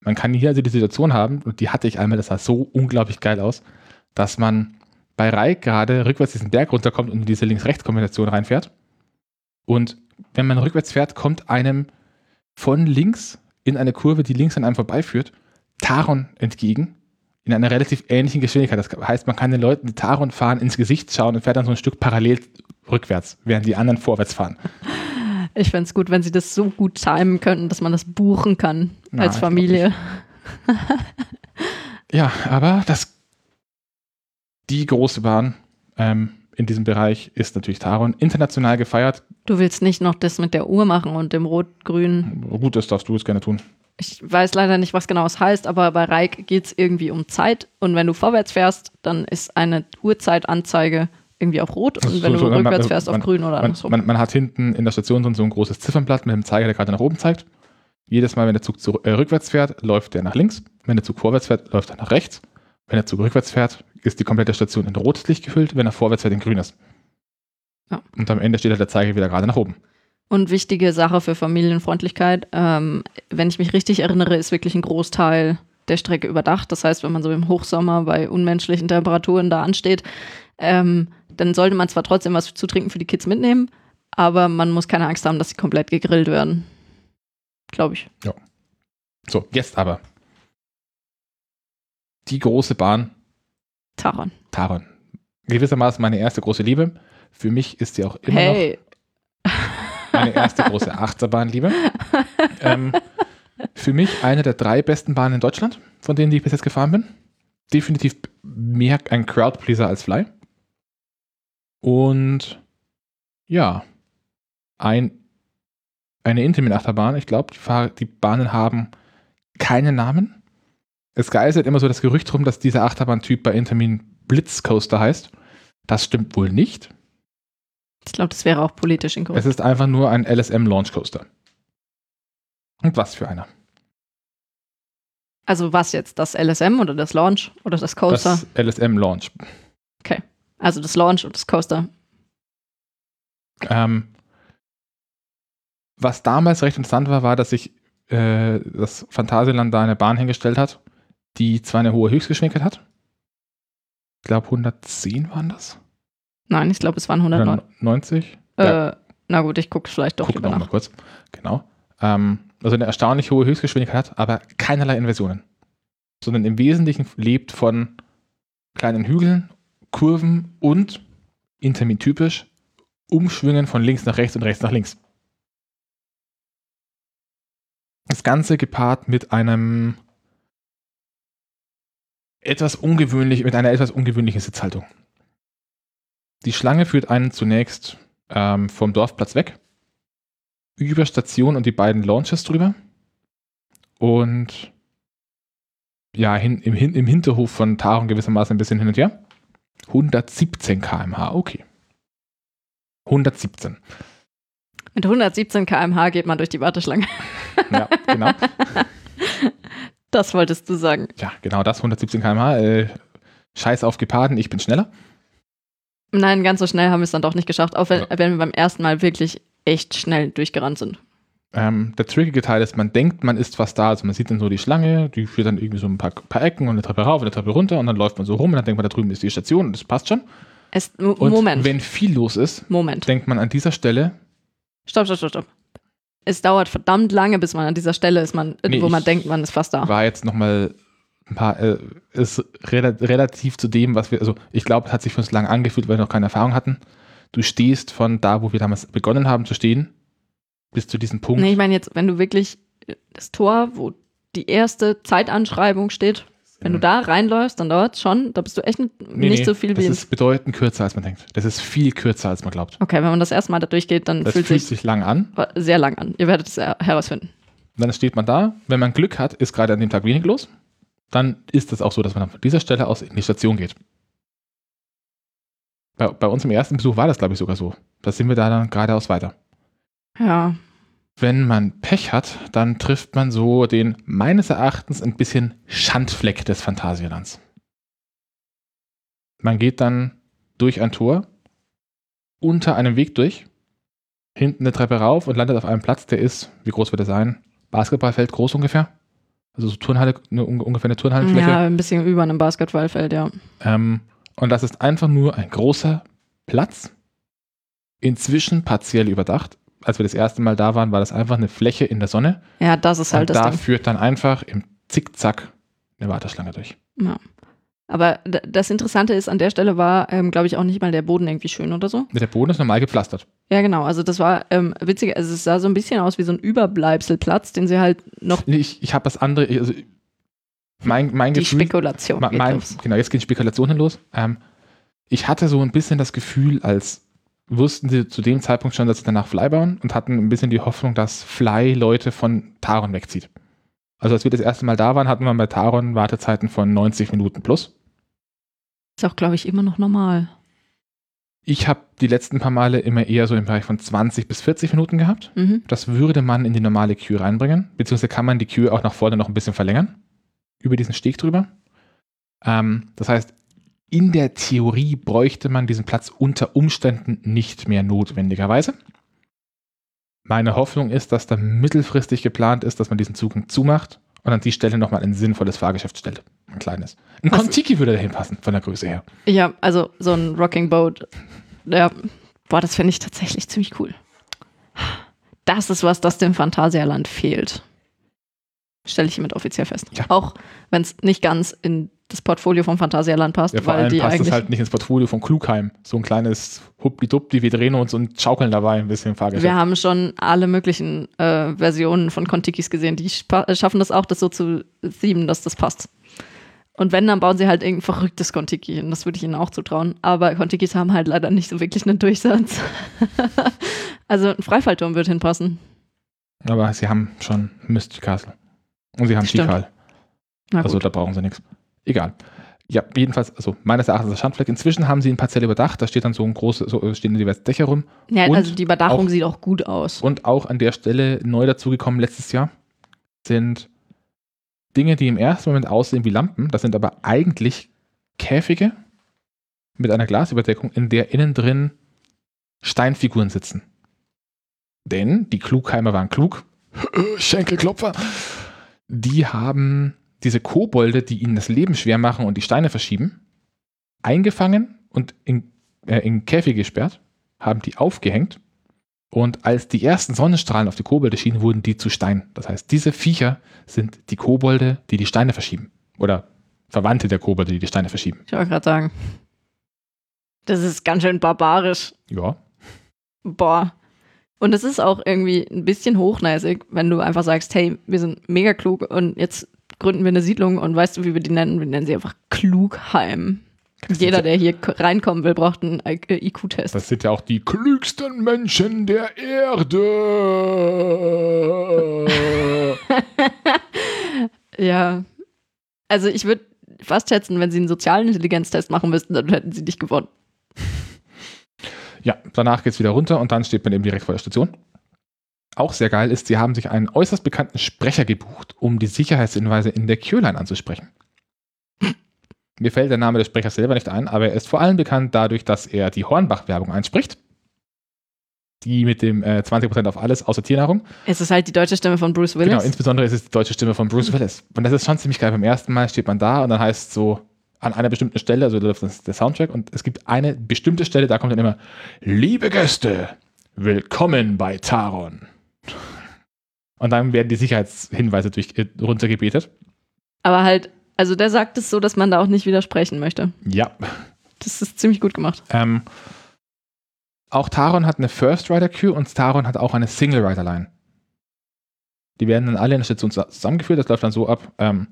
Man kann hier also die Situation haben, und die hatte ich einmal, das sah so unglaublich geil aus, dass man bei Reik gerade rückwärts diesen Berg runterkommt und in diese Links-Rechts-Kombination reinfährt. Und wenn man rückwärts fährt, kommt einem von links in eine Kurve, die links an einem vorbeiführt, Taron entgegen in einer relativ ähnlichen Geschwindigkeit. Das heißt, man kann den Leuten, die Taron fahren, ins Gesicht schauen und fährt dann so ein Stück parallel rückwärts, während die anderen vorwärts fahren. Ich fände es gut, wenn sie das so gut timen könnten, dass man das buchen kann Na, als Familie. Ja, aber das, die große Bahn ähm, in diesem Bereich ist natürlich Taron. International gefeiert. Du willst nicht noch das mit der Uhr machen und dem Rot-Grün. Gut, das darfst du es gerne tun. Ich weiß leider nicht, was genau es heißt, aber bei Reik geht es irgendwie um Zeit. Und wenn du vorwärts fährst, dann ist eine Uhrzeitanzeige irgendwie auf Rot. Und Also wenn so- du so- rückwärts man- fährst, auf man- Grün oder Man, andersrum. man, man hat hinten in der Station so ein- großes Ziffernblatt mit dem Zeiger, der gerade nach oben zeigt. Jedes Mal, wenn der Zug zu, äh, rückwärts fährt, läuft der nach links. Wenn der Zug vorwärts fährt, läuft er nach rechts. Wenn der Zug rückwärts fährt, ist die komplette Station in rotes Licht gefüllt. Wenn er vorwärts fährt, in grünes. Ja. Und am Ende steht halt der Zeiger wieder gerade nach oben. Und wichtige Sache für Familienfreundlichkeit, ähm, wenn ich mich richtig erinnere, ist wirklich ein Großteil der Strecke überdacht. Das heißt, wenn man so im Hochsommer bei unmenschlichen Temperaturen da ansteht, ähm, dann sollte man zwar trotzdem was zu trinken für die Kids mitnehmen, aber man muss keine Angst haben, dass sie komplett gegrillt werden. Glaube ich. So, jetzt aber. Die große Bahn Taran. Taron. Gewissermaßen meine erste große Liebe. Für mich ist sie auch immer Hey, noch meine erste große Achterbahnliebe. ähm, für mich eine der drei besten Bahnen in Deutschland, von denen die ich bis jetzt gefahren bin. Definitiv mehr ein Crowdpleaser als Fly. Und ja, ein, eine Intamin-Achterbahn. Ich glaube, die, die Bahnen haben keine Namen. Es geistert immer so das Gerücht rum, dass dieser Achterbahntyp bei Intamin Blitzcoaster heißt. Das stimmt wohl nicht. ich glaube, das wäre auch politisch inkorrekt. Es ist einfach nur ein LSM Launch Coaster. Und was für einer? Also was jetzt? Das LSM oder das Launch oder das Coaster? Das LSM Launch. also das Launch und das Coaster. Ähm, was damals recht interessant war, war, dass sich äh, das Phantasialand da eine Bahn hingestellt hat, die zwar eine hohe Höchstgeschwindigkeit hat. Ich glaube 110 waren das. Nein, ich glaube, es waren 109. Oder 90. Ja. Äh, na gut, ich gucke vielleicht doch Guck lieber noch mal nach. kurz. Genau. Ähm, also eine erstaunlich hohe Höchstgeschwindigkeit hat, aber keinerlei Inversionen. Sondern im Wesentlichen lebt von kleinen Hügeln, Kurven und intermin-typisch Umschwingen von links nach rechts und rechts nach links. Das Ganze gepaart mit einem etwas ungewöhnlich, mit einer etwas ungewöhnlichen Sitzhaltung. Die Schlange führt einen zunächst ähm, vom Dorfplatz weg, über Station und die beiden Launches drüber und ja, hin, im, im Hinterhof von Taron gewissermaßen ein bisschen hin und her. 117 km/h, okay. 117. Mit 117 km/h geht man durch die Warteschlange. Ja, genau. Das wolltest du sagen. Ja, genau das, 117 km/h. Äh, Scheiß auf Geparden, ich bin schneller. Nein, ganz so schnell haben wir es dann doch nicht geschafft, auch wenn, Ja. wenn wir beim ersten Mal wirklich echt schnell durchgerannt sind. Ähm, der trickige Teil ist, man denkt, man ist fast da. Also man sieht dann so die Schlange, die führt dann irgendwie so ein paar, paar Ecken und eine Treppe rauf und eine Treppe runter und dann läuft man so rum und dann denkt man, da drüben ist die Station und das passt schon. Es, Und Moment, wenn viel los ist, Moment. denkt man an dieser Stelle, Stopp, stopp, stopp, stopp. Es dauert verdammt lange, bis man an dieser Stelle ist, man, Nee, wo man denkt, man ist fast da. war jetzt nochmal ein paar, äh, ist rela relativ zu dem, was wir, also ich glaube, es hat sich für uns lang angefühlt, weil wir noch keine Erfahrung hatten. Du stehst von da, wo wir damals begonnen haben zu stehen, bis zu diesem Punkt. Nee, ich meine jetzt, wenn du wirklich äh, das Tor, wo die erste Zeitanschreibung steht, wenn du da reinläufst, dann dauert es schon, da bist du echt nicht nee, so viel Das wie. ist bedeutend kürzer, als man denkt. Das ist viel kürzer, als man glaubt. okay, wenn man das erste Mal da durchgeht, dann Das fühlt fühlt sich sich lang an. sehr lang an. Ihr werdet es her- herausfinden. Dann steht man da. Wenn man Glück hat, ist gerade an dem Tag wenig los. Dann ist es auch so, dass man von dieser Stelle aus in die Station geht. Bei, bei uns im ersten Besuch war das, glaube ich, sogar so. Da sind wir da dann geradeaus weiter. Ja, Wenn man Pech hat, dann trifft man so den meines Erachtens ein bisschen Schandfleck des Phantasialands. Man geht dann durch ein Tor, unter einem Weg durch, hinten eine Treppe rauf und landet auf einem Platz, der ist, wie groß wird er sein? Basketballfeld groß ungefähr. Also so Turnhalle, eine, ungefähr eine Turnhallenfläche. ja, ein bisschen über einem Basketballfeld, ja. Ähm, und das ist einfach nur ein großer Platz, inzwischen partiell überdacht. Als wir das erste Mal da waren, war das einfach eine Fläche in der Sonne. Ja, das ist halt und das da Ding. führt dann einfach im Zickzack eine Warteschlange durch. Ja. Aber das Interessante ist, an der Stelle war, ähm, glaube ich, auch nicht mal der Boden irgendwie schön oder so. Der Boden ist normal gepflastert. Ja, genau. Also das war ähm, witzig. Also es sah so ein bisschen aus wie so ein Überbleibselplatz, den sie halt noch Ich, ich habe das andere, also mein, mein die Gefühl, Spekulation mein, los. genau, jetzt gehen Spekulationen los. Ähm, ich hatte so ein bisschen das Gefühl, als wussten sie zu dem Zeitpunkt schon, dass sie danach Fly bauen und hatten ein bisschen die Hoffnung, dass Fly Leute von Taron wegzieht. Also als wir das erste Mal da waren, hatten wir bei Taron Wartezeiten von 90 Minuten plus. Ist auch, glaube ich, immer noch normal. Ich habe die letzten paar Male immer eher so im Bereich von 20 bis 40 Minuten gehabt. Mhm. Das würde man in die normale Queue reinbringen, beziehungsweise kann man die Queue auch nach vorne noch ein bisschen verlängern, über diesen Steg drüber. Ähm, das heißt, in der Theorie bräuchte man diesen Platz unter Umständen nicht mehr notwendigerweise. Meine Hoffnung ist, dass da mittelfristig geplant ist, dass man diesen Zug zumacht und an die Stelle nochmal ein sinnvolles Fahrgeschäft stellt. Ein kleines. Ein Was- Kontiki würde dahin passen, von der Größe her. Ja, also so ein Rocking Boat. Ja, boah, das finde ich tatsächlich ziemlich cool. Das ist was, das dem Phantasialand fehlt. Stelle ich hiermit offiziell fest. Ja. Auch wenn es nicht ganz in das Portfolio vom Phantasialand passt, Ja, vor weil allem die passt es halt nicht ins Portfolio von Klugheim. So ein kleines Huppdi-Dupdi, wir drehen uns und schaukeln dabei ein bisschen Fahrgeschäft. wir haben schon alle möglichen äh, Versionen von Kontikis gesehen. Die äh, schaffen das auch, das so zu themen, dass das passt. Und wenn, dann bauen sie halt irgendein verrücktes Kontiki hin. Das würde ich ihnen auch zutrauen. Aber Kontikis haben halt leider nicht so wirklich einen Durchsatz. also ein Freifallturm wird hinpassen. Aber sie haben schon Mystic Castle. Und sie haben. Tikal. Also da brauchen sie nichts. Egal. Ja, jedenfalls, also meines Erachtens das Schandfleck. Inzwischen haben sie ihn partiell überdacht. Da steht dann so ein großes, so stehen diverse Dächer rum. ja, und also die Überdachung auch- sieht auch gut aus. Und auch an der Stelle neu dazugekommen letztes Jahr sind Dinge, die im ersten Moment aussehen wie Lampen. Das sind aber eigentlich Käfige mit einer Glasüberdeckung, in der innen drin Steinfiguren sitzen. Denn die Klugheimer waren klug. Schenkelklopfer. Die haben diese Kobolde, die ihnen das Leben schwer machen und die Steine verschieben, eingefangen und in, äh, in Käfige gesperrt, haben die aufgehängt und als die ersten Sonnenstrahlen auf die Kobolde schienen, wurden die zu Stein. Das heißt, diese Viecher sind die Kobolde, die die Steine verschieben. Oder Verwandte der Kobolde, die die Steine verschieben. Ich wollte gerade sagen. Das ist ganz schön barbarisch. Ja. Boah. Und es ist auch irgendwie ein bisschen hochnäsig, wenn du einfach sagst, hey, wir sind mega klug und jetzt gründen wir eine Siedlung und weißt du, wie wir die nennen? Wir nennen sie einfach Klugheim. Jeder, der hier reinkommen will, braucht einen I- äh, IQ-Test. das sind ja auch die klügsten Menschen der Erde. Ja. Also ich würde fast schätzen, wenn sie einen sozialen Intelligenztest machen müssten, dann hätten sie nicht gewonnen. Ja, danach geht es wieder runter und dann steht man eben direkt vor der Station. Auch sehr geil ist, sie haben sich einen äußerst bekannten Sprecher gebucht, um die Sicherheitshinweise in der Queueline anzusprechen. Mir fällt der Name des Sprechers selber nicht ein, aber er ist vor allem bekannt dadurch, dass er die Hornbach-Werbung einspricht. Die mit dem äh, 20% auf alles außer Tiernahrung. Es ist halt die deutsche Stimme von Bruce Willis. Genau, insbesondere ist es die deutsche Stimme von Bruce Willis. Und das ist schon ziemlich geil. Beim ersten Mal steht man da und dann heißt es so an einer bestimmten Stelle, also da läuft das- der Soundtrack und es gibt eine bestimmte Stelle, da kommt dann immer, liebe Gäste, willkommen bei Taron. Und dann werden die Sicherheitshinweise durch, äh, runtergebetet. Aber halt, also der sagt es so, dass man da auch nicht widersprechen möchte. Ja. Das ist ziemlich gut gemacht. Ähm, auch Taron hat eine First Rider Queue und Taron hat auch eine Single Rider Line. Die werden dann alle in der Station zus- zusammengeführt. Das läuft dann so ab. Ähm,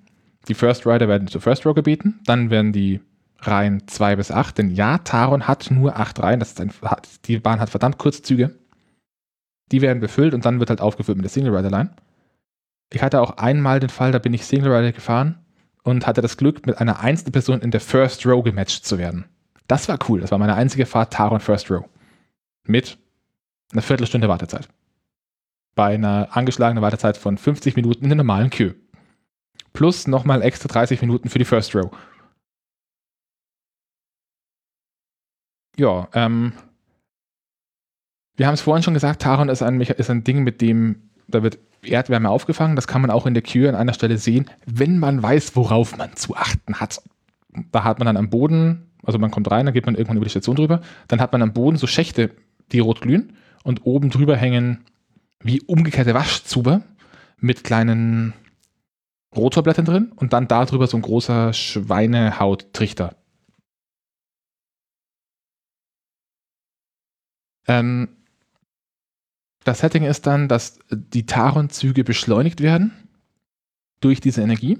die First Rider werden zur First Row gebeten. Dann werden die Reihen 2 bis 8. Denn ja, Taron hat nur 8 Reihen. Das ist ein, die Bahn hat verdammt kurze Züge. Die werden befüllt und dann wird halt aufgefüllt mit der Single Rider Line. Ich hatte auch einmal den Fall, da bin ich Single Rider gefahren und hatte das Glück, mit einer einzelnen Person in der First Row gematcht zu werden. Das war cool. Das war meine einzige Fahrt Taron First Row. Mit einer Viertelstunde Wartezeit. Bei einer angeschlagenen Wartezeit von 50 Minuten in der normalen Queue. Plus nochmal extra 30 Minuten für die First Row. Ja, ähm. Wir haben es vorhin schon gesagt, Taron ist ein, ist ein Ding, mit dem, da wird Erdwärme aufgefangen. Das kann man auch in der Queue an einer Stelle sehen, wenn man weiß, worauf man zu achten hat. Da hat man dann am Boden, also man kommt rein, dann geht man irgendwann über die Station drüber, dann hat man am Boden so Schächte, die rot glühen und oben drüber hängen wie umgekehrte Waschzuber mit kleinen Rotorblättern drin und dann darüber so ein großer Schweinehauttrichter. Ähm, das Setting ist dann, dass die Taron-Züge beschleunigt werden durch diese Energie,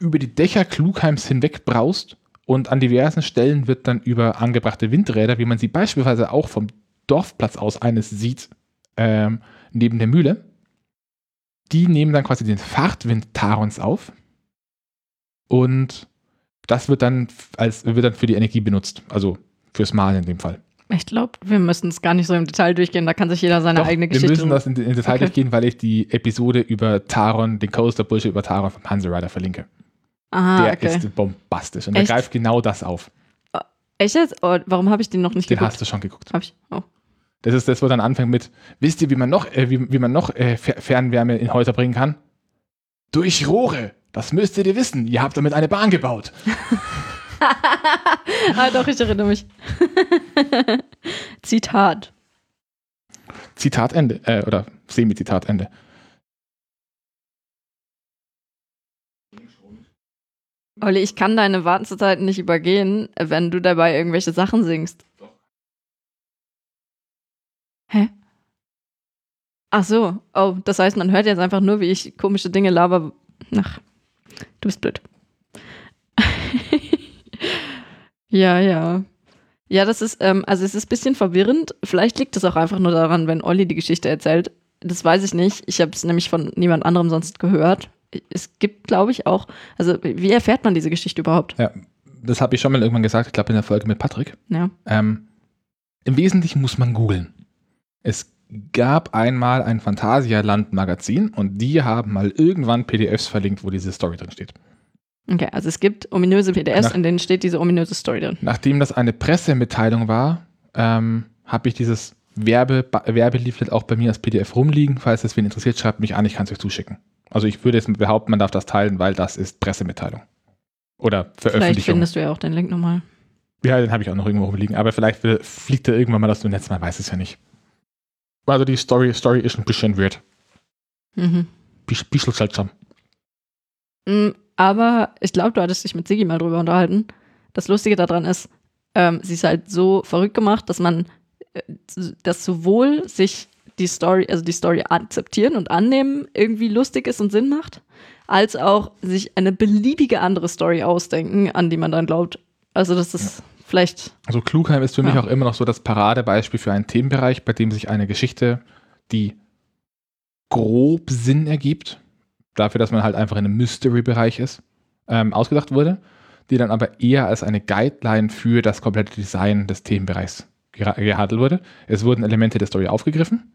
über die Dächer Klugheims hinweg braust und an diversen Stellen wird dann über angebrachte Windräder, wie man sie beispielsweise auch vom Dorfplatz aus eines sieht, ähm, neben der Mühle, die nehmen dann quasi den Fahrtwind Tarons auf und das wird dann als wird dann für die Energie benutzt, also fürs Malen in dem Fall. Ich glaube, wir müssen es gar nicht so im Detail durchgehen. Da kann sich jeder seine Doch, eigene wir Geschichte. müssen das in, in Detail Okay. durchgehen, weil ich die Episode über Taron, den Coaster Bullshit über Taron vom Hanse Rider verlinke. ah, der okay. ist bombastisch und Echt? der greift genau das auf. Echt jetzt? Oh, warum habe ich den noch nicht Den geguckt? hast du schon geguckt. Hab ich. Oh. Das ist das, wo dann anfängt mit, wisst ihr, wie man noch, äh, wie, wie man noch äh, Fer- Fernwärme in Häuser bringen kann? Durch Rohre. Das müsstet ihr wissen. Ihr habt damit eine Bahn gebaut. ah, doch, ich erinnere mich. Zitat. Zitat Ende. Äh, oder Semi-Zitat Ende. Olli, ich kann deine Wartenzeiten nicht übergehen, wenn du dabei irgendwelche Sachen singst. Hä? Ach so. Oh, das heißt, man hört jetzt einfach nur, wie ich komische Dinge laber. Ach, du bist blöd. ja, ja. Ja, das ist, ähm, also es ist ein bisschen verwirrend. Vielleicht liegt es auch einfach nur daran, wenn Olli die Geschichte erzählt. Das weiß ich nicht. Ich habe es nämlich von niemand anderem sonst gehört. Es gibt, glaube ich, auch, also wie erfährt man diese Geschichte überhaupt? Ja, das habe ich schon mal irgendwann gesagt, ich glaube in der Folge mit Patrick. Ja. Ähm, Im Wesentlichen muss man googeln. Es gab einmal ein Phantasialand-Magazin und die haben mal irgendwann PDFs verlinkt, wo diese Story drin steht. Okay, also es gibt ominöse PDFs, Nach- in denen steht diese ominöse Story drin. Nachdem das eine Pressemitteilung war, ähm, habe ich dieses Werbe Werbeleaflet auch bei mir als PDF rumliegen. Falls es wen interessiert, schreibt mich an, ich kann es euch zuschicken. Also ich würde jetzt behaupten, man darf das teilen, weil das ist Pressemitteilung. Oder Vielleicht Veröffentlichung. findest du ja auch den Link nochmal. Ja, den habe ich auch noch irgendwo rumliegen. Aber vielleicht fliegt er irgendwann mal aus dem Netz, man weiß es ja nicht. Also die Story, Story ist ein bisschen weird. Mhm. Bisch- Bisschen seltsam. Mm, Aber ich glaube, du hattest dich mit Sigi mal drüber unterhalten. Das Lustige daran ist, ähm, sie ist halt so verrückt gemacht, dass man äh, dass sowohl sich die Story, also die Story akzeptieren und annehmen, irgendwie lustig ist und Sinn macht, als auch sich eine beliebige andere Story ausdenken, an die man dann glaubt. Also das ist vielleicht, Also Klugheim ist für mich Ja. auch immer noch so das Paradebeispiel für einen Themenbereich, bei dem sich eine Geschichte, die grob Sinn ergibt, dafür, dass man halt einfach in einem Mystery-Bereich ist, ähm, ausgedacht wurde, die dann aber eher als eine Guideline für das komplette Design des Themenbereichs gehandelt wurde. Es wurden Elemente der Story aufgegriffen,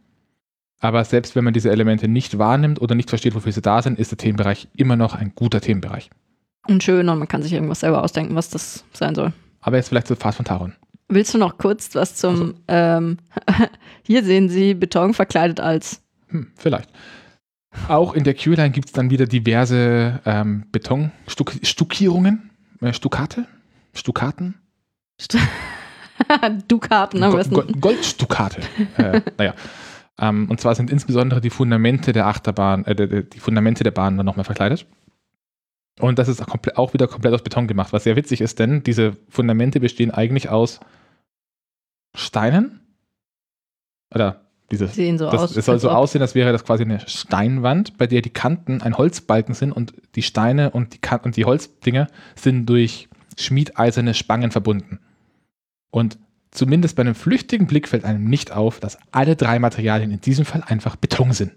aber selbst wenn man diese Elemente nicht wahrnimmt oder nicht versteht, wofür sie da sind, ist der Themenbereich immer noch ein guter Themenbereich. und schön und man kann sich irgendwas selber ausdenken, was das sein soll. Aber jetzt vielleicht zu Fast von Taron. Willst du noch kurz was zum, ähm, hier sehen Sie Beton verkleidet als Hm, vielleicht. Auch in der Q-Line gibt es dann wieder diverse ähm, Betonstuckierungen, äh, Stuckate, Stukaten, Dukaten am besten. Go Goldstuckate. äh, naja. Ähm, und zwar sind insbesondere die Fundamente der Achterbahn, äh, die Fundamente der Bahn dann nochmal verkleidet. Und das ist auch, auch wieder komplett aus Beton gemacht, was sehr witzig ist, denn diese Fundamente bestehen eigentlich aus Steinen. Oder dieses sehen so das, aus. es soll so aussehen, als wäre das quasi eine Steinwand, bei der die Kanten ein Holzbalken sind und die Steine und die, kan und die Holzdinger sind durch schmiedeiserne Spangen verbunden. Und zumindest bei einem flüchtigen Blick fällt einem nicht auf, dass alle drei Materialien in diesem Fall einfach Beton sind.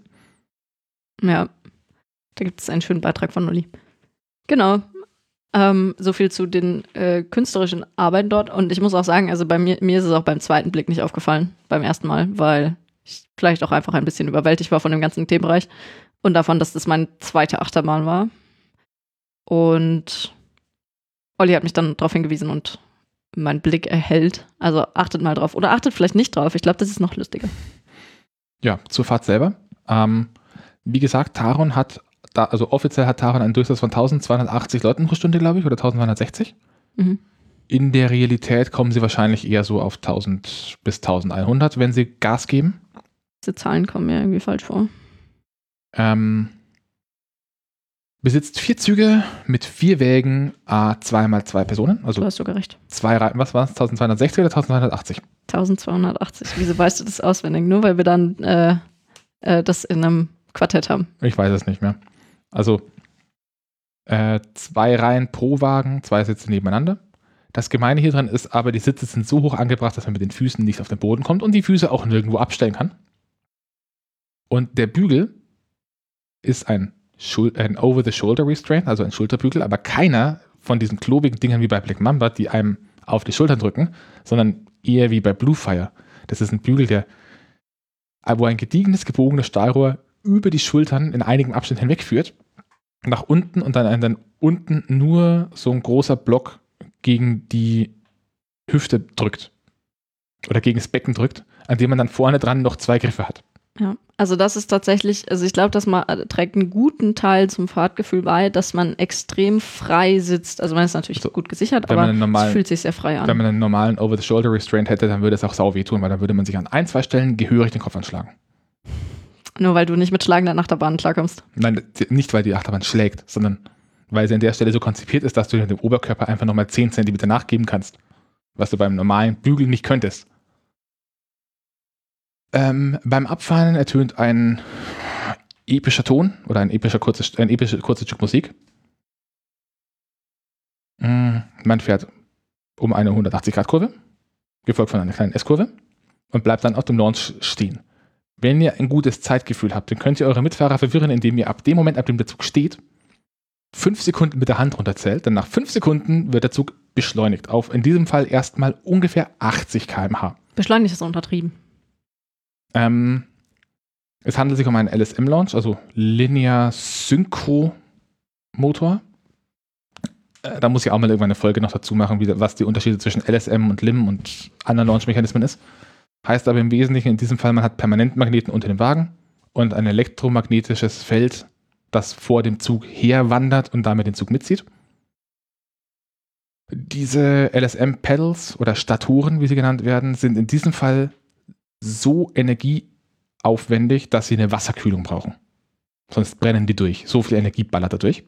Ja, da gibt es einen schönen Beitrag von Uli. Genau. Ähm, so viel zu den äh, künstlerischen Arbeiten dort. Und ich muss auch sagen, also bei mir, mir ist es auch beim zweiten Blick nicht aufgefallen, beim ersten Mal, weil ich vielleicht auch einfach ein bisschen überwältigt war von dem ganzen Themenbereich und davon, dass das meine zweite Achterbahn war. Und Olli hat mich dann darauf hingewiesen und mein Blick erhellt. Also achtet mal drauf. Oder achtet vielleicht nicht drauf. Ich glaube, das ist noch lustiger. Ja, zur Fahrt selber. Ähm, wie gesagt, Taron hat, da, also offiziell hat Taron einen Durchsatz von 1280 Leuten pro Stunde, glaube ich, oder 1260. Mhm. In der Realität kommen sie wahrscheinlich eher so auf 1000 bis 1100, wenn sie Gas geben. Diese Zahlen kommen mir irgendwie falsch vor. Ähm, besitzt vier Züge mit vier Wägen, a zweimal zwei Personen, Du also hast sogar recht. zwei Reihen, was war es, 1260 oder 1280? 1280. Wieso weißt du das auswendig? Nur weil wir dann äh, äh, das in einem Quartett haben. Ich weiß es nicht mehr. Also äh, zwei Reihen pro Wagen, zwei Sitze nebeneinander. Das Gemeine hier dran ist aber, die Sitze sind so hoch angebracht, dass man mit den Füßen nicht auf den Boden kommt und die Füße auch nirgendwo abstellen kann. Und der Bügel ist ein, ein Over-the-Shoulder-Restraint, also ein Schulterbügel, aber keiner von diesen klobigen Dingern wie bei Black Mamba, die einem auf die Schultern drücken, sondern eher wie bei Bluefire. Das ist ein Bügel, der, wo ein gediegenes, gebogenes Stahlrohr über die Schultern in einigen Abständen hinwegführt, nach unten und dann, dann unten nur so ein großer Block gegen die Hüfte drückt. Oder gegen das Becken drückt, an dem man dann vorne dran noch zwei Griffe hat. Ja. Also das ist tatsächlich, also ich glaube, das äh, trägt einen guten Teil zum Fahrtgefühl bei, dass man extrem frei sitzt. Also man ist natürlich Also, gut gesichert, aber man einen es normalen- fühlt sich sehr frei an. Wenn man einen normalen Over-the-Shoulder-Restraint hätte, dann würde es auch sau wehtun, weil dann würde man sich an ein, zwei Stellen gehörig den Kopf anschlagen. Nur weil du nicht mit schlagender Achterbahn klarkommst. Nein, nicht weil die Achterbahn schlägt, sondern weil sie an der Stelle so konzipiert ist, dass du dem Oberkörper einfach nochmal 10 cm nachgeben kannst, was du beim normalen Bügeln nicht könntest. Ähm, beim Abfahren ertönt ein epischer Ton oder ein epischer kurzes, ein episches kurzes Stück Musik. Mm, Man fährt um eine 180-Grad-Kurve, gefolgt von einer kleinen S-Kurve und bleibt dann auf dem Launch stehen. Wenn ihr ein gutes Zeitgefühl habt, dann könnt ihr eure Mitfahrer verwirren, indem ihr ab dem Moment, ab dem der Zug steht, fünf Sekunden mit der Hand runterzählt. Dann nach fünf Sekunden wird der Zug beschleunigt auf in diesem Fall erstmal ungefähr 80 km/h. Beschleunigt ist untertrieben. Ähm, es handelt sich um einen LSM-Launch, also Linear Synchro Motor. Äh, da muss ich auch mal irgendwann eine Folge noch dazu machen, wie, was die Unterschiede zwischen LSM und LIM und anderen Launchmechanismen ist. Heißt aber im Wesentlichen in diesem Fall, man hat Permanentmagneten unter dem Wagen und ein elektromagnetisches Feld, das vor dem Zug herwandert und damit den Zug mitzieht. Diese LSM-Pedals oder Statoren, wie sie genannt werden, sind in diesem Fall so energieaufwendig, dass sie eine Wasserkühlung brauchen. Sonst brennen die durch. So viel Energie ballert da durch.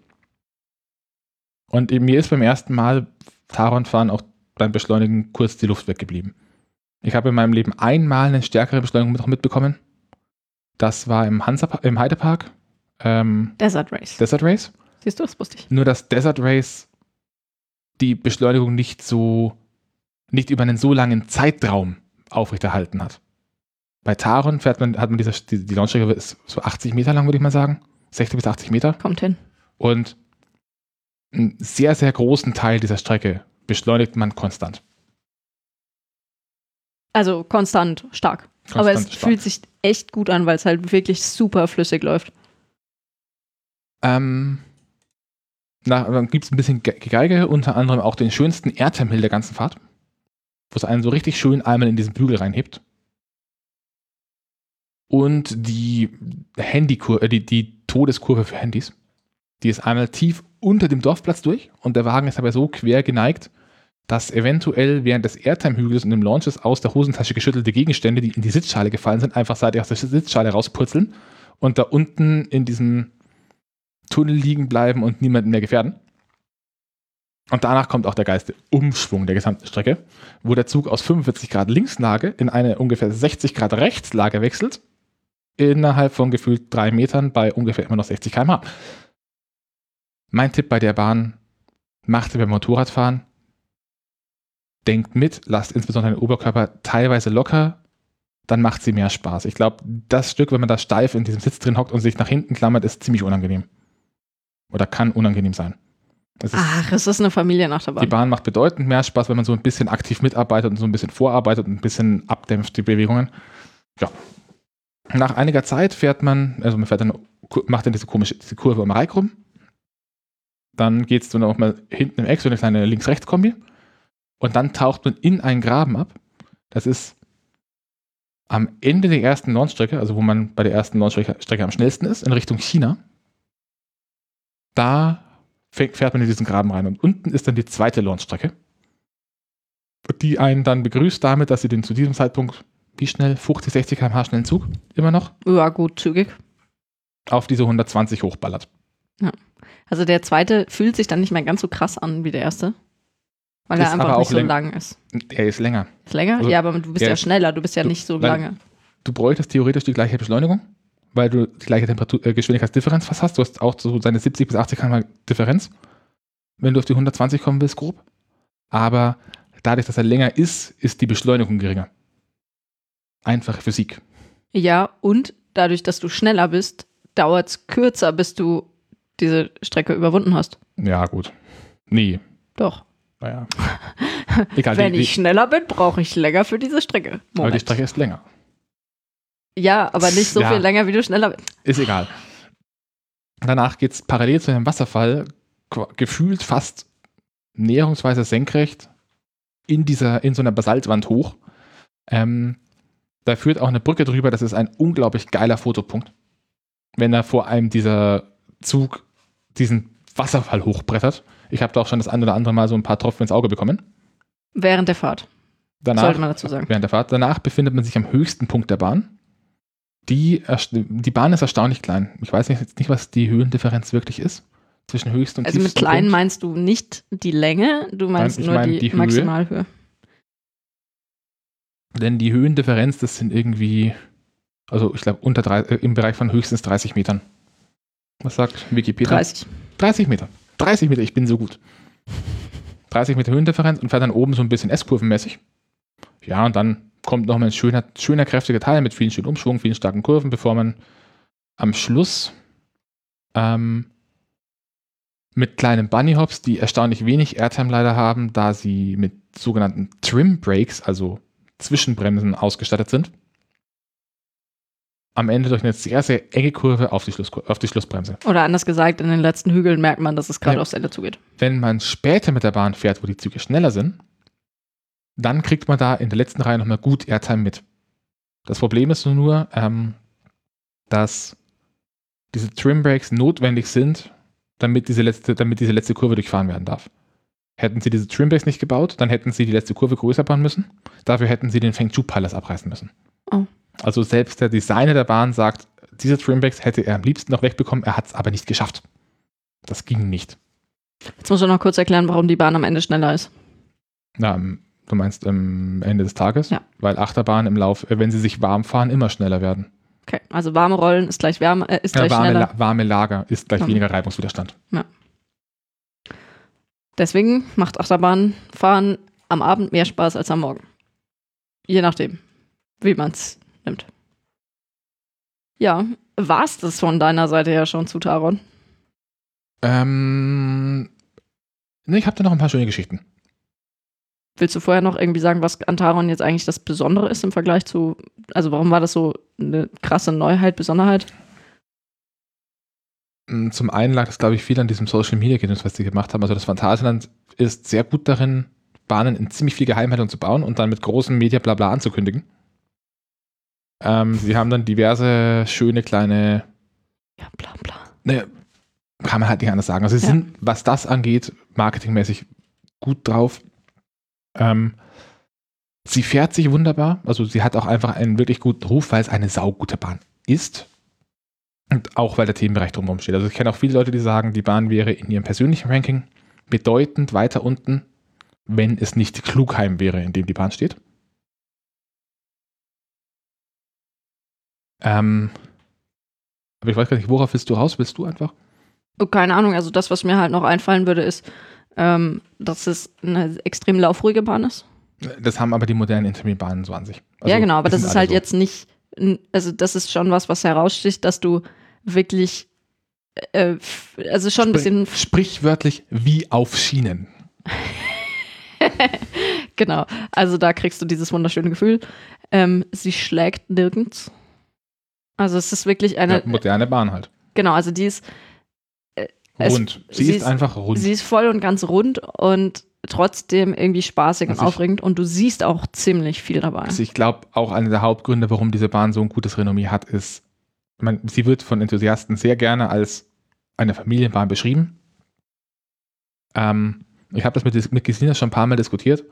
Und mir ist beim ersten Mal Taron-Fahren auch beim Beschleunigen kurz die Luft weggeblieben. Ich habe in meinem Leben einmal eine stärkere Beschleunigung noch mitbekommen. Das war im, Hansa, im Heidepark. Ähm, Desert Race. Desert Race. Siehst du, das wusste ich. Nur dass Desert Race die Beschleunigung nicht so, nicht über einen so langen Zeitraum aufrechterhalten hat. Bei Taron fährt man, hat man diese, die, die Launchstrecke ist so 80 Meter lang, würde ich mal sagen. 60 bis 80 Meter. Kommt hin. Und einen sehr, sehr großen Teil dieser Strecke beschleunigt man konstant. Also konstant stark. konstant Aber es stark. fühlt sich echt gut an, weil es halt wirklich super flüssig läuft. Ähm, na, dann gibt es ein bisschen Ge- Gegeige, unter anderem auch den schönsten Airtime-Hill der ganzen Fahrt, wo es einen so richtig schön einmal in diesen Bügel reinhebt. Und die Handykurve, äh, die, die Todeskurve für Handys, die ist einmal tief unter dem Dorfplatz durch und der Wagen ist aber so quer geneigt, dass eventuell während des Airtime-Hügels und dem Launches aus der Hosentasche geschüttelte Gegenstände, die in die Sitzschale gefallen sind, einfach seitlich aus der Sitzschale rauspurzeln und da unten in diesem Tunnel liegen bleiben und niemanden mehr gefährden. Und danach kommt auch der geilste Umschwung der gesamten Strecke, wo der Zug aus 45 Grad Linkslage in eine ungefähr 60 Grad Rechtslage wechselt, innerhalb von gefühlt drei Metern bei ungefähr immer noch 60 km/h. Mein Tipp bei der Bahn, macht sie beim Motorradfahren, denkt mit, lasst insbesondere den Oberkörper teilweise locker, dann macht sie mehr Spaß. Ich glaube, das Stück, wenn man da steif in diesem Sitz drin hockt und sich nach hinten klammert, ist ziemlich unangenehm. Oder kann unangenehm sein. Es ist, Ach, es ist eine die Familienachterbahn. Bahn macht bedeutend mehr Spaß, wenn man so ein bisschen aktiv mitarbeitet und so ein bisschen vorarbeitet und ein bisschen abdämpft die Bewegungen. Ja. Nach einiger Zeit fährt man, also man fährt dann, macht dann diese komische diese Kurve um Reik rum. Dann geht es dann auch mal hinten im Eck, so eine kleine Links-Rechts-Kombi. Und dann taucht man in einen Graben ab. Das ist am Ende der ersten Launchstrecke, also wo man bei der ersten Launchstrecke Strecke am schnellsten ist, in Richtung China. Da fährt man in diesen Graben rein. Und unten ist dann die zweite Launchstrecke, die einen dann begrüßt damit, dass sie den zu diesem Zeitpunkt, wie schnell, 50, 60 km/h schnellen Zug immer noch Ja, gut, zügig. auf diese 120 hochballert. Also der zweite fühlt sich dann nicht mehr ganz so krass an wie der erste. Weil Ist er einfach nicht auch so läng- lang ist. Er ist länger. Ist länger? Also, ja, aber du bist ja schneller, du bist ja du- nicht so lange. Du bräuchtest theoretisch die gleiche Beschleunigung, weil du die gleiche Temperatur, äh, Geschwindigkeitsdifferenz fast hast. Du hast auch so deine 70 bis 80 km Differenz, wenn du auf die 120 kommen willst, grob. Aber dadurch, dass er länger ist, ist die Beschleunigung geringer. Einfache Physik. Ja, und dadurch, dass du schneller bist, dauert es kürzer, bis du diese Strecke überwunden hast. Ja, gut. Nee. Doch. Naja. Egal, Wenn die, ich die, schneller bin, brauche ich länger für diese Strecke. aber Moment. die Strecke ist länger. ja, aber nicht so Ja. viel länger, wie du schneller bist. Ist egal. Danach geht es parallel zu einem Wasserfall, gefühlt fast näherungsweise senkrecht in dieser, in so einer Basaltwand hoch. Ähm, da führt auch eine Brücke drüber, das ist ein unglaublich geiler Fotopunkt. Wenn da vor einem dieser Zug diesen Wasserfall hochbrettert. Ich habe da auch schon das ein oder andere Mal so ein paar Tropfen ins Auge bekommen. Während der Fahrt, Danach, sollte man dazu sagen. während der Fahrt. Danach befindet man sich am höchsten Punkt der Bahn. Die, die Bahn ist erstaunlich klein. Ich weiß jetzt nicht, was die Höhendifferenz wirklich ist. zwischen höchsten und Also mit klein Punkt. meinst du nicht die Länge, du meinst ich nur meine die, die Höhe. Maximalhöhe. Denn die Höhendifferenz, das sind irgendwie, also ich glaube, unter drei, äh, im Bereich von höchstens 30 Metern. Was sagt Wikipedia? 30. 30 Meter. 30 Meter, ich bin so gut. 30 Meter Höhendifferenz und fährt dann oben so ein bisschen S-Kurvenmäßig. Ja, und dann kommt noch mal ein schöner, schöner, kräftiger Teil mit vielen schönen Umschwung, vielen starken Kurven, bevor man am Schluss ähm, mit kleinen Bunny Hops, die erstaunlich wenig Airtime leider haben, da sie mit sogenannten Trim Brakes, also Zwischenbremsen, ausgestattet sind, am Ende durch eine sehr, sehr enge Kurve auf die, Schlusskur auf die Schlussbremse. Oder anders gesagt, in den letzten Hügeln merkt man, dass es gerade Ja. aufs Ende zugeht. Wenn man später mit der Bahn fährt, wo die Züge schneller sind, dann kriegt man da in der letzten Reihe nochmal gut Airtime mit. Das Problem ist nur, ähm, dass diese Trim Brakes notwendig sind, damit diese, letzte, damit diese letzte Kurve durchfahren werden darf. Hätten sie diese Trim Brakes nicht gebaut, dann hätten sie die letzte Kurve größer bauen müssen. Dafür hätten sie den Feng Shui Palace abreißen müssen. Oh. Also selbst der Designer der Bahn sagt, diese Trim Brakes hätte er am liebsten noch wegbekommen, er hat es aber nicht geschafft. Das ging nicht. Jetzt muss ich noch kurz erklären, warum die Bahn am Ende schneller ist. Na, ähm, du meinst am Ende des Tages? Ja. Weil Achterbahnen im Lauf, äh, wenn sie sich warm fahren, immer schneller werden. Okay, also warme Rollen ist gleich Wärme, äh, ist Ja, gleich warme, schneller. La warme Lager ist gleich Mhm. weniger Reibungswiderstand. Deswegen macht Achterbahnfahren am Abend mehr Spaß als am Morgen. Je nachdem, wie man es nimmt. Ja, war's das von deiner Seite her schon zu Taron? Ähm, ne, ich habe da noch ein paar schöne Geschichten. Willst du vorher noch irgendwie sagen, was an Taron jetzt eigentlich das Besondere ist im Vergleich zu, also warum war das so eine krasse Neuheit, Besonderheit? Mm, Zum einen lag es, glaube ich, viel an diesem Social Media Gedöns, was sie gemacht haben. Also das Phantasialand ist sehr gut darin, Bahnen in ziemlich viel Geheimhaltung zu bauen und dann mit großem Media Blabla anzukündigen. Ähm, sie haben dann diverse schöne kleine Ja, bla bla. ne, kann man halt nicht anders sagen. Also sie Ja. sind, was das angeht, marketingmäßig gut drauf. Ähm, sie fährt sich wunderbar. Also sie hat auch einfach einen wirklich guten Ruf, weil es eine saugute Bahn ist. Und auch weil der Themenbereich drumherum steht. Also ich kenne auch viele Leute, die sagen, die Bahn wäre in ihrem persönlichen Ranking bedeutend weiter unten, wenn es nicht Klugheim wäre, in dem die Bahn steht. Ähm, aber ich weiß gar nicht, worauf willst du raus? Willst du einfach? Oh, keine Ahnung, also das, was mir halt noch einfallen würde, ist, ähm, dass es eine extrem laufruhige Bahn ist. Das haben aber die modernen Intermediate-Bahnen so an sich. ja, Also, genau, aber das ist halt so. jetzt nicht, also das ist schon was, was heraussticht, dass du wirklich, äh, also schon ein bisschen, Sprichwörtlich wie auf Schienen. genau, also da kriegst du dieses wunderschöne Gefühl. Ähm, sie schlägt nirgends. Also es ist wirklich eine, Ja, moderne Bahn halt. genau, also die ist, Es- Rund. sie, sie ist einfach rund. sie ist voll und ganz rund und trotzdem irgendwie spaßig und Also ich- aufregend und du siehst auch ziemlich viel dabei. Also ich glaube, auch einer der Hauptgründe, warum diese Bahn so ein gutes Renommee hat, ist, man, sie wird von Enthusiasten sehr gerne als eine Familienbahn beschrieben. Ähm, ich habe das mit, mit Gesina schon ein paar Mal diskutiert.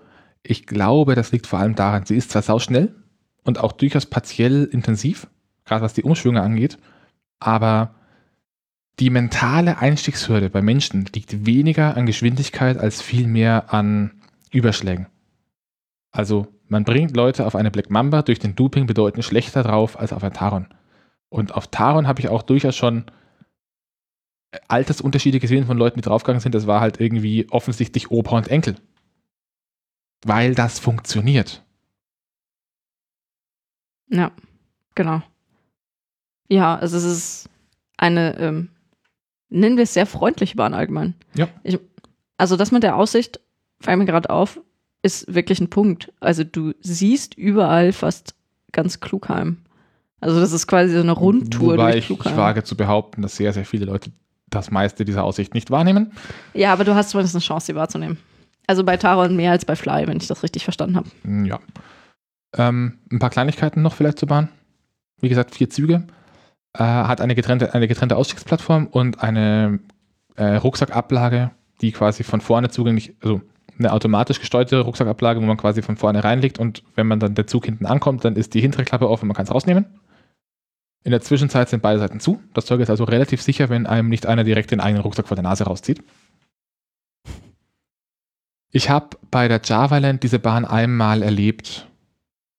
Ich glaube, das liegt vor allem daran, sie ist zwar sauschnell und auch durchaus partiell intensiv, gerade was die Umschwünge angeht, aber die mentale Einstiegshürde bei Menschen liegt weniger an Geschwindigkeit als vielmehr an Überschlägen. Also man bringt Leute auf eine Black Mamba durch den Looping bedeutend schlechter drauf als auf ein Taron. Und auf Taron habe ich auch durchaus schon Altersunterschiede gesehen von Leuten, die draufgegangen sind. Das war halt irgendwie offensichtlich Opa und Enkel. Weil das funktioniert. Ja, genau. Ja, also es ist eine, ähm, nennen wir es sehr freundliche Bahn allgemein. Ja. Ich, also das mit der Aussicht, fällt mir gerade auf, ist wirklich ein Punkt. Also du siehst überall fast ganz Klugheim. Also das ist quasi so eine Rundtour Wobei durch ich, ich Klugheim. wage zu behaupten, dass sehr, sehr viele Leute das meiste dieser Aussicht nicht wahrnehmen. Ja, aber du hast zumindest eine Chance, sie wahrzunehmen. Also bei Taron mehr als bei Fly, wenn ich das richtig verstanden habe. Ja. Ähm, ein paar Kleinigkeiten noch vielleicht zur Bahn. Wie gesagt, vier Züge. Äh, hat eine getrennte, eine getrennte Ausstiegsplattform und eine äh, Rucksackablage, die quasi von vorne zugänglich, also eine automatisch gesteuerte Rucksackablage, wo man quasi von vorne reinlegt und wenn man dann der Zug hinten ankommt, dann ist die hintere Klappe offen und man kann es rausnehmen. In der Zwischenzeit sind beide Seiten zu. Das Zeug ist also relativ sicher, wenn einem nicht einer direkt den eigenen Rucksack vor der Nase rauszieht. Ich habe bei der Javaland diese Bahn einmal erlebt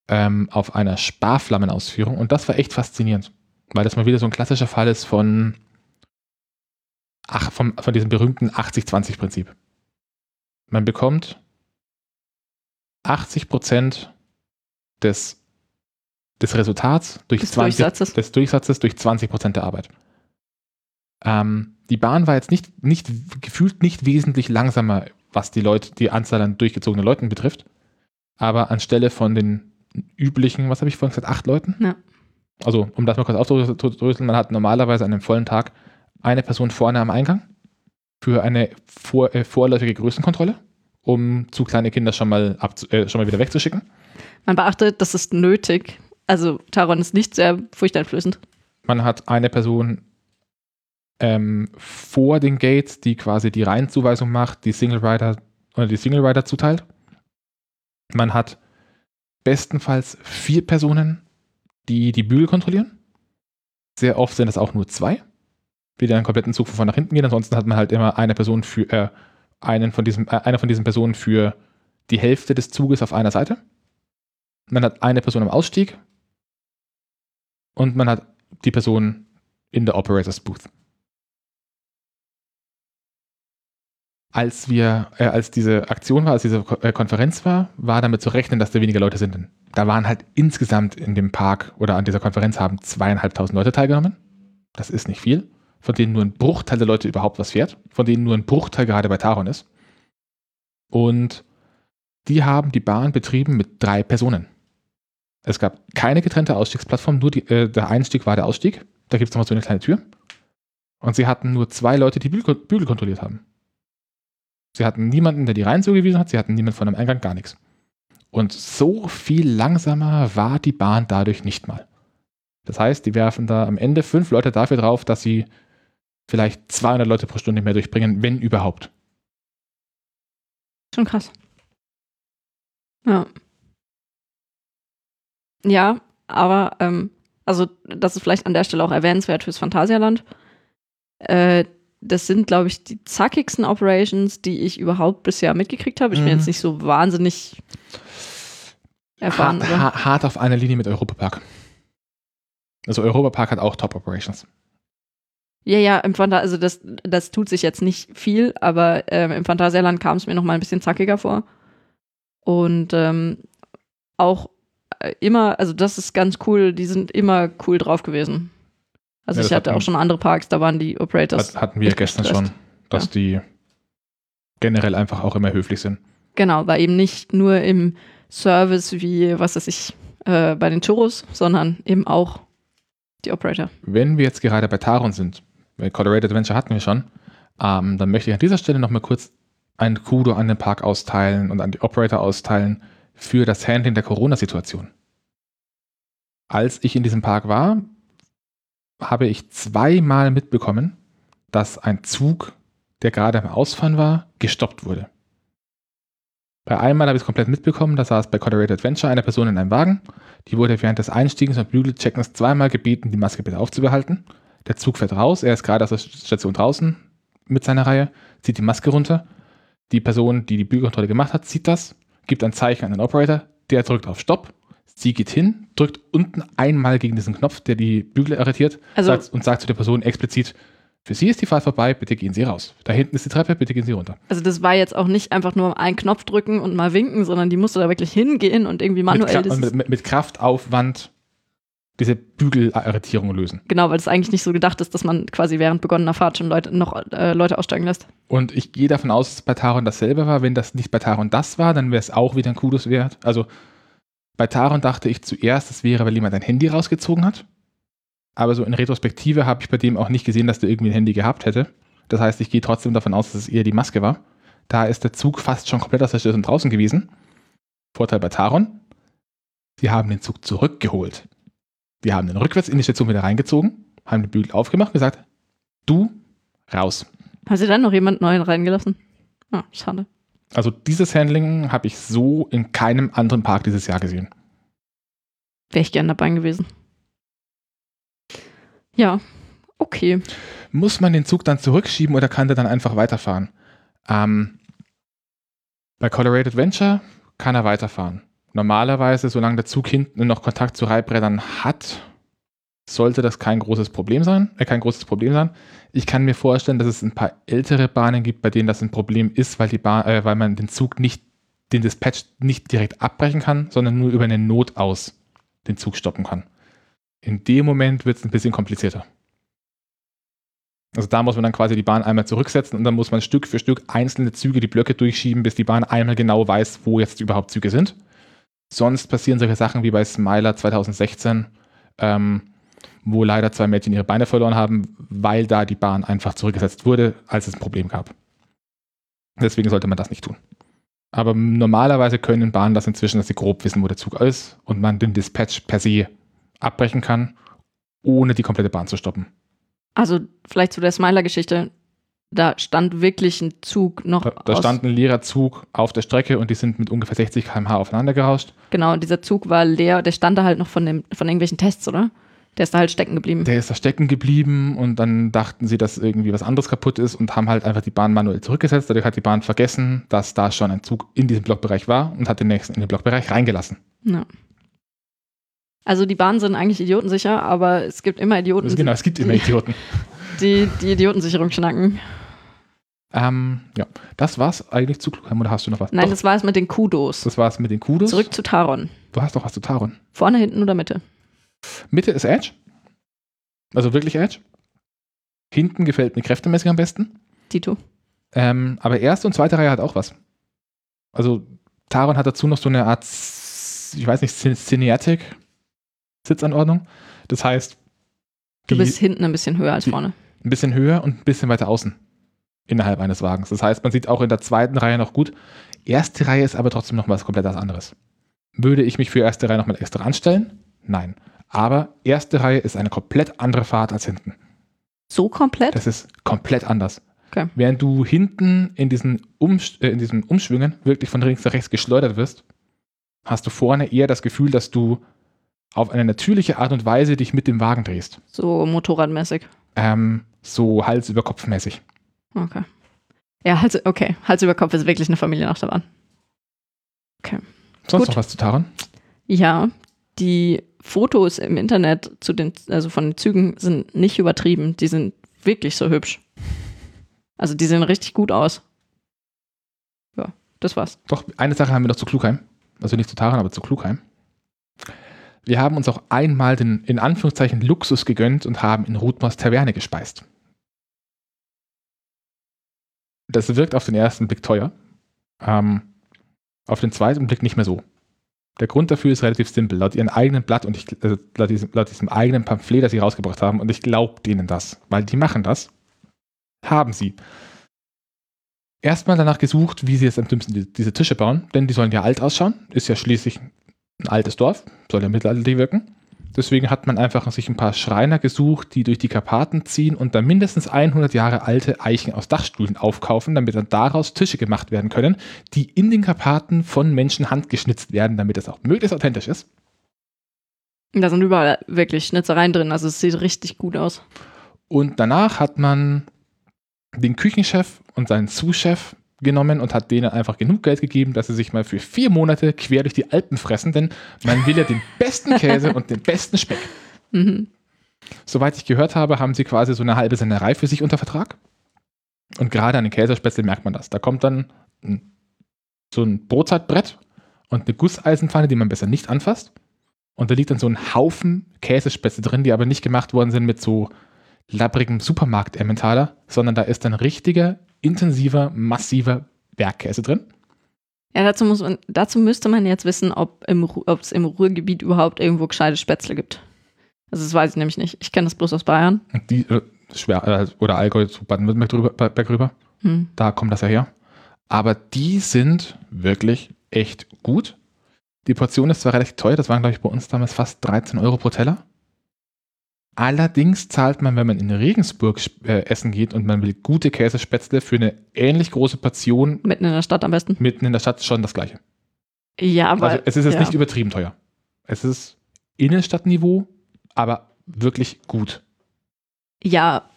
ähm, auf einer Sparflammenausführung und das war echt faszinierend, weil das mal wieder so ein klassischer Fall ist von, ach, vom, von diesem berühmten 80-20-Prinzip. Man bekommt 80 des, des Resultats durch Des 20, Durchsatzes. des Durchsatzes durch 20 der Arbeit. Ähm, die Bahn war jetzt nicht, nicht gefühlt nicht wesentlich langsamer, was die Leute, die Anzahl an durchgezogenen Leuten betrifft. Aber anstelle von den üblichen, was habe ich vorhin gesagt, acht Leuten? Ja. Also, um das mal kurz aufzudröseln, man hat normalerweise an einem vollen Tag eine Person vorne am Eingang für eine vor, äh, vorläufige Größenkontrolle, um zu kleine Kinder schon mal, äh, schon mal wieder wegzuschicken. Man beachtet, das ist nötig. Also Taron ist nicht sehr furchteinflößend. Man hat eine Person ähm, vor den Gates, die quasi die Reihenzuweisung macht, die Single Rider oder die Single Rider zuteilt. Man hat bestenfalls vier Personen, die die Bügel kontrollieren. Sehr oft sind es auch nur zwei, die dann einen kompletten Zug von vorne nach hinten gehen. Ansonsten hat man halt immer eine Person für äh, einen von diesem, äh, eine von diesen Personen für die Hälfte des Zuges auf einer Seite. Man hat eine Person am Ausstieg und man hat die Person in der Operators Booth. Als wir, äh, als diese Aktion war, als diese äh, Konferenz war, war damit zu rechnen, dass da weniger Leute sind. Da waren halt insgesamt in dem Park oder an dieser Konferenz haben zweieinhalbtausend Leute teilgenommen. Das ist nicht viel. Von denen nur ein Bruchteil der Leute überhaupt was fährt. Von denen nur ein Bruchteil gerade bei Taron ist. Und die haben die Bahn betrieben mit drei Personen. Es gab keine getrennte Ausstiegsplattform, nur die, äh, der Einstieg war der Ausstieg. Da gibt es nochmal so eine kleine Tür. Und sie hatten nur zwei Leute, die Bügel, Bügel kontrolliert haben. Sie hatten niemanden, der die rein zugewiesen hat. Sie hatten niemanden von einem Eingang, gar nichts. Und so viel langsamer war die Bahn dadurch nicht mal. Das heißt, die werfen da am Ende fünf Leute dafür drauf, dass sie vielleicht 200 Leute pro Stunde mehr durchbringen, wenn überhaupt. Schon krass. Ja. Ja, aber ähm, also das ist vielleicht an der Stelle auch erwähnenswert fürs Phantasialand. Äh, das sind, glaube ich, die zackigsten Operations, die ich überhaupt bisher mitgekriegt habe. Ich bin Mhm. jetzt nicht so wahnsinnig erfahren. hart, aber- ha- hart auf einer Linie mit Europapark. Also Europapark hat auch Top Operations. Ja, ja, im Phanta also das, das tut sich jetzt nicht viel, aber ähm, im Phantasialand kam es mir noch mal ein bisschen zackiger vor. Und ähm, auch äh, immer, also das ist ganz cool, die sind immer cool drauf gewesen. Also Ja, ich hatte hatten- auch schon andere Parks, da waren die Operators. Hat, hatten wir gestern gestresst. schon, dass die generell einfach auch immer höflich sind. Genau, war eben nicht nur im Service wie, was weiß ich, äh, bei den Churros, sondern eben auch die Operator. Wenn wir jetzt gerade bei Taron sind, weil Colorado Adventure hatten wir schon, ähm, dann möchte ich an dieser Stelle nochmal kurz ein Kudo an den Park austeilen und an die Operator austeilen für das Handling der Corona-Situation. Als ich in diesem Park war, habe ich zweimal mitbekommen, dass ein Zug, der gerade am Ausfahren war, gestoppt wurde. Bei einmal habe ich es komplett mitbekommen, da saß bei Colorado Adventure eine Person in einem Wagen, die wurde während des Einstiegens und Bügelcheckens zweimal gebeten, die Maske bitte aufzubehalten. Der Zug fährt raus, er ist gerade aus der Station draußen mit seiner Reihe, zieht die Maske runter. Die Person, die die Bügelkontrolle gemacht hat, sieht das, gibt ein Zeichen an den Operator, der drückt auf Stopp. Sie geht hin, drückt unten einmal gegen diesen Knopf, der die Bügel irritiert, Also- sagt, und sagt zu der Person explizit, für Sie ist die Fahrt vorbei, bitte gehen Sie raus. Da hinten ist die Treppe, bitte gehen Sie runter. Also das war jetzt auch nicht einfach nur einen Knopf drücken und mal winken, sondern die musste da wirklich hingehen und irgendwie Mit, manuell Kra das mit, mit, mit Kraftaufwand diese Bügelerritierung lösen. Genau, weil es eigentlich nicht so gedacht ist, dass man quasi während begonnener Fahrt schon Leute, noch äh, Leute aussteigen lässt. Und ich gehe davon aus, dass bei Taron dasselbe war. Wenn das nicht bei Taron das war, dann wäre es auch wieder ein Kudos wert. Also bei Taron dachte ich zuerst, es wäre, weil jemand ein Handy rausgezogen hat. Aber so in Retrospektive habe ich bei dem auch nicht gesehen, dass der irgendwie ein Handy gehabt hätte. Das heißt, ich gehe trotzdem davon aus, dass es eher die Maske war. Da ist der Zug fast schon komplett aus der Station draußen gewesen. Vorteil bei Taron. Sie haben den Zug zurückgeholt. Die haben den rückwärts in die Station wieder reingezogen, haben den Bügel aufgemacht und gesagt, du raus. Haben sie dann noch jemand Neuen reingelassen? Ah, schade. Also dieses Handling habe ich so in keinem anderen Park dieses Jahr gesehen. Wäre ich gern dabei gewesen. Ja, okay. Muss man den Zug dann zurückschieben oder kann der dann einfach weiterfahren? Ähm, bei Colorado Adventure kann er weiterfahren. Normalerweise, solange der Zug hinten noch Kontakt zu Reibrädern hat, sollte das kein großes Problem sein, äh, kein großes Problem sein. Ich kann mir vorstellen, dass es ein paar ältere Bahnen gibt, bei denen das ein Problem ist, weil die Bahn, äh, weil man den Zug nicht, den Dispatch nicht direkt abbrechen kann, sondern nur über eine Not aus den Zug stoppen kann. In dem Moment wird es ein bisschen komplizierter. Also da muss man dann quasi die Bahn einmal zurücksetzen und dann muss man Stück für Stück einzelne Züge die Blöcke durchschieben, bis die Bahn einmal genau weiß, wo jetzt überhaupt Züge sind. Sonst passieren solche Sachen wie bei Smiler 2016, ähm, wo leider zwei Mädchen ihre Beine verloren haben, weil da die Bahn einfach zurückgesetzt wurde, als es ein Problem gab. Deswegen sollte man das nicht tun. Aber normalerweise können Bahnen das inzwischen, dass sie grob wissen, wo der Zug ist und man den Dispatch per se abbrechen kann, ohne die komplette Bahn zu stoppen. Also vielleicht zu der Smiler-Geschichte. Da stand wirklich ein Zug noch. Da, da stand ein leerer Zug auf der Strecke und die sind mit ungefähr 60 km/h aufeinander gerauscht. Genau, dieser Zug war leer. Der stand da halt noch von, dem, von irgendwelchen Tests, oder? Der ist da halt stecken geblieben. Der ist da stecken geblieben und dann dachten sie, dass irgendwie was anderes kaputt ist und haben halt einfach die Bahn manuell zurückgesetzt. Dadurch hat die Bahn vergessen, dass da schon ein Zug in diesem Blockbereich war und hat den nächsten in den Blockbereich reingelassen. Ja. Also die Bahnen sind eigentlich idiotensicher, aber es gibt immer Idioten, Also genau, es gibt immer Idioten. die die Idiotensicherung schnacken. Ähm, ja, das war's eigentlich zu Klugheim oder hast du noch was? Nein, Doch, das war es mit den Kudos. das war's mit den Kudos. Zurück zu Taron. Du hast doch was zu Taron. Vorne, hinten oder Mitte? Mitte ist Edge. Also wirklich Edge. Hinten gefällt mir kräftemäßig am besten. Tito. Ähm, aber erste und zweite Reihe hat auch was. Also Taron hat dazu noch so eine Art, ich weiß nicht, Cin- Cineatic Sitzanordnung. Das heißt, Du bist hinten ein bisschen höher als vorne. ein bisschen höher und ein bisschen weiter außen innerhalb eines Wagens. Das heißt, man sieht auch in der zweiten Reihe noch gut. Erste Reihe ist aber trotzdem noch was komplett was anderes. Würde ich mich für erste Reihe nochmal extra anstellen? Nein. Aber erste Reihe ist eine komplett andere Fahrt als hinten. So komplett? Das ist komplett anders. Okay. Während du hinten in diesen, Umsch äh, in diesen Umschwüngen wirklich von links nach rechts geschleudert wirst, hast du vorne eher das Gefühl, dass du auf eine natürliche Art und Weise dich mit dem Wagen drehst. So motorradmäßig. Ähm, so Hals über Kopf mäßig. Okay. Ja, Hals, okay. Hals über Kopf ist wirklich eine Familienachterbahn. Sonst Gut. noch was zu Taron? Ja, die Fotos im Internet zu den, also von den Zügen sind nicht übertrieben. Die sind wirklich so hübsch. Also die sehen richtig gut aus. Ja, das war's. Doch, eine Sache haben wir noch zu Klugheim. Also nicht zu Taran, aber zu Klugheim. Wir haben uns auch einmal den, in Anführungszeichen, Luxus gegönnt und haben in Rudmers Taverne gespeist. Das wirkt auf den ersten Blick teuer. Ähm, auf den zweiten Blick nicht mehr so. Der Grund dafür ist relativ simpel. Laut ihrem eigenen Blatt und ich, also laut, diesem, laut diesem eigenen Pamphlet, das sie rausgebracht haben, und ich glaube denen das, weil die machen das, haben sie erstmal danach gesucht, wie sie jetzt am dümmsten die, diese Tische bauen, denn die sollen ja alt ausschauen. Ist ja schließlich ein altes Dorf, soll ja mittelalterlich wirken. Deswegen hat man einfach sich ein paar Schreiner gesucht, die durch die Karpaten ziehen und dann mindestens 100 Jahre alte Eichen aus Dachstühlen aufkaufen, damit dann daraus Tische gemacht werden können, die in den Karpaten von Menschen handgeschnitzt werden, damit es auch möglichst authentisch ist. Da sind überall wirklich Schnitzereien drin, also es sieht richtig gut aus. Und danach hat man den Küchenchef und seinen Sous-Chef genommen und hat denen einfach genug Geld gegeben, dass sie sich mal für vier Monate quer durch die Alpen fressen, denn man will ja den besten Käse und den besten Speck. Mhm. Soweit ich gehört habe, haben sie quasi so eine halbe Sennerei für sich unter Vertrag. Und gerade an den Käsespätzle merkt man das. Da kommt dann ein, so ein Brotzeitbrett und eine Gusseisenpfanne, die man besser nicht anfasst. Und da liegt dann so ein Haufen Käsespätzle drin, die aber nicht gemacht worden sind mit so labbrigem Supermarkt-Emmentaler, sondern da ist dann richtiger, intensiver, massiver Bergkäse drin. Ja, dazu, muss man, dazu müsste man jetzt wissen, ob im es im Ruhrgebiet überhaupt irgendwo gescheite Spätzle gibt. Also das weiß ich nämlich nicht. Ich kenne das bloß aus Bayern. Die, äh, schwer, äh, oder Allgäu zu Baden-Württemberg drüber, rüber. Hm. Da kommt das ja her. Aber die sind wirklich echt gut. Die Portion ist zwar relativ teuer, das waren, glaube ich, bei uns damals fast 13 Euro pro Teller. Allerdings zahlt man, wenn man in Regensburg äh, essen geht und man will gute Käsespätzle für eine ähnlich große Portion Mitten in der Stadt am besten. mitten in der Stadt schon das gleiche. Ja, aber also es ist jetzt ja. nicht übertrieben teuer. Es ist Innenstadtniveau, aber wirklich gut. Ja,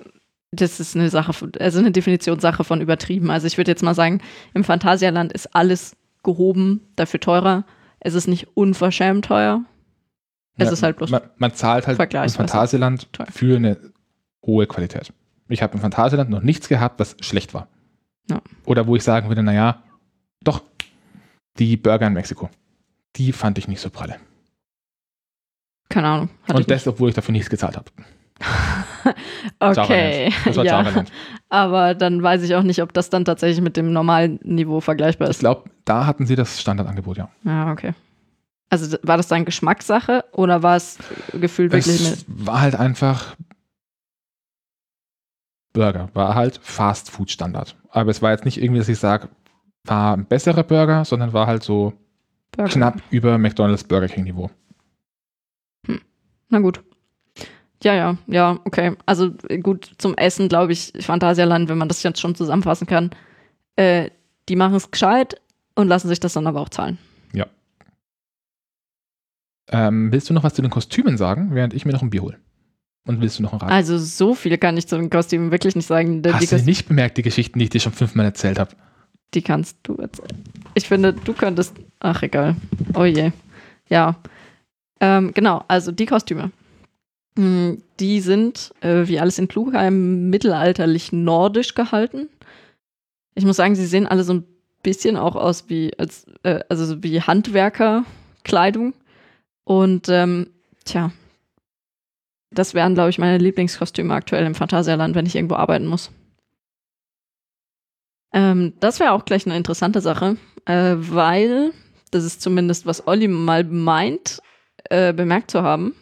das ist eine Sache, von- also eine Definitionssache von übertrieben. Also ich würde jetzt mal sagen, im Phantasialand ist alles gehoben, dafür teurer. Es ist nicht unverschämt teuer. Es Ja, ist halt bloß Man, man zahlt halt im Phantasialand teuer. für eine hohe Qualität. Ich habe im Phantasialand noch nichts gehabt, was schlecht war. Ja. Oder wo ich sagen würde, naja, doch, die Burger in Mexiko, die fand ich nicht so pralle. keine Ahnung. Und ich nicht. das, obwohl ich dafür nichts gezahlt habe. Okay, Das war ja. Aber dann weiß ich auch nicht, ob das dann tatsächlich mit dem normalen Niveau vergleichbar Ich ist. glaube, da hatten sie das Standardangebot, ja. Ja, okay. Also war das dann Geschmackssache oder war es gefühlt wirklich. Es war halt einfach Burger, war halt Fast Food Standard. Aber es war jetzt nicht irgendwie, dass ich sage, war ein besserer Burger, sondern war halt so Burger? knapp über McDonald's Burger King Niveau. Na gut. Ja, ja, ja, okay. Also gut, zum Essen glaube ich, Phantasialand, wenn man das jetzt schon zusammenfassen kann, äh, die machen es gescheit und lassen sich das dann aber auch zahlen. Ähm, willst du noch was zu den Kostümen sagen, während ich mir noch ein Bier hole? Und willst du noch ein Rat? Also so viel kann ich zu den Kostümen wirklich nicht sagen. Die, Hast du nicht bemerkt, die Geschichten, die ich dir schon fünfmal erzählt habe? die kannst du erzählen. Ich finde, du könntest. Ach, egal. Oh je. Ja. Ähm, genau, also die Kostüme. Mm, Die sind, äh, wie alles in Klugheim, mittelalterlich nordisch gehalten. Ich muss sagen, sie sehen alle so ein bisschen auch aus wie, als, äh, also so wie Handwerkerkleidung. Und ähm, tja, das wären, glaube ich, meine Lieblingskostüme aktuell im Phantasialand, wenn ich irgendwo arbeiten muss. Ähm, das wäre auch gleich eine interessante Sache, äh, weil, das ist zumindest, was Olli mal meint, äh, bemerkt zu haben.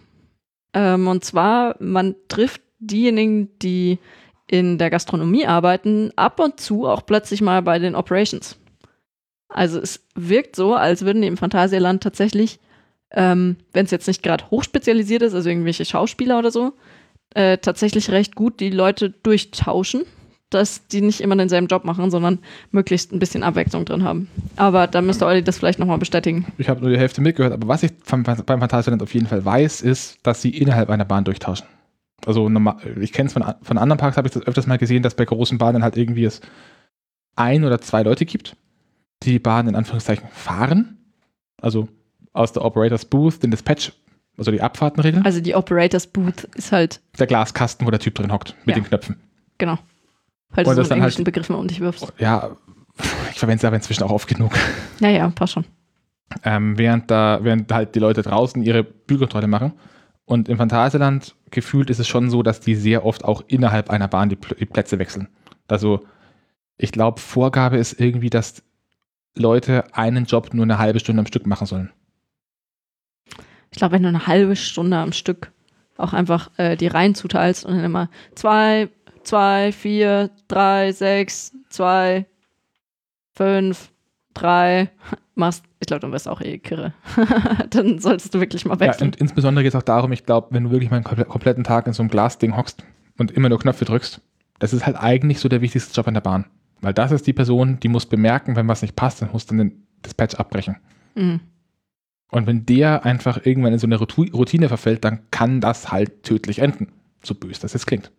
Ähm, und zwar, man trifft diejenigen, die in der Gastronomie arbeiten, ab und zu auch plötzlich mal bei den Operations. Also es wirkt so, als würden die im Phantasialand tatsächlich, ähm, wenn es jetzt nicht gerade hochspezialisiert ist, also irgendwelche Schauspieler oder so, äh, tatsächlich recht gut die Leute durchtauschen, dass die nicht immer denselben Job machen, sondern möglichst ein bisschen Abwechslung drin haben. Aber da müsste Olli das vielleicht nochmal bestätigen. Ich habe nur die Hälfte mitgehört, aber was ich beim Phantasialand auf jeden Fall weiß, ist, dass sie innerhalb einer Bahn durchtauschen. Also ich kenne es von, von anderen Parks, habe ich das öfters mal gesehen, dass bei großen Bahnen halt irgendwie es ein oder zwei Leute gibt, die die Bahn in Anführungszeichen fahren. Also aus der Operators Booth den Dispatch, also die Abfahrten regeln. Also die Operators Booth ist halt, der Glaskasten, wo der Typ drin hockt, mit Ja. den Knöpfen. genau, weil Und du das so dann halt- englischen Begriff mal um dich wirfst. Ja, ich verwende es aber inzwischen auch oft genug. Ja, ja, passt schon. ähm, während, da, während halt die Leute draußen ihre Bügelkontrolle machen. Und im Phantasialand gefühlt ist es schon so, dass die sehr oft auch innerhalb einer Bahn die, Pl- die Plätze wechseln. Also ich glaube, Vorgabe ist irgendwie, dass Leute einen Job nur eine halbe Stunde am Stück machen sollen. Ich glaube, wenn du eine halbe Stunde am Stück auch einfach äh, die Reihen zuteilst und dann immer zwei, zwei, vier, drei, sechs, zwei, fünf, drei machst, ich glaube, dann wirst du auch eh kirre. dann solltest du wirklich mal Ja, wechseln. und insbesondere geht es auch darum, ich glaube, wenn du wirklich mal einen komple- kompletten Tag in so einem Glasding hockst und immer nur Knöpfe drückst, das ist halt eigentlich so der wichtigste Job an der Bahn. Weil das ist die Person, die muss bemerken, wenn was nicht passt, dann muss dann den Dispatch abbrechen. Mhm. Und wenn der einfach irgendwann in so eine Routine verfällt, dann kann das halt tödlich enden. So böse das jetzt klingt.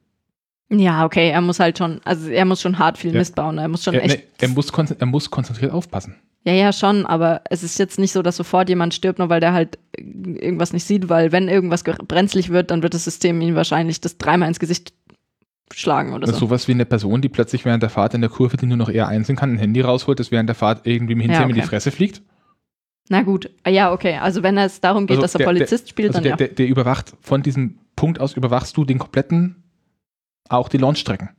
Ja, okay, er muss halt schon, also er muss schon hart viel Ja. Mist bauen. Er muss schon Er, echt. nee, er, muss er muss konzentriert aufpassen. Ja, ja, schon, aber es ist jetzt nicht so, dass sofort jemand stirbt, nur weil der halt irgendwas nicht sieht, weil wenn irgendwas ge- brenzlig wird, dann wird das System ihn wahrscheinlich das dreimal ins Gesicht schlagen oder so. sowas wie eine Person, die plötzlich während der Fahrt in der Kurve, die nur noch eher einsehen kann, ein Handy rausholt, das während der Fahrt irgendwie im Hinterher Ja, in die okay. Fresse fliegt. Na gut, Ah, ja, okay. Also wenn es darum geht, Also dass er der- Polizist spielt, Also dann der, ja. der, der überwacht, von diesem Punkt aus überwachst du den kompletten, auch die Launchstrecken.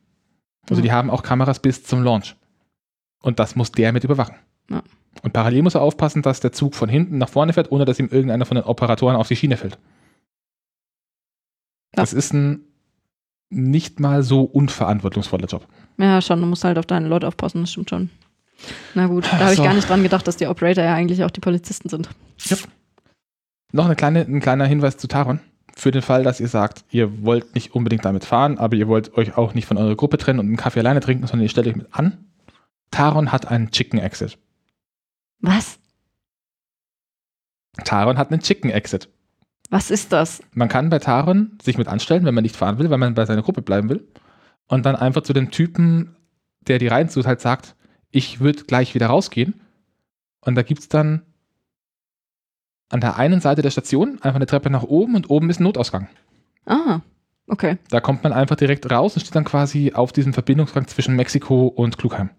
Also Mhm. die haben auch Kameras bis zum Launch. Und das muss der mit überwachen. Ja. Und parallel muss er aufpassen, dass der Zug von hinten nach vorne fährt, ohne dass ihm irgendeiner von den Operatoren auf die Schiene fällt. Ja. Das ist ein nicht mal so unverantwortungsvoller Job. Ja, schon, du musst halt auf deine Leute aufpassen, das stimmt schon. Na gut, da habe ich So. gar nicht dran gedacht, dass die Operator ja eigentlich auch die Polizisten sind. Noch eine kleine, ein kleiner Hinweis zu Taron. Für den Fall, dass ihr sagt, ihr wollt nicht unbedingt damit fahren, aber ihr wollt euch auch nicht von eurer Gruppe trennen und einen Kaffee alleine trinken, sondern ihr stellt euch mit an. Taron hat einen Chicken Exit. Was? Taron hat einen Chicken Exit. Was ist das? Man kann bei Taron sich mit anstellen, wenn man nicht fahren will, weil man bei seiner Gruppe bleiben will. Und dann einfach zu dem Typen, der die reinzieht, halt sagt, ich würde gleich wieder rausgehen. Und da gibt es dann an der einen Seite der Station einfach eine Treppe nach oben und oben ist ein Notausgang. Ah, okay. Da kommt man einfach direkt raus und steht dann quasi auf diesem Verbindungsgang zwischen Mexiko und Klugheim.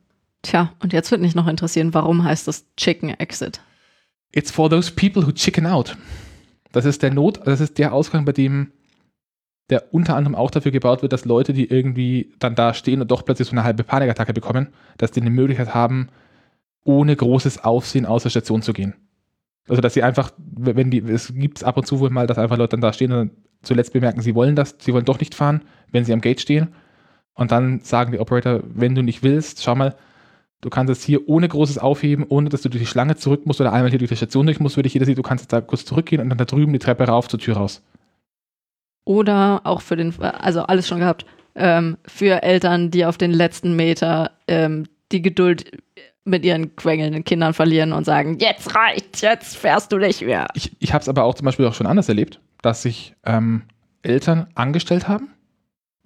Tja, und jetzt würde mich noch interessieren, warum heißt das Chicken Exit? It's for those people who chicken out. Das ist der Not, das ist der Ausgang, bei dem der unter anderem auch dafür gebaut wird, dass Leute, die irgendwie dann da stehen und doch plötzlich so eine halbe Panikattacke bekommen, dass die eine Möglichkeit haben, ohne großes Aufsehen aus der Station zu gehen. Also, dass sie einfach, wenn die, es gibt ab und zu wohl mal, dass einfach Leute dann da stehen und zuletzt bemerken, sie wollen das, sie wollen doch nicht fahren, wenn sie am Gate stehen. Und dann sagen die Operator, wenn du nicht willst, schau mal, du kannst es hier ohne großes Aufheben, ohne dass du durch die Schlange zurück musst oder einmal hier durch die Station durch musst, würde ich jeder sehen, du kannst jetzt da kurz zurückgehen und dann da drüben die Treppe rauf zur Tür raus. Oder auch für den, also alles schon gehabt, ähm, für Eltern, die auf den letzten Meter ähm, die Geduld mit ihren quengelnden Kindern verlieren und sagen, jetzt reicht, jetzt fährst du nicht mehr. Ich, ich habe es aber auch zum Beispiel auch schon anders erlebt, dass sich ähm, Eltern angestellt haben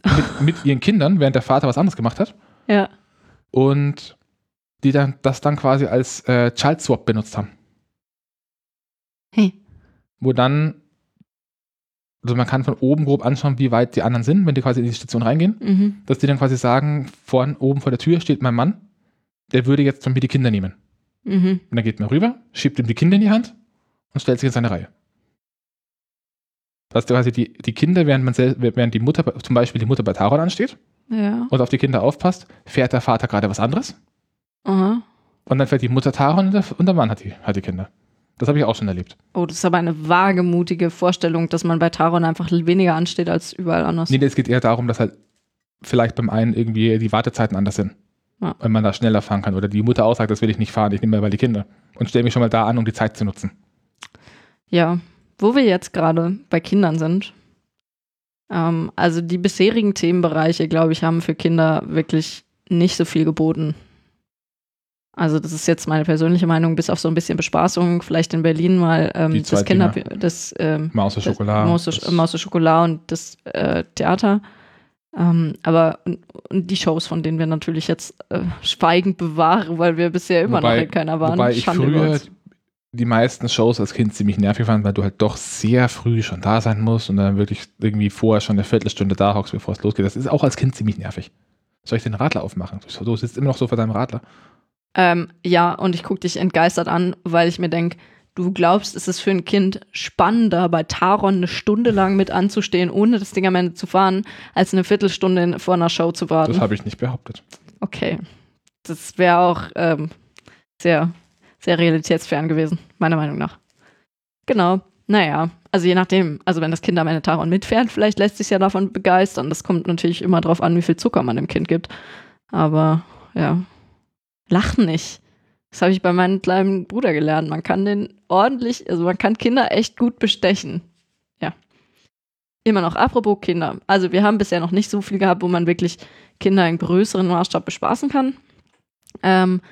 mit, mit ihren Kindern, während der Vater was anderes gemacht hat Ja. und die dann das dann quasi als äh, Child Swap benutzt haben. Hey. Wo dann, also man kann von oben grob anschauen, wie weit die anderen sind, wenn die quasi in die Station reingehen, Mhm. dass die dann quasi sagen, vorn oben vor der Tür steht mein Mann, der würde jetzt von mir die Kinder nehmen. Mhm. Und dann geht man rüber, schiebt ihm die Kinder in die Hand und stellt sich in seine Reihe. Dass quasi die, die Kinder, während, man während die Mutter, zum Beispiel die Mutter bei Taron ansteht Ja. und auf die Kinder aufpasst, fährt der Vater gerade was anderes. Aha. Und dann fährt die Mutter Taron und der, und der Mann hat die, hat die Kinder. Das habe ich auch schon erlebt. Oh, das ist aber eine wagemutige Vorstellung, dass man bei Taron einfach weniger ansteht als überall anders. Nee, es geht eher darum, dass halt vielleicht beim einen irgendwie die Wartezeiten anders sind. Ja. Wenn man da schneller fahren kann. Oder die Mutter aussagt, das will ich nicht fahren, ich nehme mal die Kinder. Und stelle mich schon mal da an, um die Zeit zu nutzen. Ja, wo wir jetzt gerade bei Kindern sind. Ähm, also die bisherigen Themenbereiche, glaube ich, haben für Kinder wirklich nicht so viel geboten. Also das ist jetzt meine persönliche Meinung, bis auf so ein bisschen Bespaßung, vielleicht in Berlin mal ähm, das Kinder, das, ähm, Maus und das Schokolade. Maus, und Schokolade und das äh, Theater. Ähm, aber und, und die Shows, von denen wir natürlich jetzt äh, schweigend bewahren, weil wir bisher immer Wobei- noch in keiner waren. Wobei ich Schande früher die meisten Shows als Kind ziemlich nervig fand, weil du halt doch sehr früh schon da sein musst und dann wirklich irgendwie vorher schon eine Viertelstunde da hockst, bevor es losgeht. Das ist auch als Kind ziemlich nervig. Soll ich den Radler aufmachen? Du sitzt immer noch so vor deinem Radler. Ähm, ja, und ich gucke dich entgeistert an, weil ich mir denke, du glaubst, es ist für ein Kind spannender, bei Taron eine Stunde lang mit anzustehen, ohne das Ding am Ende zu fahren, als eine Viertelstunde vor einer Show zu warten. Das habe ich nicht behauptet. Okay. Das wäre auch ähm, sehr, sehr realitätsfern gewesen, meiner Meinung nach. Genau. Naja, also je nachdem, also wenn das Kind am Ende Taron mitfährt, vielleicht lässt sich ja davon begeistern. Das kommt natürlich immer drauf an, wie viel Zucker man dem Kind gibt. Aber ja, lach nicht. Das habe ich bei meinem kleinen Bruder gelernt. Man kann den ordentlich, also man kann Kinder echt gut bestechen. Ja. Immer noch, apropos Kinder. Also wir haben bisher noch nicht so viel gehabt, wo man wirklich Kinder in größeren Maßstab bespaßen kann. Ähm,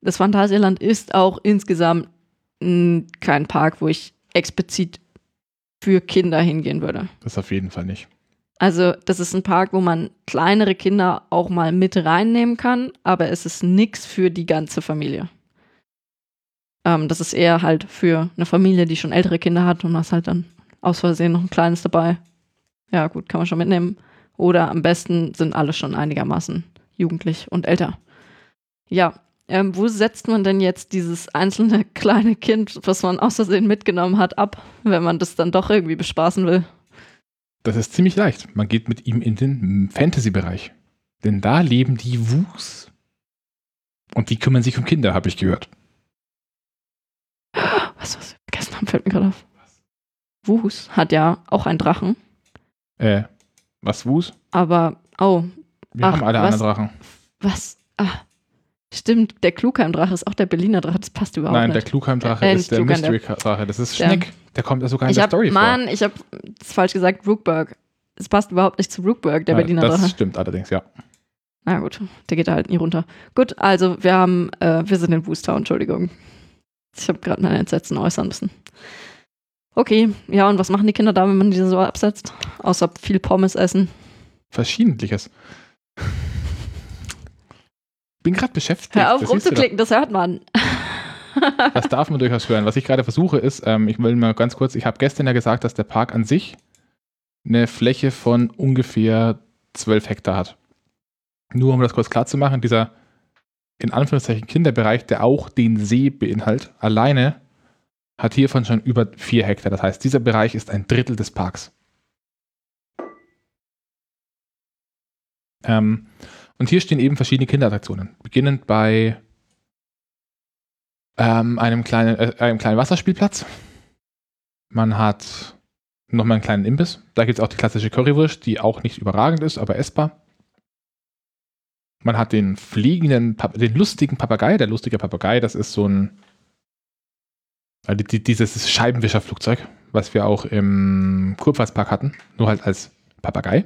das Phantasialand ist auch insgesamt kein Park, wo ich explizit für Kinder hingehen würde. Das auf jeden Fall nicht. Also, das ist ein Park, wo man kleinere Kinder auch mal mit reinnehmen kann, aber es ist nichts für die ganze Familie. Ähm, das ist eher halt für eine Familie, die schon ältere Kinder hat und hast halt dann aus Versehen noch ein kleines dabei. Ja, gut, kann man schon mitnehmen. Oder am besten sind alle schon einigermaßen jugendlich und älter. Ja, ähm, wo setzt man denn jetzt dieses einzelne kleine Kind, was man aus Versehen mitgenommen hat, ab, wenn man das dann doch irgendwie bespaßen will? Das ist ziemlich leicht. Man geht mit ihm in den Fantasy-Bereich. Denn da leben die Wus. Und die kümmern sich um Kinder, habe ich gehört. Was, was wir vergessen haben, fällt mir gerade auf. Wus hat ja auch einen Drachen, Äh, was Wus? aber, oh, Wir Ach, haben alle was? anderen Drachen. was? Ah, stimmt, der Klugheim-Drache ist auch der Berliner Drache, das passt überhaupt Nein, der nicht. Klugheim-Drache Äh, ist nicht der der- Mystery-Drache. Das ist der- Schneck. Der kommt ja sogar in ich der hab, Story vor. Mann, ich habe es falsch gesagt, Rookburg. Es passt überhaupt nicht zu Rookburg, der Ja, Berliner das Drache. stimmt allerdings, ja. Na gut, der geht da halt nie runter. Gut, also wir haben, äh, wir sind in Woostown, Entschuldigung. Ich habe gerade meine Entsetzen äußern müssen. Okay, ja, und was machen die Kinder da, wenn man diese so absetzt? Außer viel Pommes essen. Verschiedentliches. Bin gerade beschäftigt. Hör auf das rumzuklicken, das hört man. Das darf man durchaus hören. Was ich gerade versuche ist, ähm, ich will mal ganz kurz, ich habe gestern ja gesagt, dass der Park an sich eine Fläche von ungefähr 12 Hektar hat. Nur um das kurz klar zu machen, dieser in Anführungszeichen Kinderbereich, der auch den See beinhaltet, alleine hat hiervon schon über 4 Hektar. Das heißt, dieser Bereich ist ein Drittel des Parks. Ähm, und hier stehen eben verschiedene Kinderattraktionen. Beginnend bei ähm, einem, kleinen, äh, einem kleinen Wasserspielplatz. Man hat nochmal einen kleinen Imbiss. Da gibt es auch die klassische Currywurst, die auch nicht überragend ist, aber essbar. Man hat den fliegenden, den lustigen Papagei. Der lustige Papagei, das ist so ein, also die, dieses Scheibenwischerflugzeug, was wir auch im Kurpfalzpark hatten, nur halt als Papagei.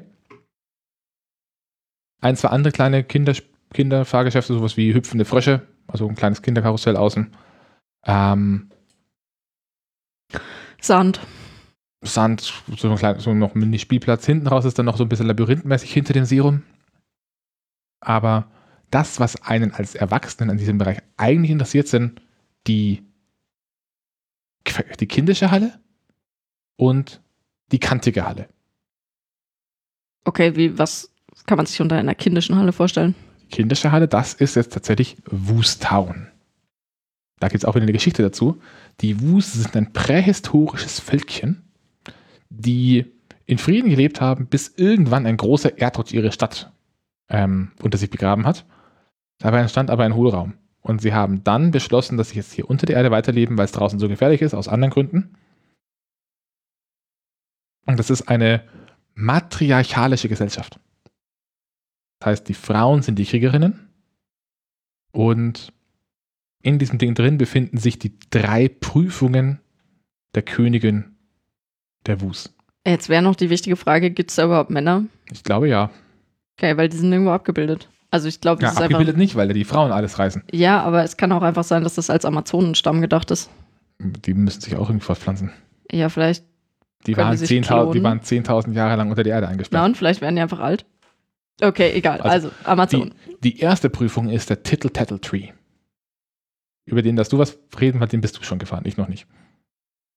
Ein, zwei andere kleine Kinder, Kinderfahrgeschäfte, sowas wie hüpfende Frösche, also ein kleines Kinderkarussell außen. Ähm, Sand. Sand, so, ein klein, so noch ein Mini-Spielplatz. Hinten raus ist dann noch so ein bisschen labyrinthmäßig hinter dem Serum. Aber das, was einen als Erwachsenen an diesem Bereich eigentlich interessiert, sind die, die kindische Halle und die kantige Halle. Okay, wie, was kann man sich unter einer kindischen Halle vorstellen? Kindische Halle, das ist jetzt tatsächlich Woostown. Da gibt es auch wieder eine Geschichte dazu. Die Woos sind ein prähistorisches Völkchen, die in Frieden gelebt haben, bis irgendwann ein großer Erdrutsch ihre Stadt ähm, unter sich begraben hat. Dabei entstand aber ein Hohlraum. Und sie haben dann beschlossen, dass sie jetzt hier unter der Erde weiterleben, weil es draußen so gefährlich ist, aus anderen Gründen. Und das ist eine matriarchalische Gesellschaft. Das heißt, die Frauen sind die Kriegerinnen und in diesem Ding drin befinden sich die drei Prüfungen der Königin der Wus. Jetzt wäre noch die wichtige Frage, gibt es da überhaupt Männer? Ich glaube ja. Okay, weil die sind irgendwo abgebildet. Also ich glaube, Ja, das ist abgebildet einfach. nicht, weil die Frauen alles reißen. Ja, aber es kann auch einfach sein, dass das als Amazonenstamm gedacht ist. Die müssen sich auch irgendwie fortpflanzen. Ja, vielleicht. Die waren die sich 10.000 die klonen? waren 10.000 Jahre lang unter der Erde eingesperrt. und vielleicht werden die einfach alt. Okay, egal. Also, Also, Amazon. Die erste Prüfung ist der Tittle Tattle Tree. Über den, dass du was reden, weil den bist du schon gefahren, ich noch nicht.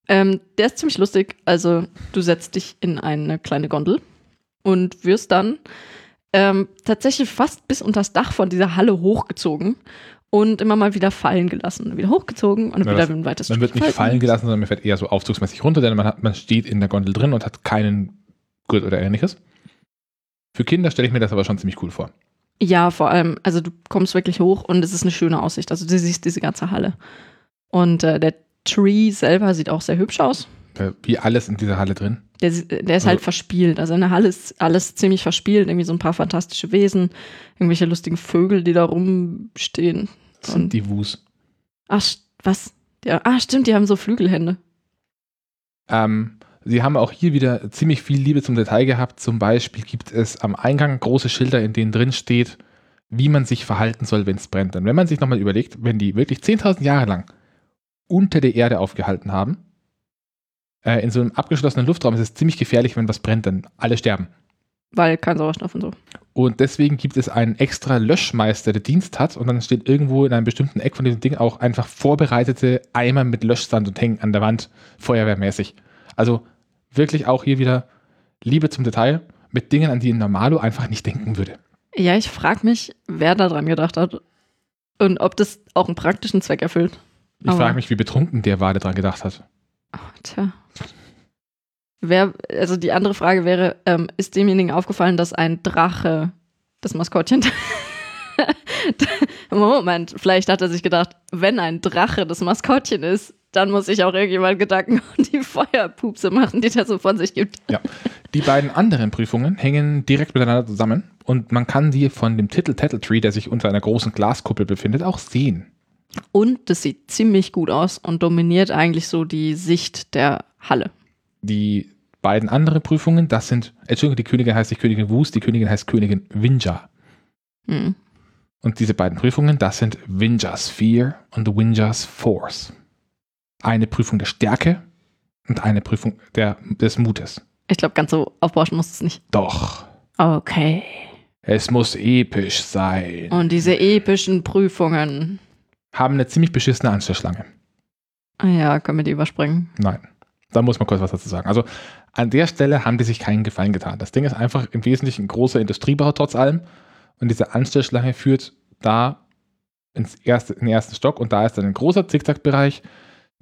Ähm, der ist ziemlich lustig. Also, du setzt dich in eine kleine Gondel und wirst dann ähm, tatsächlich fast bis unter das Dach von dieser Halle hochgezogen und immer mal wieder fallen gelassen. Wieder hochgezogen und Ja, wieder ein weiteres Man wird nicht fallen gelassen, sondern man fährt eher so aufzugsmäßig runter, denn man, hat, man steht in der Gondel drin und hat keinen Gurt oder ähnliches. Für Kinder stelle ich mir das aber schon ziemlich cool vor. Ja, vor allem, also du kommst wirklich hoch und es ist eine schöne Aussicht. Also du siehst diese ganze Halle. Und äh, der Tree selber sieht auch sehr hübsch aus. Äh, Wie alles in dieser Halle drin. Der, der ist Also- halt verspielt. Also in der Halle ist alles ziemlich verspielt. Irgendwie so ein paar fantastische Wesen, irgendwelche lustigen Vögel, die da rumstehen. Das Und- sind die Wus. Ach, was? Ja, ah, stimmt, die haben so Flügelhände. Ähm, sie haben auch hier wieder ziemlich viel Liebe zum Detail gehabt. Zum Beispiel gibt es am Eingang große Schilder, in denen drin steht, wie man sich verhalten soll, wenn es brennt. Denn wenn man sich nochmal überlegt, wenn die wirklich 10.000 Jahre lang unter der Erde aufgehalten haben, äh, in so einem abgeschlossenen Luftraum ist es ziemlich gefährlich, wenn was brennt, denn alle sterben. Weil kein Sauerstoff und so. Und deswegen gibt es einen extra Löschmeister, der Dienst hat. Und dann steht irgendwo in einem bestimmten Eck von diesem Ding auch einfach vorbereitete Eimer mit Löschsand und hängen an der Wand, feuerwehrmäßig. Also wirklich auch hier wieder Liebe zum Detail mit Dingen, an die ein Normalo einfach nicht denken würde. Ja, ich frage mich, wer da dran gedacht hat. Und ob das auch einen praktischen Zweck erfüllt. Ich frage mich, wie betrunken der war, der dran gedacht hat. Oh, tja. Wer, also die andere Frage wäre, ähm, ist demjenigen aufgefallen, dass ein Drache das Maskottchen. Moment, vielleicht hat er sich gedacht, wenn ein Drache das Maskottchen ist, dann muss sich auch irgendjemand Gedanken um die Feuerpupse machen, die der so von sich gibt. Die beiden anderen Prüfungen hängen direkt miteinander zusammen und man kann sie von dem Titel Tattle Tree, der sich unter einer großen Glaskuppel befindet, auch sehen. Und das sieht ziemlich gut aus und dominiert eigentlich so die Sicht der Halle. Die beiden anderen Prüfungen, das sind, Entschuldigung, die Königin heißt nicht Königin Wus, die Königin heißt Königin Winja. Hm. Und diese beiden Prüfungen, das sind Winjas Fear und Winjas Force. Eine Prüfung der Stärke, und eine Prüfung der, des Mutes. Ich glaube, ganz so aufbauschen muss es nicht. Doch. Okay. Es muss episch sein. Und diese epischen Prüfungen. Haben eine ziemlich beschissene Anstellschlange. Ah Ja, können wir die überspringen? Nein. Da muss man kurz was dazu sagen. Also an der Stelle haben die sich keinen Gefallen getan. Das Ding ist einfach im Wesentlichen ein großer Industriebau trotz allem. Und diese Anstellschlange führt da ins erste, in den ersten Stock und da ist dann ein großer Zickzackbereich.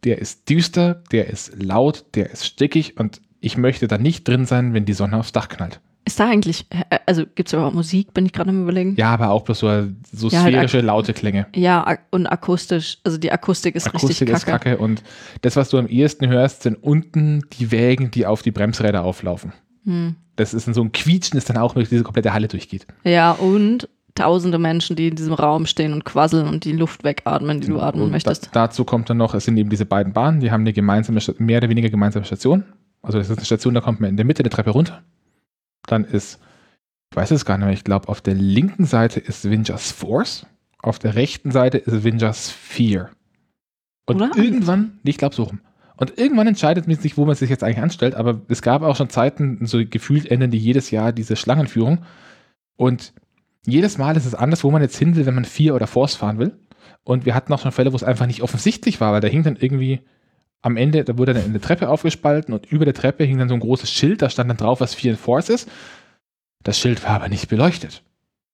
Der ist düster, der ist laut, der ist stickig und ich möchte da nicht drin sein, wenn die Sonne aufs Dach knallt. Ist da eigentlich, also gibt es überhaupt Musik? Bin ich gerade am überlegen. Ja, aber auch bloß so, so Ja, halt sphärische, laute Klänge. Ja, und akustisch, also die Akustik ist Akustik richtig ist kacke. kacke und das, was du am ehesten hörst, sind unten die Wägen, die auf die Bremsräder auflaufen. Hm. Das ist so ein Quietschen, das dann auch durch diese komplette Halle durchgeht. Ja, und tausende Menschen, die in diesem Raum stehen und quasseln und die Luft wegatmen, die du atmen Und möchtest. Da, dazu kommt dann noch, es sind eben diese beiden Bahnen, die haben eine gemeinsame, mehr oder weniger gemeinsame Station. Also das ist eine Station, da kommt man in der Mitte der Treppe runter. Dann ist, ich weiß es gar nicht mehr, ich glaube, auf der linken Seite ist Vinjas Force, auf der rechten Seite ist Vinjas Fear. Und Oder? irgendwann, ich glaube so rum. Und irgendwann entscheidet man sich, wo man sich jetzt eigentlich anstellt, aber es gab auch schon Zeiten, so gefühlt ändern die jedes Jahr diese Schlangenführung. Und jedes Mal ist es anders, wo man jetzt hin will, wenn man Fear oder Force fahren will. Und wir hatten auch schon Fälle, wo es einfach nicht offensichtlich war, weil da hing dann irgendwie am Ende, da wurde dann eine Treppe aufgespalten und über der Treppe hing dann so ein großes Schild, da stand dann drauf, was Fear and Force ist. Das Schild war aber nicht beleuchtet.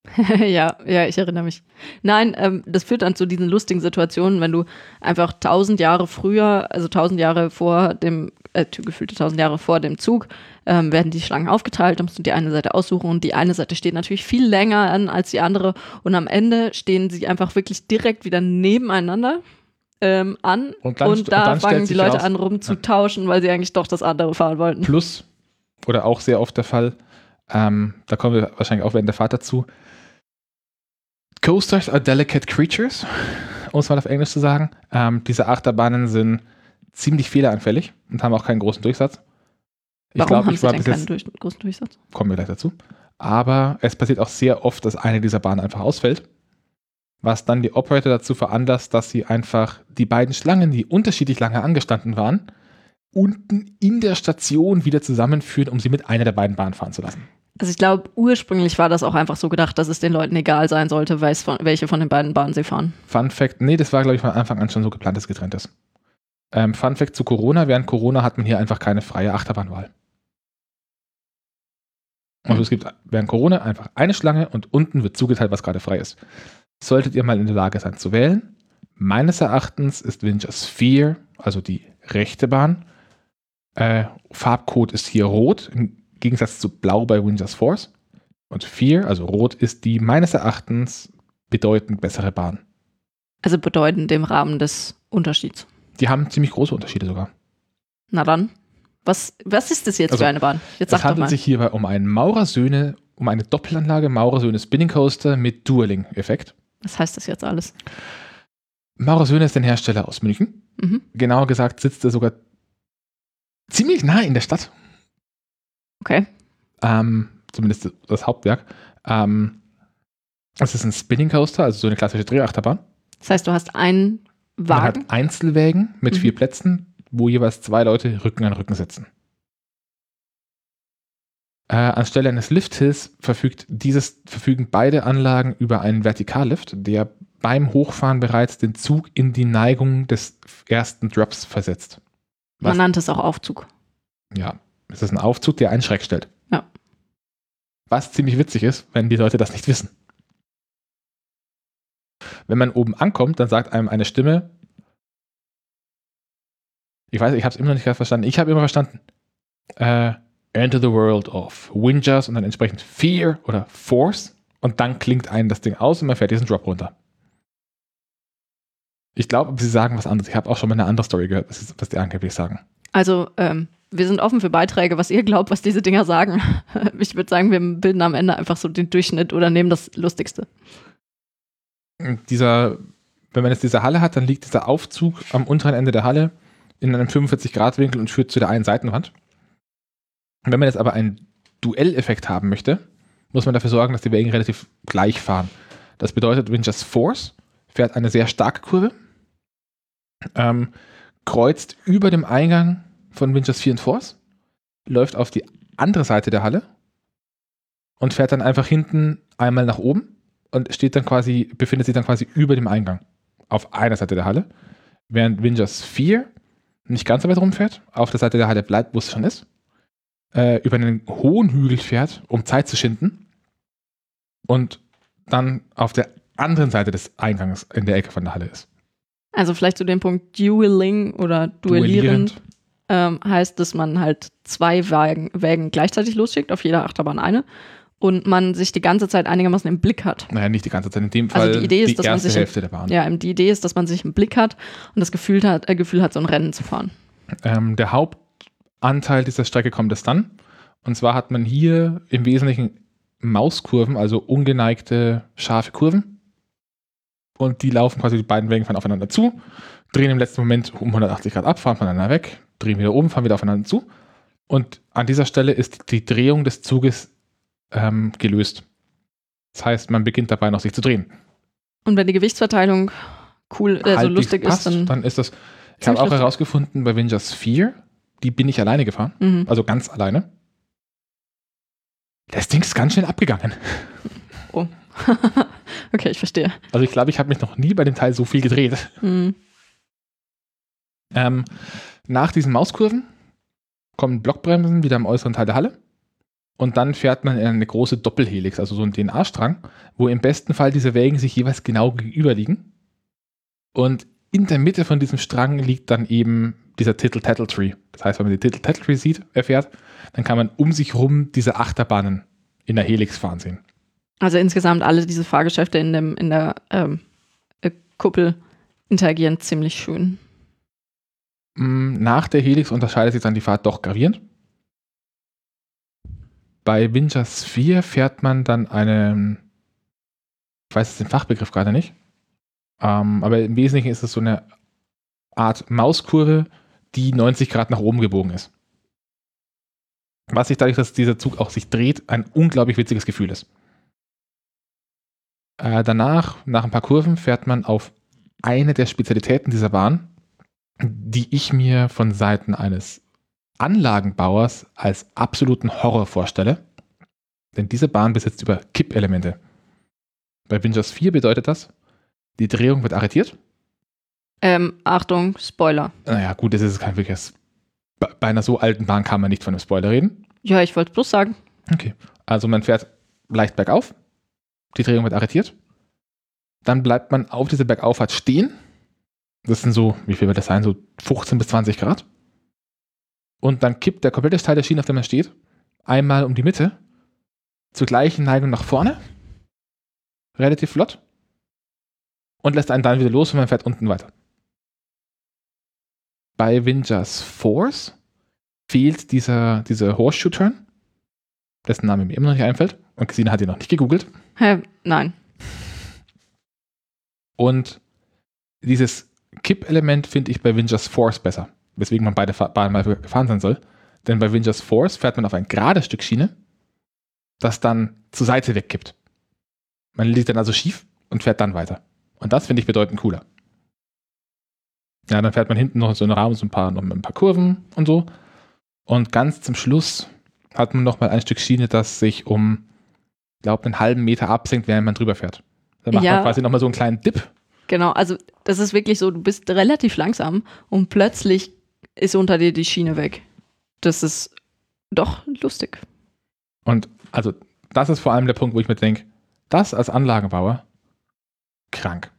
ja, ja, ich erinnere mich. Nein, ähm, das führt dann zu diesen lustigen Situationen, wenn du einfach tausend Jahre früher, also tausend Jahre vor dem, äh, gefühlte tausend Jahre vor dem Zug, ähm, werden die Schlangen aufgeteilt, da musst du die eine Seite aussuchen und die eine Seite steht natürlich viel länger an als die andere und am Ende stehen sie einfach wirklich direkt wieder nebeneinander ähm, an Und und, dann und da dann stellt fangen die Leute raus- an rumzutauschen, weil sie eigentlich doch das andere fahren wollten. Plus, oder auch sehr oft der Fall, ähm, da kommen wir wahrscheinlich auch während der Fahrt dazu. Coasters are delicate creatures, um es mal auf Englisch zu sagen. Ähm, diese Achterbahnen sind ziemlich fehleranfällig und haben auch keinen großen Durchsatz. Ich Warum glaube, haben ich sie war denn keinen durch, großen Durchsatz? kommen wir gleich dazu. Aber es passiert auch sehr oft, dass eine dieser Bahnen einfach ausfällt, was dann die Operator dazu veranlasst, dass sie einfach die beiden Schlangen, die unterschiedlich lange angestanden waren, unten in der Station wieder zusammenführen, um sie mit einer der beiden Bahnen fahren zu lassen. Also ich glaube, ursprünglich war das auch einfach so gedacht, dass es den Leuten egal sein sollte, von, welche von den beiden Bahnen sie fahren. Fun Fact, nee, das war, glaube ich, von Anfang an schon so geplant, dass getrennt ist. Ähm, Fun Fact zu Corona, während Corona hat man hier einfach keine freie Achterbahnwahl. Also es gibt während Corona einfach eine Schlange und unten wird zugeteilt, was gerade frei ist. Solltet ihr mal in der Lage sein zu wählen, meines Erachtens ist Vinjas Sphere, also die rechte Bahn, äh, Farbcode ist hier rot, im Gegensatz zu blau bei Vinjas Force. Und Fear, also rot, ist die meines Erachtens bedeutend bessere Bahn. Also bedeutend im Rahmen des Unterschieds. Die haben ziemlich große Unterschiede sogar. Na dann, was, was ist das jetzt Also, für eine Bahn? Jetzt Es handelt sich hierbei um einen Maurersöhne, um eine Doppelanlage Maurersöhne Spinning Coaster mit Dueling-Effekt. Was heißt das jetzt alles? Maurersöhne ist ein Hersteller aus München. Mhm. Genauer gesagt sitzt er sogar ziemlich nah in der Stadt. Okay. Ähm, zumindest das Hauptwerk. Ähm, es ist ein Spinning Coaster, also so eine klassische Drehachterbahn. Das heißt, du hast einen Man Wagen. hat Einzelwägen mit Mhm. vier Plätzen, wo jeweils zwei Leute Rücken an Rücken sitzen. Äh, anstelle eines Lifthills verfügt dieses, verfügen beide Anlagen über einen Vertikallift, der beim Hochfahren bereits den Zug in die Neigung des ersten Drops versetzt. Man nannte es auch Aufzug. ja, es ist ein Aufzug, der einen Schreck stellt. Ja. Was ziemlich witzig ist, wenn die Leute das nicht wissen. Wenn man oben ankommt, dann sagt einem eine Stimme, ich weiß, ich habe es immer noch nicht ganz verstanden. Ich habe immer verstanden, äh, Enter the World of Windjars und dann entsprechend Fear oder Force und dann klingt einen das Ding aus und man fährt diesen Drop runter. Ich glaube, sie sagen was anderes. Ich habe auch schon mal eine andere Story gehört, was, was die angeblich sagen. Also, ähm, wir sind offen für Beiträge, was ihr glaubt, was diese Dinger sagen. Ich würde sagen, wir bilden am Ende einfach so den Durchschnitt oder nehmen das Lustigste. dieser, wenn man jetzt diese Halle hat, dann liegt dieser Aufzug am unteren Ende der Halle in einem 45-Grad-Winkel und führt zu der einen Seitenwand. Und wenn man jetzt aber einen Duelleffekt haben möchte, muss man dafür sorgen, dass die Wägen relativ gleich fahren. Das bedeutet, Winchers Force fährt eine sehr starke Kurve, ähm, kreuzt über dem Eingang von Wingers 4 und Force, läuft auf die andere Seite der Halle und fährt dann einfach hinten einmal nach oben und steht dann quasi, befindet sich dann quasi über dem Eingang auf einer Seite der Halle, während Wingers 4 nicht ganz so weit rumfährt, auf der Seite der Halle bleibt, wo es schon ist, äh, über einen hohen Hügel fährt, um Zeit zu schinden und dann auf der anderen Seite des Eingangs in der Ecke von der Halle ist. Also vielleicht zu dem Punkt Dueling oder duellierend, ähm, heißt, dass man halt zwei Wägen, Wägen gleichzeitig losschickt, auf jeder Achterbahn eine und man sich die ganze Zeit einigermaßen im Blick hat. Naja, nicht die ganze Zeit. In dem Fall Also die Idee ist, dass man erste sich im- Hälfte der Bahn. Ja, die Idee ist, dass man sich im Blick hat und das Gefühl hat, äh, Gefühl hat, so ein Rennen zu fahren. Ähm, der Hauptanteil dieser Strecke kommt es dann. Und zwar hat man hier im Wesentlichen Mauskurven, also ungeneigte, scharfe Kurven. Und die laufen quasi, die beiden Wägen fahren aufeinander zu, drehen im letzten Moment um 180 Grad ab, fahren voneinander weg, drehen wieder um, fahren wieder aufeinander zu. Und an dieser Stelle ist die Drehung des Zuges ähm, gelöst. Das heißt, man beginnt dabei noch sich zu drehen. Und wenn die Gewichtsverteilung cool, äh, so Halbwegs lustig passt, ist, dann. dann ist das. Ich habe auch lustig. herausgefunden, bei Vengers 4, die bin ich alleine gefahren. Mhm. Also ganz alleine. Das Ding ist ganz schön abgegangen. okay, ich verstehe. Also ich glaube, ich habe mich noch nie bei dem Teil so viel gedreht. Mhm. Ähm, nach diesen Mauskurven kommen Blockbremsen wieder im äußeren Teil der Halle. Und dann fährt man in eine große Doppelhelix, also so einen DNA-Strang, wo im besten Fall diese Wägen sich jeweils genau gegenüber liegen. Und in der Mitte von diesem Strang liegt dann eben dieser Tittle-Tattle-Tree. Das heißt, wenn man den Tittle-Tattle-Tree sieht, erfährt, dann kann man um sich rum diese Achterbahnen in der Helix fahren sehen. Also insgesamt alle diese Fahrgeschäfte in, dem, in der ähm, äh, Kuppel interagieren ziemlich schön. Mm, Nach der Helix unterscheidet sich dann die Fahrt doch gravierend. Bei Wingers 4 fährt man dann einen, ich weiß jetzt den Fachbegriff gerade nicht, ähm, aber im Wesentlichen ist es so eine Art Mauskurve, die 90 Grad nach oben gebogen ist. Was sich dadurch, dass dieser Zug auch sich dreht, ein unglaublich witziges Gefühl ist. Äh, danach, nach ein paar Kurven, fährt man auf eine der Spezialitäten dieser Bahn, die ich mir von Seiten eines Anlagenbauers als absoluten Horror vorstelle. Denn diese Bahn besitzt über Kippelemente. Bei Wingers 4 bedeutet das, die Drehung wird arretiert. Ähm, Achtung, Spoiler. Naja, gut, das ist kein wirkliches. Bei bei einer so alten Bahn kann man nicht von einem Spoiler reden. Ja, ich wollte bloß sagen. Okay. Also man fährt leicht bergauf, die Drehung wird arretiert, dann bleibt man auf dieser Bergauffahrt stehen. Das sind so, wie viel wird das sein? So 15 bis 20 Grad. Und dann kippt der komplette Teil der Schiene, auf dem man steht, einmal um die Mitte, zur gleichen Neigung nach vorne, relativ flott, und lässt einen dann wieder los und man fährt unten weiter. Bei Wingers Force fehlt dieser, dieser Horseshoe-Turn, dessen Name mir immer noch nicht einfällt. Und Christine hat ihn noch nicht gegoogelt. Hä? Nein. Und dieses Kipp-Element finde ich bei Wingers Force besser, weswegen man beide Bahnen mal gefahren sein soll. Denn bei Wingers Force fährt man auf ein gerades Stück Schiene, das dann zur Seite wegkippt. Man liegt dann also schief und fährt dann weiter. Und das finde ich bedeutend cooler. Ja, dann fährt man hinten noch so einen Raum, so ein paar, noch ein paar Kurven und so. Und ganz zum Schluss hat man noch mal ein Stück Schiene, das sich um, ich glaube, einen halben Meter absenkt, während man drüber fährt. Dann macht Ja. man quasi noch mal so einen kleinen Dip Genau, also das ist wirklich so, du bist relativ langsam und plötzlich ist unter dir die Schiene weg. Das ist doch lustig. Und also, das ist vor allem der Punkt, wo ich mir denke, das als Anlagenbauer, krank.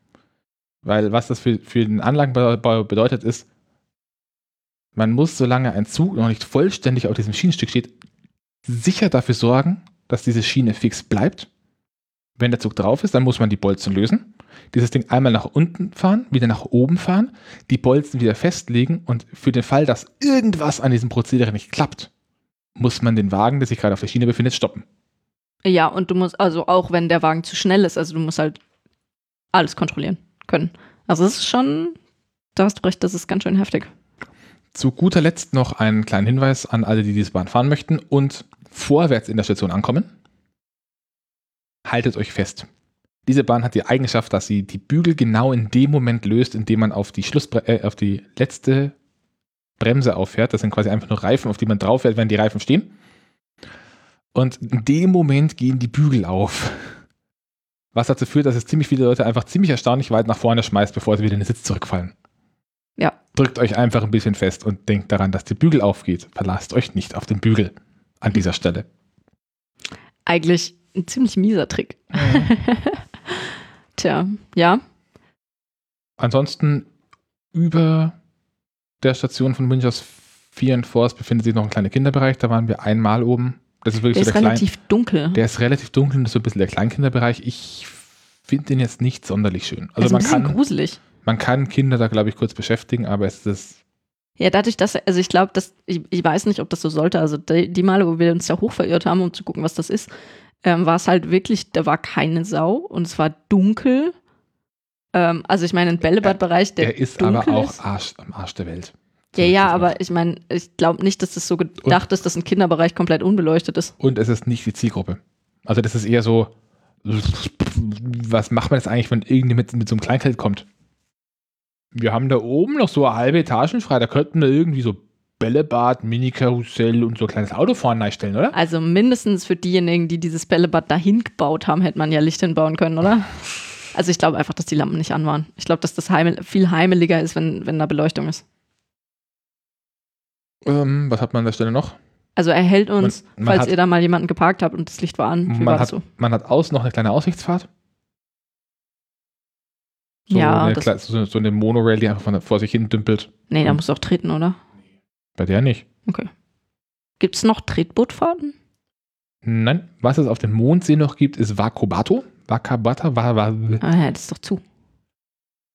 Weil was das für, für den Anlagenbauer bedeutet, ist, man muss, solange ein Zug noch nicht vollständig auf diesem Schienenstück steht, sicher dafür sorgen, dass diese Schiene fix bleibt. Wenn der Zug drauf ist, dann muss man die Bolzen lösen, dieses Ding einmal nach unten fahren, wieder nach oben fahren, die Bolzen wieder festlegen und für den Fall, dass irgendwas an diesem Prozedere nicht klappt, muss man den Wagen, der sich gerade auf der Schiene befindet, stoppen. Ja, und du musst, also auch wenn der Wagen zu schnell ist, also du musst halt alles kontrollieren können. Also es ist schon, da hast du recht, das ist ganz schön heftig. Zu guter Letzt noch einen kleinen Hinweis an alle, die diese Bahn fahren möchten und vorwärts in der Station ankommen. Haltet euch fest. Diese Bahn hat die Eigenschaft, dass sie die Bügel genau in dem Moment löst, in dem man auf die, Schlussbre äh, auf die letzte Bremse auffährt. Das sind quasi einfach nur Reifen, auf die man drauf fährt, wenn die Reifen stehen. Und in dem Moment gehen die Bügel auf. Was dazu führt, dass es ziemlich viele Leute einfach ziemlich erstaunlich weit nach vorne schmeißt, bevor sie wieder in den Sitz zurückfallen. Ja. Drückt euch einfach ein bisschen fest und denkt daran, dass die Bügel aufgeht. Verlasst euch nicht auf den Bügel an dieser Stelle. Eigentlich ein ziemlich mieser Trick. Tja, ja. Ansonsten über der Station von Windows 4 in Force befindet sich noch ein kleiner Kinderbereich. Da waren wir einmal oben. Das ist wirklich Der so ist der relativ klein, dunkel. Der ist relativ dunkel und das ist so ein bisschen der Kleinkinderbereich. Ich finde den jetzt nicht sonderlich schön. Ist Also ein man bisschen kann, gruselig. man kann Kinder da, glaube ich, kurz beschäftigen, aber es ist Ja, dadurch, dass, also ich glaube, dass, ich, ich weiß nicht, ob das so sollte. Also die, die Male, wo wir uns da hoch verirrt haben, um zu gucken, was das ist, ähm, war es halt wirklich, da war keine Sau und es war dunkel. Ähm, also ich meine, ein Bällebadbereich, der er ist aber auch ist. Arsch, am Arsch der Welt. Ja, ja, aber ich meine, ich glaube nicht, dass das so gedacht ist, dass ein Kinderbereich komplett unbeleuchtet ist. Und es ist nicht die Zielgruppe. Also das ist eher so, was macht man jetzt eigentlich, wenn irgendjemand mit, mit so einem Kleinkind kommt? Wir haben da oben noch so eine halbe Etagen frei, da könnten wir irgendwie so Bällebad, Mini-Karussell und so ein kleines Auto vorne einstellen, oder? Also mindestens für diejenigen, die dieses Bällebad dahin gebaut haben, hätte man ja Licht hinbauen können, oder? Also ich glaube einfach, dass die Lampen nicht an waren. Ich glaube, dass das heimel viel heimeliger ist, wenn, wenn da Beleuchtung ist. Ähm, was hat man an der Stelle noch? Also er hält uns, Man- man falls hat- ihr da mal jemanden geparkt habt und das Licht war an. Man hat, so? man hat außen noch eine kleine Aussichtsfahrt. So Ja, eine, das- so, so eine Monorail, die einfach von, vor sich hin dümpelt. Nee, da Hm. musst du auch treten, oder? Bei der nicht. Okay. Gibt es noch Tretbootfahrten? Nein, was es auf dem Mondsee noch gibt, ist Wakobato. Wakabata, wa, wa, Ah ja, das ist doch zu.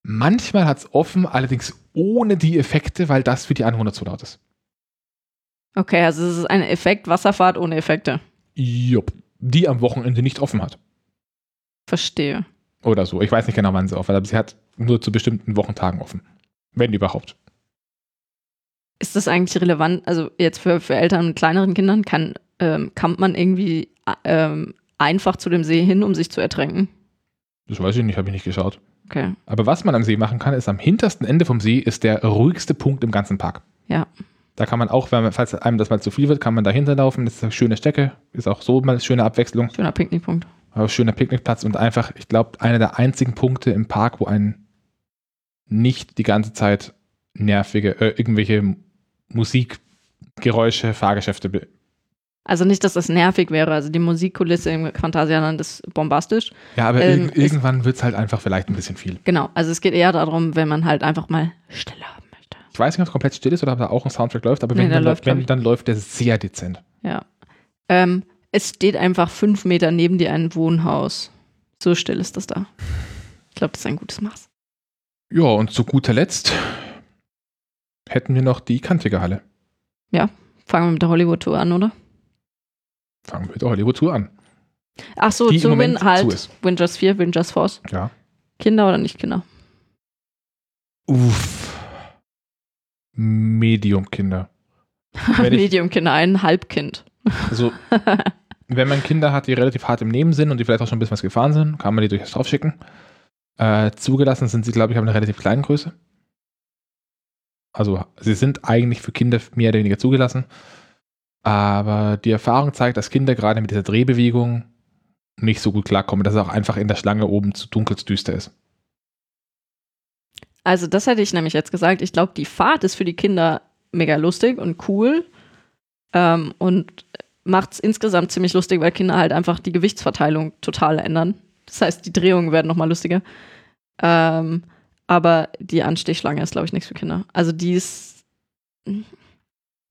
Manchmal hat es offen, allerdings ohne die Effekte, weil das für die Anwohner zu laut ist. Okay, also es ist eine Effekt-Wasserfahrt ohne Effekte. Jupp. Die am Wochenende nicht offen hat. Verstehe. Oder so. Ich weiß nicht genau, wann sie offen hat, aber sie hat nur zu bestimmten Wochentagen offen. Wenn überhaupt. Ist das eigentlich relevant? Also jetzt für, für Eltern mit kleineren Kindern kann, ähm, kann man irgendwie ähm, einfach zu dem See hin, um sich zu ertränken? Das weiß ich nicht, habe ich nicht geschaut. Okay. Aber was man am See machen kann, ist am hintersten Ende vom See ist der ruhigste Punkt im ganzen Park. Ja. Da kann man auch, wenn man, falls einem das mal zu viel wird, kann man dahinter laufen. Das ist eine schöne Strecke, ist auch so mal eine schöne Abwechslung. Schöner Picknickpunkt. Schöner Picknickplatz und einfach, ich glaube, einer der einzigen Punkte im Park, wo ein nicht die ganze Zeit nervige, äh, irgendwelche Musikgeräusche, Fahrgeschäfte. Also nicht, dass das nervig wäre. Also die Musikkulisse im Phantasialand ist bombastisch. Ja, aber Ähm, irg irgendwann wird es halt einfach vielleicht ein bisschen viel. Genau. Also es geht eher darum, wenn man halt einfach mal Stille haben möchte. Ich weiß nicht, ob es komplett still ist oder ob da auch ein Soundtrack läuft, aber Nee, wenn, der dann, läuft, wenn dann läuft der sehr dezent. Ja. Ähm, es steht einfach fünf Meter neben dir ein Wohnhaus. So still ist das da. Ich glaube, das ist ein gutes Maß. Ja, und zu guter Letzt hätten wir noch die kantige Halle. Fangen wir mit der Hollywood-Tour an, oder? Fangen wir mit der Hollywood Tour an. Ach so, Die zu Win halt zu ist. Wingers 4, Wingers Force. Ja. Kinder oder nicht Kinder? Uff. Medium-Kinder. Medium-Kinder, ein Halbkind. Also, wenn man Kinder hat, die relativ hart im Nehmen sind und die vielleicht auch schon ein bisschen was gefahren sind, kann man die durchaus draufschicken. Äh, zugelassen sind sie, glaube ich, auf einer relativ kleinen Größe. Also, sie sind eigentlich für Kinder mehr oder weniger zugelassen. Aber die Erfahrung zeigt, dass Kinder gerade mit dieser Drehbewegung nicht so gut klarkommen, dass es auch einfach in der Schlange oben zu dunkel, zu düster ist. Also, das hätte ich nämlich jetzt gesagt. Ich glaube, die Fahrt ist für die Kinder mega lustig und cool. Ähm, und macht es insgesamt ziemlich lustig, weil Kinder halt einfach die Gewichtsverteilung total ändern. Das heißt, die Drehungen werden nochmal lustiger. Ähm, aber die Anstichschlange ist, glaube ich, nichts für Kinder. Also, die ist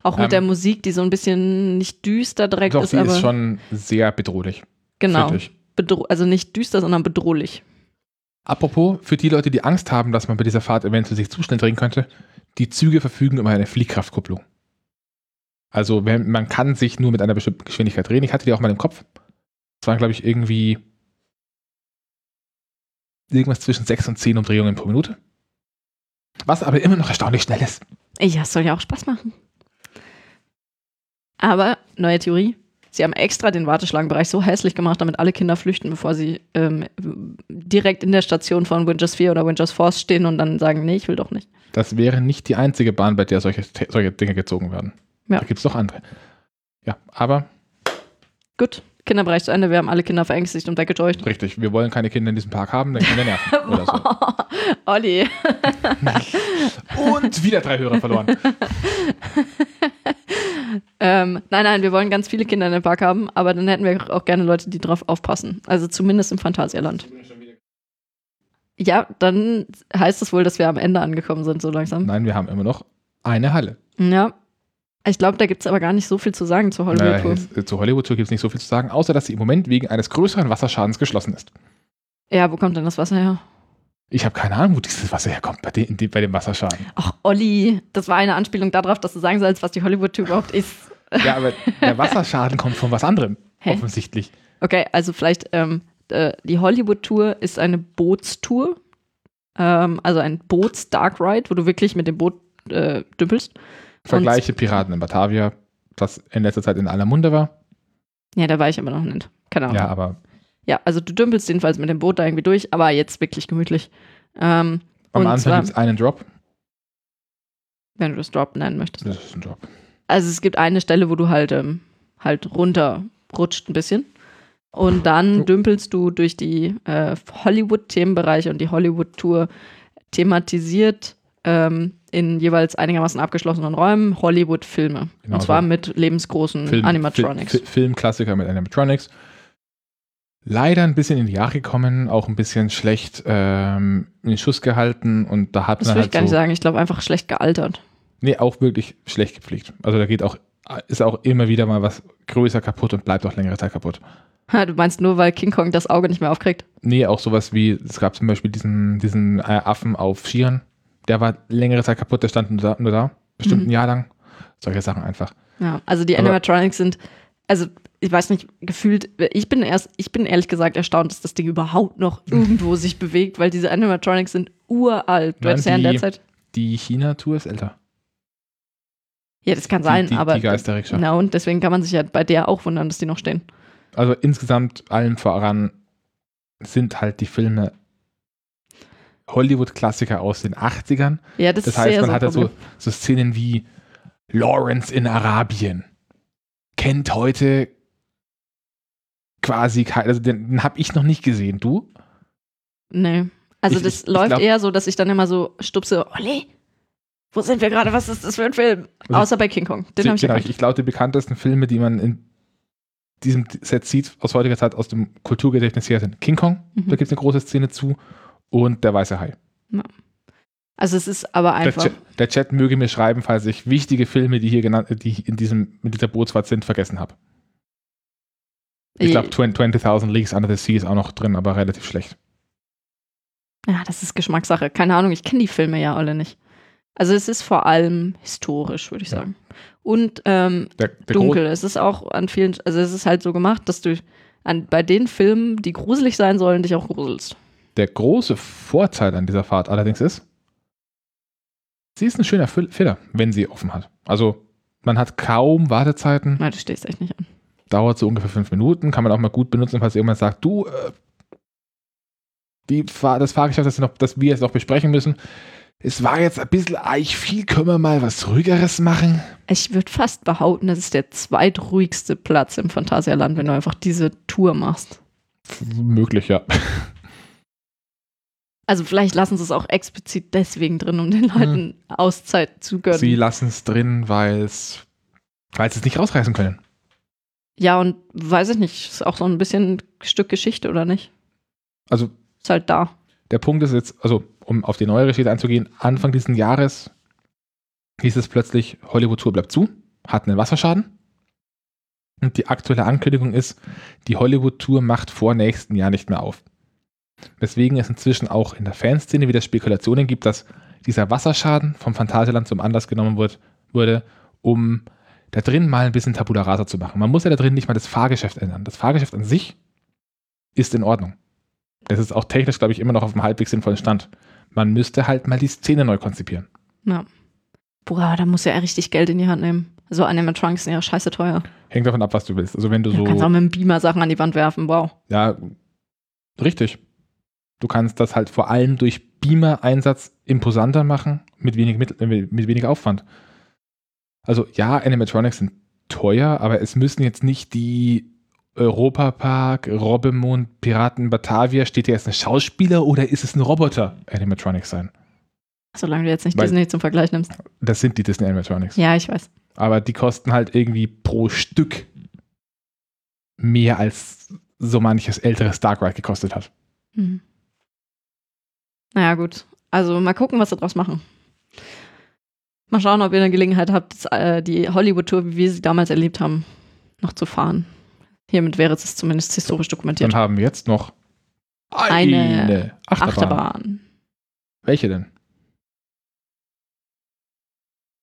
auch mit Ähm, der Musik, die so ein bisschen nicht düster direkt Doch, ist, sie aber ist schon sehr bedrohlich. genau. Bedro also nicht düster, sondern bedrohlich. Apropos, für die Leute, die Angst haben, dass man bei dieser Fahrt eventuell sich zu schnell drehen könnte, die Züge verfügen über eine Fliehkraftkupplung. Also man kann sich nur mit einer bestimmten Geschwindigkeit drehen. Ich hatte die auch mal im Kopf. Das waren, glaube ich, irgendwie irgendwas zwischen 6 und 10 Umdrehungen pro Minute. Was aber immer noch erstaunlich schnell ist. Ja, es soll ja auch Spaß machen. Aber, neue Theorie, sie haben extra den Warteschlangenbereich so hässlich gemacht, damit alle Kinder flüchten, bevor sie ähm, direkt in der Station von Wingers 4 oder Wingers Force stehen und dann sagen, nee, ich will doch nicht. Das wäre nicht die einzige Bahn, bei der solche, solche Dinge gezogen werden. Ja. Da gibt es doch andere. Ja, aber Gut, Kinderbereich zu Ende. Wir haben alle Kinder verängstigt und weggetäuscht. richtig, wir wollen keine Kinder in diesem Park haben, dann können wir nerven. oder so. Olli. Und wieder drei Hörer verloren. ähm, nein, nein, wir wollen ganz viele Kinder in den Park haben, aber dann hätten wir auch gerne Leute, die drauf aufpassen. Also zumindest im Phantasialand. Ja, dann heißt es wohl, dass wir am Ende angekommen sind, so langsam. Nein, wir haben immer noch eine Halle. Ja. Ich glaube, da gibt es aber gar nicht so viel zu sagen zur Hollywood Tour. Äh, zur Hollywood Tour gibt es nicht so viel zu sagen, außer dass sie im Moment wegen eines größeren Wasserschadens geschlossen ist. Ja, wo kommt denn das Wasser her? Ich habe keine Ahnung, wo dieses Wasser herkommt bei, den, bei dem Wasserschaden. Ach, Olli, das war eine Anspielung darauf, dass du sagen sollst, was die Hollywood Tour überhaupt ist. Ja, aber der Wasserschaden kommt von was anderem, Hä? offensichtlich. Okay, also vielleicht ähm, äh, die Hollywood Tour ist eine Bootstour, ähm, also ein Boots-Dark Ride, wo du wirklich mit dem Boot äh, dümpelst. Vergleiche Piraten in Batavia, das in letzter Zeit in aller Munde war. Ja, da war ich aber noch nicht. Keine Ahnung. Ja, Ja, aber also du dümpelst jedenfalls mit dem Boot da irgendwie durch, aber jetzt wirklich gemütlich. Ähm, am und Anfang gibt es einen Drop. wenn du das Drop nennen möchtest. Das ist ein Drop. Also es gibt eine Stelle, wo du halt, ähm, halt runterrutscht ein bisschen. Und dann Oh. dümpelst du durch die äh, Hollywood-Themenbereiche und die Hollywood-Tour thematisiert ähm, in jeweils einigermaßen abgeschlossenen Räumen Hollywood-Filme. Genau und zwar so. mit lebensgroßen Film, Animatronics. Fi- Fi- Filmklassiker mit Animatronics. Leider ein bisschen in die Jahre gekommen, auch ein bisschen schlecht ähm, in den Schuss gehalten und da hat das man würde halt ich gar nicht so, sagen. Ich glaube einfach schlecht gealtert. nee, auch wirklich schlecht gepflegt. Also da geht auch, ist auch immer wieder mal was größer kaputt und bleibt auch längere Zeit kaputt. Ha, Du meinst nur, weil King Kong das Auge nicht mehr aufkriegt? Nee, auch sowas wie, es gab zum Beispiel diesen, diesen äh, Affen auf Skiern, der war längere Zeit kaputt, der stand nur da, nur da bestimmt Mhm. ein Jahr lang. Solche Sachen einfach. Ja, also die Aber- Animatronics sind, also ich weiß nicht, gefühlt, ich bin erst, ich bin ehrlich gesagt erstaunt, dass das Ding überhaupt noch irgendwo sich bewegt, weil diese Animatronics sind uralt. Du hättest ja in die- der Zeit. Die China-Tour ist älter. Ja, das kann sein, die, die, aber. die Geisterrikscha. Na und deswegen kann man sich ja bei der auch wundern, dass die noch stehen. Also insgesamt allem voran sind halt die Filme Hollywood-Klassiker aus den 80ern. Ja, das, Das heißt, man so hat ja so, Problem. so Szenen wie Lawrence in Arabien. Kennt heute quasi kein, also den, den habe ich noch nicht gesehen. Du? Nee. Also Ich- das ich- ich läuft glaub- eher so, dass ich dann immer so stupse, Olli, wo sind wir gerade? Was ist das für ein Film? Also Außer bei King Kong. Den habe ich genau, ich, ich glaube, die bekanntesten Filme, die man in diesem Set sieht, aus heutiger Zeit aus dem Kulturgedächtnis her, sind King Kong, Mhm. da gibt es eine große Szene zu, und Der Weiße Hai. Also es ist aber Der einfach. Chat, der Chat möge mir schreiben, falls ich wichtige Filme, die hier genannt, die in diesem, mit dieser Bootsfahrt sind, vergessen habe. Ich glaube, 20.000 Leagues Under the Sea ist auch noch drin, aber relativ schlecht. Ja, das ist Geschmackssache. Keine Ahnung, ich kenne die Filme ja alle nicht. Also es ist vor allem historisch, würde ich Ja. sagen. Und ähm, Der, der dunkel. Es ist auch an vielen, also es ist halt so gemacht, dass du an, bei den Filmen, die gruselig sein sollen, dich auch gruselst. Der große Vorteil an dieser Fahrt allerdings ist, sie ist ein schöner Filler, wenn sie offen hat. Also man hat kaum Wartezeiten, Na, du stehst echt nicht an. dauert so ungefähr fünf Minuten, kann man auch mal gut benutzen, falls jemand sagt, du, äh, die das Fahrgeschäft, das, wir noch, das wir jetzt noch besprechen müssen, es war jetzt ein bisschen eich viel, können wir mal was Ruhigeres machen? Ich würde fast behaupten, das ist der zweitruhigste Platz im Phantasialand, wenn du einfach diese Tour machst. Möglich, ja. Also vielleicht lassen sie es auch explizit deswegen drin, um den Leuten Auszeit zu gönnen. Sie lassen es drin, weil es weil sie es nicht rausreißen können. ja, und weiß ich nicht, ist auch so ein bisschen Stück Geschichte, oder nicht? Also Ist halt da. der Punkt ist jetzt, also um auf die neue Geschichte einzugehen, Anfang dieses Jahres hieß es plötzlich, Hollywood Tour bleibt zu, hat einen Wasserschaden. Und die aktuelle Ankündigung ist, die Hollywood Tour macht vor nächsten Jahr nicht mehr auf. Weswegen es inzwischen auch in der Fanszene wieder Spekulationen gibt, dass dieser Wasserschaden vom Phantasialand zum Anlass genommen wird, wurde, um da drin mal ein bisschen Tabula Rasa zu machen. Man muss ja da drin nicht mal das Fahrgeschäft ändern. Das Fahrgeschäft an sich ist in Ordnung. Das ist auch technisch, glaube ich, immer noch auf einem halbwegs sinnvollen Stand. Man müsste halt mal die Szene neu konzipieren. Ja. Boah, da muss ja richtig Geld in die Hand nehmen. So Animatronics sind ja scheiße teuer. Hängt davon ab, was du willst. Also wenn du Du kannst auch so. mit dem Beamer Sachen an die Wand werfen. Wow. Ja, richtig. Du kannst das halt vor allem durch Beamer-Einsatz imposanter machen, mit wenig, mit, äh, mit wenig Aufwand. Also ja, Animatronics sind teuer, aber es müssen jetzt nicht die Europapark, Robbemond, Piraten Batavia, steht hier jetzt ein Schauspieler oder ist es ein Roboter Animatronics sein? Solange du jetzt nicht Weil- Disney zum Vergleich nimmst. Das sind die Disney Animatronics. Ja, ich weiß. Aber die kosten halt irgendwie pro Stück mehr als so manches älteres Dark Ride gekostet hat. Mhm. Naja, gut. Also mal gucken, was sie draus machen. Mal schauen, ob ihr eine Gelegenheit habt, das, äh, die Hollywood-Tour, wie wir sie damals erlebt haben, noch zu fahren. Hiermit wäre es zumindest historisch dokumentiert. Dann haben wir jetzt noch Eine eine Achterbahn. Achterbahn. Welche denn?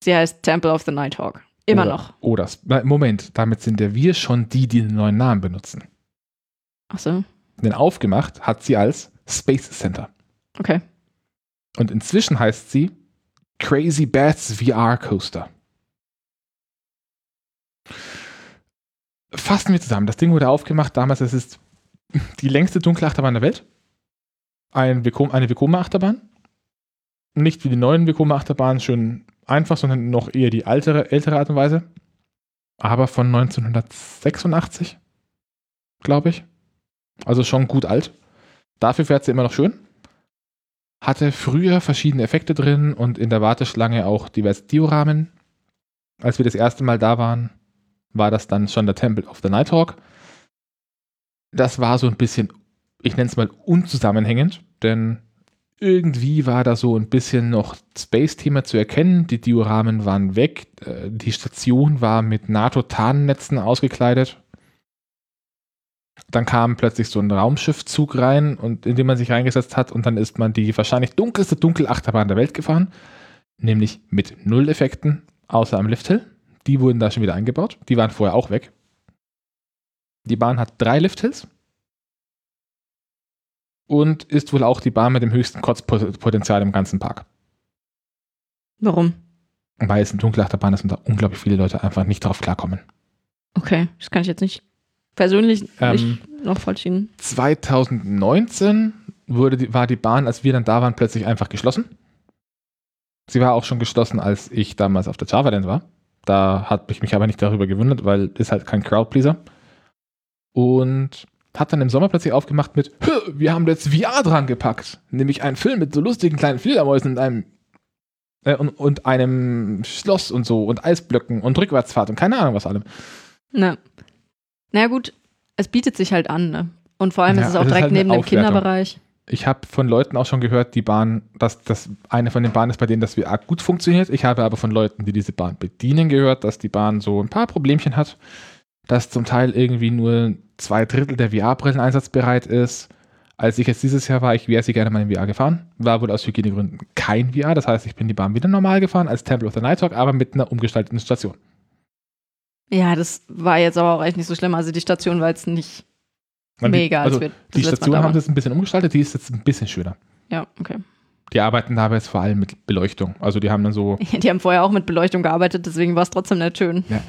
Sie heißt Temple of the Nighthawk. Immer oder, noch. Oder, na, Moment, damit sind ja wir schon die, die den neuen Namen benutzen. Achso, Denn aufgemacht hat sie als Space Center. Okay. Und inzwischen heißt sie Crazy Bats VR Coaster. Fassen wir zusammen. Das Ding wurde aufgemacht damals. Es ist die längste dunkle Achterbahn der Welt. Ein Vekoma, eine Vekoma-Achterbahn. Nicht wie die neuen Vekoma-Achterbahnen schön einfach, sondern noch eher die ältere, ältere Art und Weise. Aber von 1986, glaube ich. Also schon gut alt. Dafür fährt sie immer noch schön hatte früher verschiedene Effekte drin und in der Warteschlange auch diverse Dioramen. Als wir das erste Mal da waren, war das dann schon der Temple of the Nighthawk. Das war so ein bisschen, ich nenne es mal unzusammenhängend, denn irgendwie war da so ein bisschen noch Space-Thema zu erkennen. Die Dioramen waren weg, äh, die Station war mit NATO-Tarnnetzen ausgekleidet. Dann kam plötzlich so ein Raumschiffzug rein, und in dem man sich reingesetzt hat, und dann ist man die wahrscheinlich dunkelste Dunkelachterbahn der Welt gefahren, nämlich mit null Effekten, außer am Lifthill. Die wurden da schon wieder eingebaut. Die waren vorher auch weg. Die Bahn hat drei Lifthills und ist wohl auch die Bahn mit dem höchsten Kotzpotenzial im ganzen Park. Warum? Weil es eine Dunkelachterbahn ist und da unglaublich viele Leute einfach nicht drauf klarkommen. Okay, das kann ich jetzt nicht persönlich Ähm, nicht noch vollziehen. 2019 wurde die, war die Bahn, als wir dann da waren, plötzlich einfach geschlossen. Sie war auch schon geschlossen, als ich damals auf der Java-Land war. Da hat ich mich aber nicht darüber gewundert, weil ist halt kein Crowdpleaser. Und hat dann im Sommer plötzlich aufgemacht mit, "Hö, wir haben jetzt VR dran gepackt. Nämlich einen Film mit so lustigen kleinen Fledermäusen und einem äh, und, und einem Schloss und so und Eisblöcken und Rückwärtsfahrt und keine Ahnung was allem. Na. Na gut, es bietet sich halt an, ne? Und vor allem Ja, ist es auch direkt halt neben dem. Kinderbereich. Ich habe von Leuten auch schon gehört, die Bahn, dass das eine von den Bahnen ist, bei denen das VR gut funktioniert. Ich habe aber von Leuten, die diese Bahn bedienen, gehört, dass die Bahn so ein paar Problemchen hat, dass zum Teil irgendwie nur zwei Drittel der VR-Brillen einsatzbereit ist. Als ich jetzt dieses Jahr war, ich wäre sie gerne mal in VR gefahren, war wohl aus Hygienegründen kein VR. Das heißt, ich bin die Bahn wieder normal gefahren als Temple of the Nighthawk, aber mit einer umgestalteten Station. Ja, das war jetzt aber auch echt nicht so schlimm. Also die Station war jetzt nicht Man- mega, als also wir das die Station haben waren. das ein bisschen umgestaltet, die ist jetzt ein bisschen schöner. Ja, okay. Die arbeiten dabei jetzt vor allem mit Beleuchtung. Also die haben dann so Die haben vorher auch mit Beleuchtung gearbeitet, deswegen war es trotzdem nicht schön. Ja.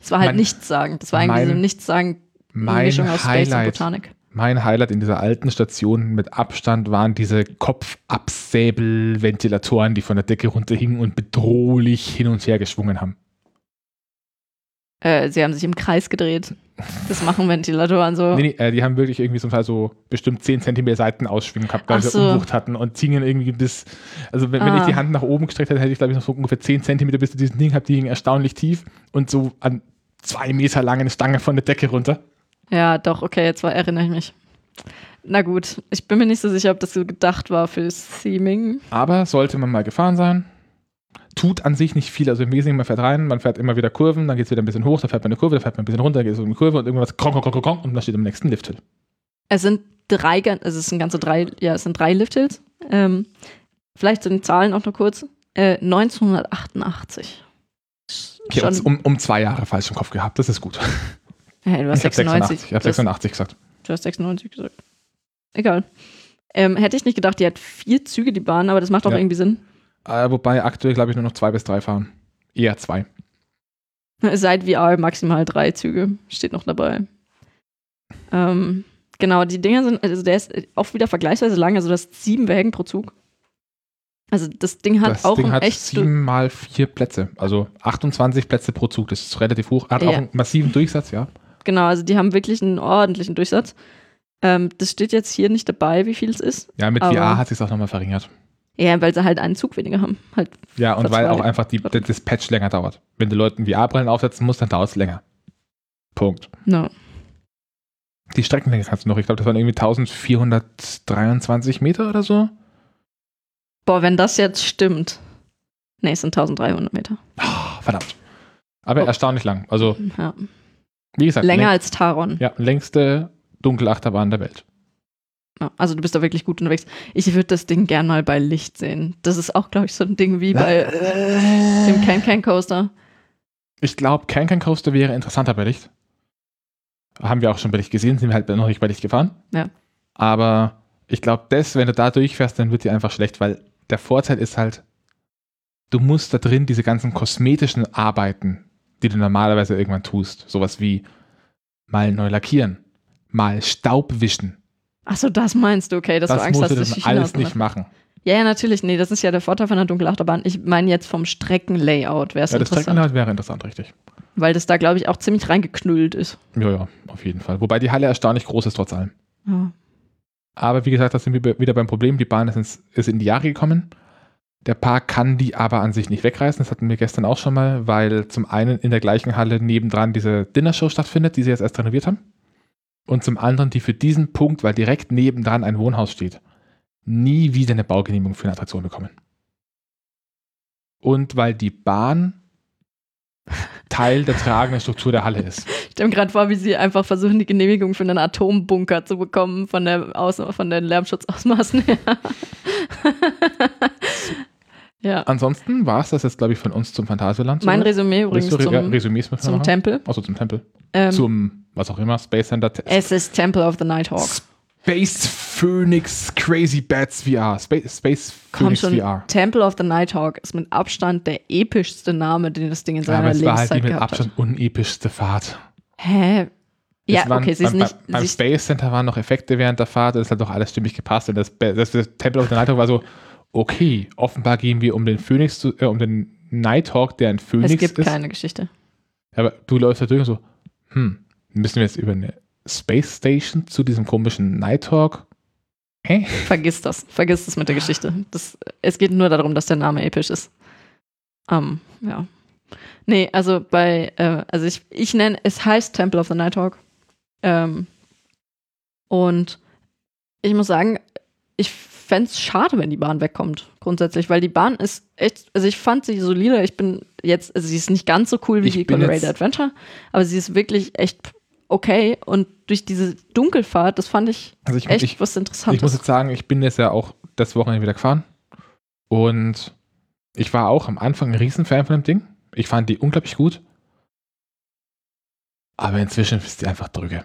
Es war halt Mein- nichtssagend. Das war irgendwie mein- so nichtssagend mein Mischung aus Space und Highlight. Botanik. Mein Highlight in dieser alten Station mit Abstand waren diese Kopfabsäbelventilatoren, die von der Decke runterhingen und bedrohlich hin und her geschwungen haben. Äh, sie haben sich im Kreis gedreht. Das machen Ventilatoren so. Nee, nee, äh, die haben wirklich irgendwie zum Teil so bestimmt 10 cm Seiten ausschwingen gehabt, weil Ach sie so. Umwucht hatten und ziehen irgendwie bis, also wenn, wenn ich Ah. die Hand nach oben gestreckt hätte, hätte ich glaube ich noch so ungefähr 10 cm bis zu diesem Ding gehabt, die hingen erstaunlich tief und so an zwei Meter lange eine Stange von der Decke runter. Ja, doch, okay, jetzt war, erinnere ich mich. Na gut, ich bin mir nicht so sicher, ob das so gedacht war fürs Theming. Aber sollte man mal gefahren sein, tut an sich nicht viel. Also im Wesentlichen, man fährt rein, man fährt immer wieder Kurven, dann geht es wieder ein bisschen hoch, dann fährt man eine Kurve, dann fährt man ein bisschen runter, dann geht es um eine Kurve und irgendwas kronk, kronk, kronk, kronk und dann steht am nächsten Lifthill. Es sind drei, also es sind ganze drei, ja, es sind drei Lifthills. Ähm, vielleicht sind die Zahlen auch noch kurz. Äh, 1988. Okay, um, um zwei Jahre falsch im Kopf gehabt, das ist gut. hey, du hast ich habe 96. 86, ich hab du, hast, 86 gesagt. du hast 96 gesagt. Egal. Ähm, hätte ich nicht gedacht, die hat vier Züge, die Bahn, aber das macht auch Ja. irgendwie Sinn. Äh, wobei aktuell, glaube ich, nur noch zwei bis drei fahren. Eher zwei. Seit VR maximal drei Züge. Steht noch dabei. Ähm, Genau, die Dinger sind, also der ist auch wieder vergleichsweise lang, also das sieben Wägen pro Zug. Also das Ding hat das auch Ding hat echt sieben mal vier Plätze, also 28 Plätze pro Zug. Das ist relativ hoch. Hat Ja. auch einen massiven Durchsatz, ja. Genau, also die haben wirklich einen ordentlichen Durchsatz. Ähm, das steht jetzt hier nicht dabei, wie viel es ist. Ja, mit VR hat sich auch nochmal verringert. Ja, weil sie halt einen Zug weniger haben. Halt. Ja, und weil auch einfach die, der Dispatch länger dauert. Wenn du Leuten VR-Brillen aufsetzen musst, dann dauert es länger. Punkt. No. Die Streckenlänge kannst du noch. Ich glaube, das waren irgendwie 1423 Meter oder so. Boah, wenn das jetzt stimmt. Nee, es sind 1300 Meter. Ah, verdammt. Aber Oh. erstaunlich lang. Also, Ja. wie gesagt, Länger läng- als Taron. ja, längste Dunkelachterbahn der Welt. Also du bist da wirklich gut unterwegs. Ich würde das Ding gern mal bei Licht sehen. Das ist auch, glaube ich, so ein Ding wie bei dem Can Can Coaster. Ich glaube, Can Can Coaster wäre interessanter bei Licht. Haben wir auch schon bei Licht gesehen, sind wir halt noch nicht bei Licht gefahren. Ja. Aber ich glaube, das, wenn du da durchfährst, dann wird dir einfach schlecht, weil der Vorteil ist halt, du musst da drin diese ganzen kosmetischen Arbeiten, die du normalerweise irgendwann tust, sowas wie mal neu lackieren, mal Staub wischen, Achso, das meinst du, okay, dass das du Angst musst hast, du dass dann die alles China nicht machen. Ja, ja, natürlich. Nee, das ist ja der Vorteil von der Dunkelachterbahn. Ich meine jetzt vom Streckenlayout wäre es Ja, das interessant. Streckenlayout wäre interessant, richtig. Weil das da, glaube ich, auch ziemlich reingeknüllt ist. Ja, ja, auf jeden Fall. Wobei die Halle erstaunlich groß ist, trotz allem. Ja. Aber wie gesagt, da sind wir wieder beim Problem. Die Bahn ist, ins, ist in die Jahre gekommen. Der Park kann die aber an sich nicht wegreißen. Das hatten wir gestern auch schon mal, weil zum einen in der gleichen Halle nebendran diese Dinnershow stattfindet, die sie jetzt erst renoviert haben. Und zum anderen die für diesen Punkt, weil direkt nebendran ein Wohnhaus steht, nie wieder eine Baugenehmigung für eine Attraktion bekommen. Und weil die Bahn Teil der tragenden Struktur der Halle ist. Ich stelle mir gerade vor, wie sie einfach versuchen, die Genehmigung für einen Atombunker zu bekommen von, der Aus von den Lärmschutzausmaßen her. ja. Ansonsten war es das jetzt, glaube ich, von uns zum Phantasialand. Mein. Resümee übrigens Willst du Re- ja, zum, wir zum? Tempel. Achso, zum Tempel. Ähm, zum, was auch immer, Space Center. Te- es ist Temple of the Nighthawk. Space Phoenix Crazy Bats VR. Space, Space Phoenix schon, VR. Temple of the Nighthawk ist mit Abstand der epischste Name, den das Ding in Ja, seiner aber es war halt die mit. Abstand unepischste Fahrt. Hä? Ja, Es waren, okay, sie ist beim, nicht. Beim, ist, Space Center waren noch Effekte während der Fahrt, das hat doch alles stimmig gepasst. Und das, das, das Temple of the Nighthawk war so, okay, offenbar gehen wir um den Phoenix, zu, äh, um den Nighthawk, der ein Phoenix es gibt ist. keine Geschichte. Aber du läufst da durch und so, hm, müssen wir jetzt über eine Space Station zu diesem komischen Nighthawk? Hä? Vergiss das. Vergiss das mit der Geschichte. Das, es geht nur darum, dass der Name episch ist. Ähm, ja. Nee, also bei, äh, also ich, ich nenne, es heißt Temple of the Nighthawk. Ähm, und ich muss sagen, ich fände es schade, wenn die Bahn wegkommt, grundsätzlich, weil die Bahn ist echt, also ich fand sie solide. Ich bin jetzt, also sie ist nicht ganz so cool wie Ich die Colorado Adventure, aber sie ist wirklich echt okay. Und durch diese Dunkelfahrt, das fand ich Also ich, echt ich, was Interessantes. ich muss jetzt sagen, ich bin jetzt ja auch das Wochenende wieder gefahren und ich war auch am Anfang ein Riesenfan von dem Ding. Ich fand die unglaublich gut. Aber inzwischen ist die einfach drücke.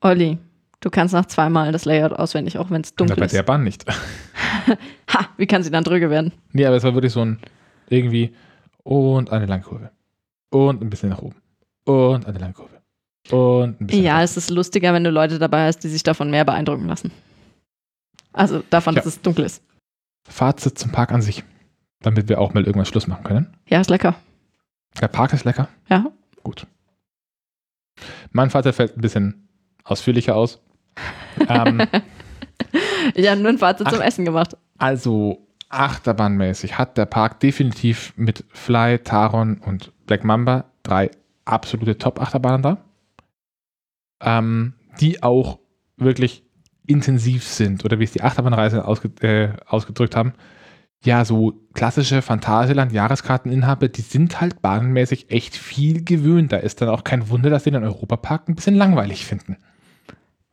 Olli, du kannst nach zweimal das Layout auswendig, auch wenn es dunkel bei ist. der Bahn nicht. Ha, wie kann sie dann drüge werden? nee, aber es war wirklich so ein irgendwie und eine Langkurve. Und ein bisschen nach oben. Und eine Langkurve. Und ein bisschen Ja, es ist lustiger, wenn du Leute dabei hast, die sich davon mehr beeindrucken lassen. Also davon, Ja. dass es dunkel ist. Fazit zum Park an sich. Damit wir auch mal irgendwann Schluss machen können. Ja, ist lecker. Der Park ist lecker. Ja. Gut. Mein Fazit fällt ein bisschen ausführlicher aus. ähm, Ich habe nur ein Fazit Ach. zum Essen gemacht. also, achterbahnmäßig hat der Park definitiv mit Fly, Taron und Black Mamba drei absolute Top-Achterbahnen da. Ähm, die auch wirklich intensiv sind oder wie es die Achterbahnreise ausge äh, ausgedrückt haben. Ja, so klassische Phantasialand-Jahreskarteninhaber, die sind halt bahnmäßig echt viel gewöhnt. Da ist dann auch kein Wunder, dass sie den Europapark ein bisschen langweilig finden.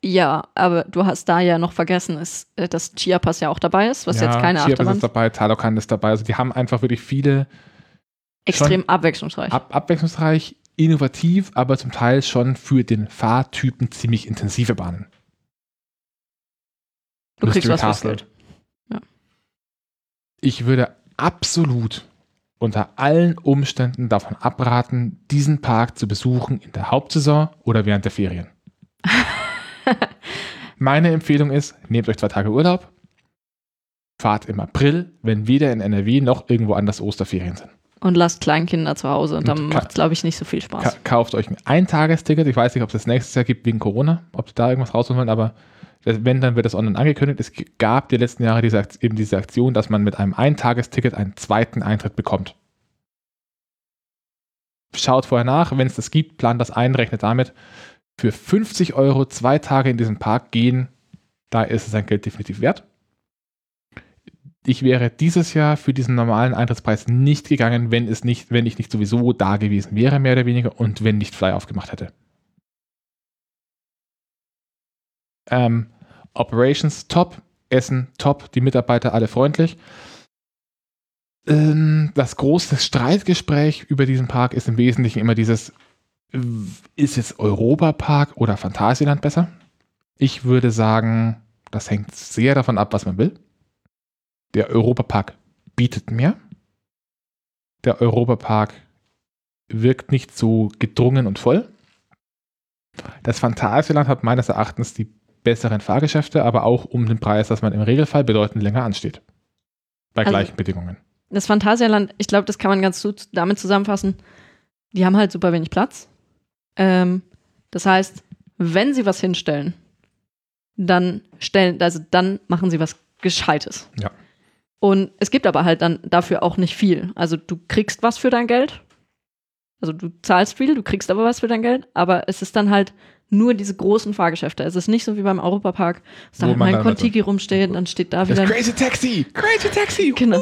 Ja, aber du hast da ja noch vergessen, ist, äh, dass Chiapas ja auch dabei ist, was jetzt keine Chiapas Achterbahn ist ist. dabei, Talokan ist dabei. Also die haben einfach wirklich viele Extrem abwechslungsreich. ab abwechslungsreich, innovativ, aber zum Teil schon für den Fahrtypen ziemlich intensive Bahnen. du kriegst Mystery was fürs Castle. Geld. Ich würde absolut unter allen Umständen davon abraten, diesen Park zu besuchen in der Hauptsaison oder während der Ferien. Meine Empfehlung ist, nehmt euch zwei Tage Urlaub, fahrt im April, wenn weder in NRW noch irgendwo anders Osterferien sind. Und lasst Kleinkinder zu Hause und dann macht es, glaube ich, nicht so viel Spaß. Ka kauft euch ein Eintagesticket. Ich weiß nicht, ob es das nächstes Jahr gibt wegen Corona, ob sie da irgendwas rausholen wollen, aber wenn, dann wird das online angekündigt. Es gab die letzten Jahre diese, eben diese Aktion, dass man mit einem Eintagesticket einen zweiten Eintritt bekommt. Schaut vorher nach, wenn es das gibt, plant das ein, rechnet damit. Für 50 Euro zwei Tage in diesen Park gehen, da ist es sein Geld definitiv wert. Ich wäre dieses Jahr für diesen normalen Eintrittspreis nicht gegangen, wenn es nicht, wenn ich nicht sowieso da gewesen wäre, mehr oder weniger, und wenn nicht Fly aufgemacht hätte. Ähm, Operations top, Essen top, die Mitarbeiter alle freundlich. Ähm, das große Streitgespräch über diesen Park ist im Wesentlichen immer dieses, ist jetzt Europa-Park oder Phantasialand besser? Ich würde sagen, das hängt sehr davon ab, was man will. Der Europapark bietet mehr. Der Europapark wirkt nicht so gedrungen und voll. Das Phantasialand hat meines Erachtens die besseren Fahrgeschäfte, aber auch um den Preis, dass man im Regelfall bedeutend länger ansteht. Bei Also- gleichen Bedingungen. Das Phantasialand, ich glaube, das kann man ganz gut damit zusammenfassen. Die haben halt super wenig Platz. Ähm, das heißt, wenn sie was hinstellen, dann stellen, also dann machen sie was Gescheites. Ja. Und es gibt aber halt dann dafür auch nicht viel. Also du kriegst was für dein Geld. Also du zahlst viel, du kriegst aber was für dein Geld, aber es ist dann halt nur diese großen Fahrgeschäfte. Es ist nicht so wie beim Europapark, dass da halt man mal ein dann also- Kontiki rumsteht, dann steht da Das wieder ein Crazy Taxi! Crazy Taxi! Genau.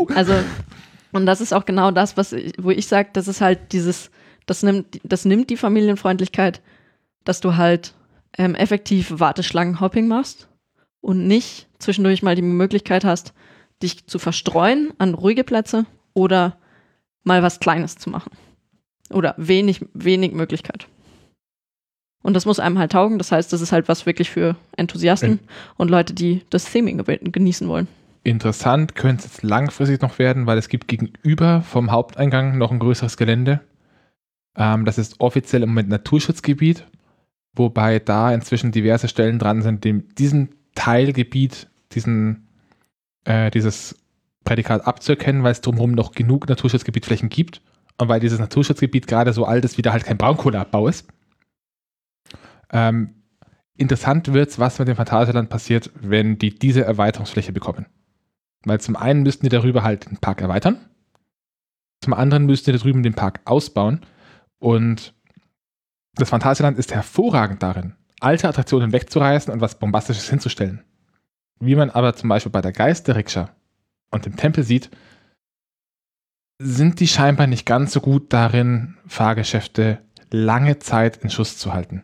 Uh! Also, und das ist auch genau das, was ich, wo ich sage, das ist halt dieses, das nimmt, das nimmt die Familienfreundlichkeit, dass du halt ähm, effektiv Warteschlangenhopping machst und nicht zwischendurch mal die Möglichkeit hast, dich zu verstreuen an ruhige Plätze oder mal was Kleines zu machen. Oder wenig, wenig Möglichkeit. Und das muss einem halt taugen. Das heißt, das ist halt was wirklich für Enthusiasten und Leute, die das Theming ge- genießen wollen. Interessant könnte es jetzt langfristig noch werden, weil es gibt gegenüber vom Haupteingang noch ein größeres Gelände. Ähm, das ist offiziell im Moment Naturschutzgebiet, wobei da inzwischen diverse Stellen dran sind, dem diesen Teilgebiet, diesen, äh, dieses Prädikat abzuerkennen, weil es drumherum noch genug Naturschutzgebietflächen gibt und weil dieses Naturschutzgebiet gerade so alt ist, wie da halt kein Braunkohleabbau ist. Ähm, interessant wird es, was mit dem Phantasialand passiert, wenn die diese Erweiterungsfläche bekommen. Weil zum einen müssten die darüber halt den Park erweitern, zum anderen müssten die da drüben den Park ausbauen und das Phantasialand ist hervorragend darin, alte Attraktionen wegzureißen und was Bombastisches hinzustellen. Wie man aber zum Beispiel bei der Geisterrikscha und dem Tempel sieht, sind die scheinbar nicht ganz so gut darin, Fahrgeschäfte lange Zeit in Schuss zu halten.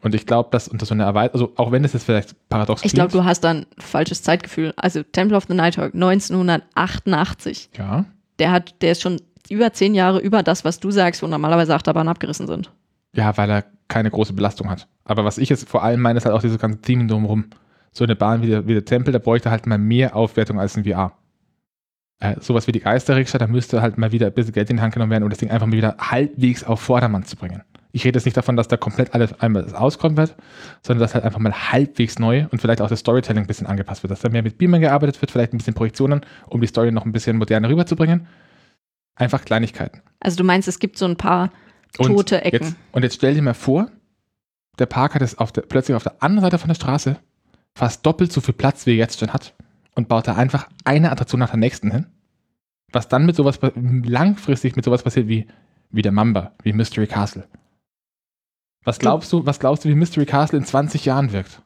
Und ich glaube, dass unter so einer Erweiterung, also auch wenn es jetzt vielleicht paradox Ich glaube, du hast da ein falsches Zeitgefühl. Also Temple of the Nighthawk 1988. ja, Der hat, der ist schon über zehn Jahre über das, was du sagst, wo normalerweise Achterbahnen abgerissen sind. Ja, weil er keine große Belastung hat. Aber was ich jetzt vor allem meine, ist halt auch dieses ganze Team drumherum. So eine Bahn wie der, wie der Tempel, da bräuchte halt mal mehr Aufwertung als ein VR. Äh, sowas wie die Geisterrikscha, da müsste halt mal wieder ein bisschen Geld in die Hand genommen werden, um das Ding einfach mal wieder halbwegs auf Vordermann zu bringen. Ich rede jetzt nicht davon, dass da komplett alles einmal auskommen wird, sondern dass halt einfach mal halbwegs neu und vielleicht auch das Storytelling ein bisschen angepasst wird, dass da mehr mit Beamern gearbeitet wird, vielleicht ein bisschen Projektionen, um die Story noch ein bisschen moderner rüberzubringen. Einfach Kleinigkeiten. Also du meinst, es gibt so ein paar Und tote Ecken. Jetzt, und jetzt stell dir mal vor, der Park hat es auf der, plötzlich auf der anderen Seite von der Straße fast doppelt so viel Platz, wie er jetzt schon hat und baut da einfach eine Attraktion nach der nächsten hin. Was dann mit sowas langfristig mit sowas passiert wie, wie der Mamba, wie Mystery Castle. Was glaubst du, was glaubst du, wie Mystery Castle in 20 Jahren wirkt?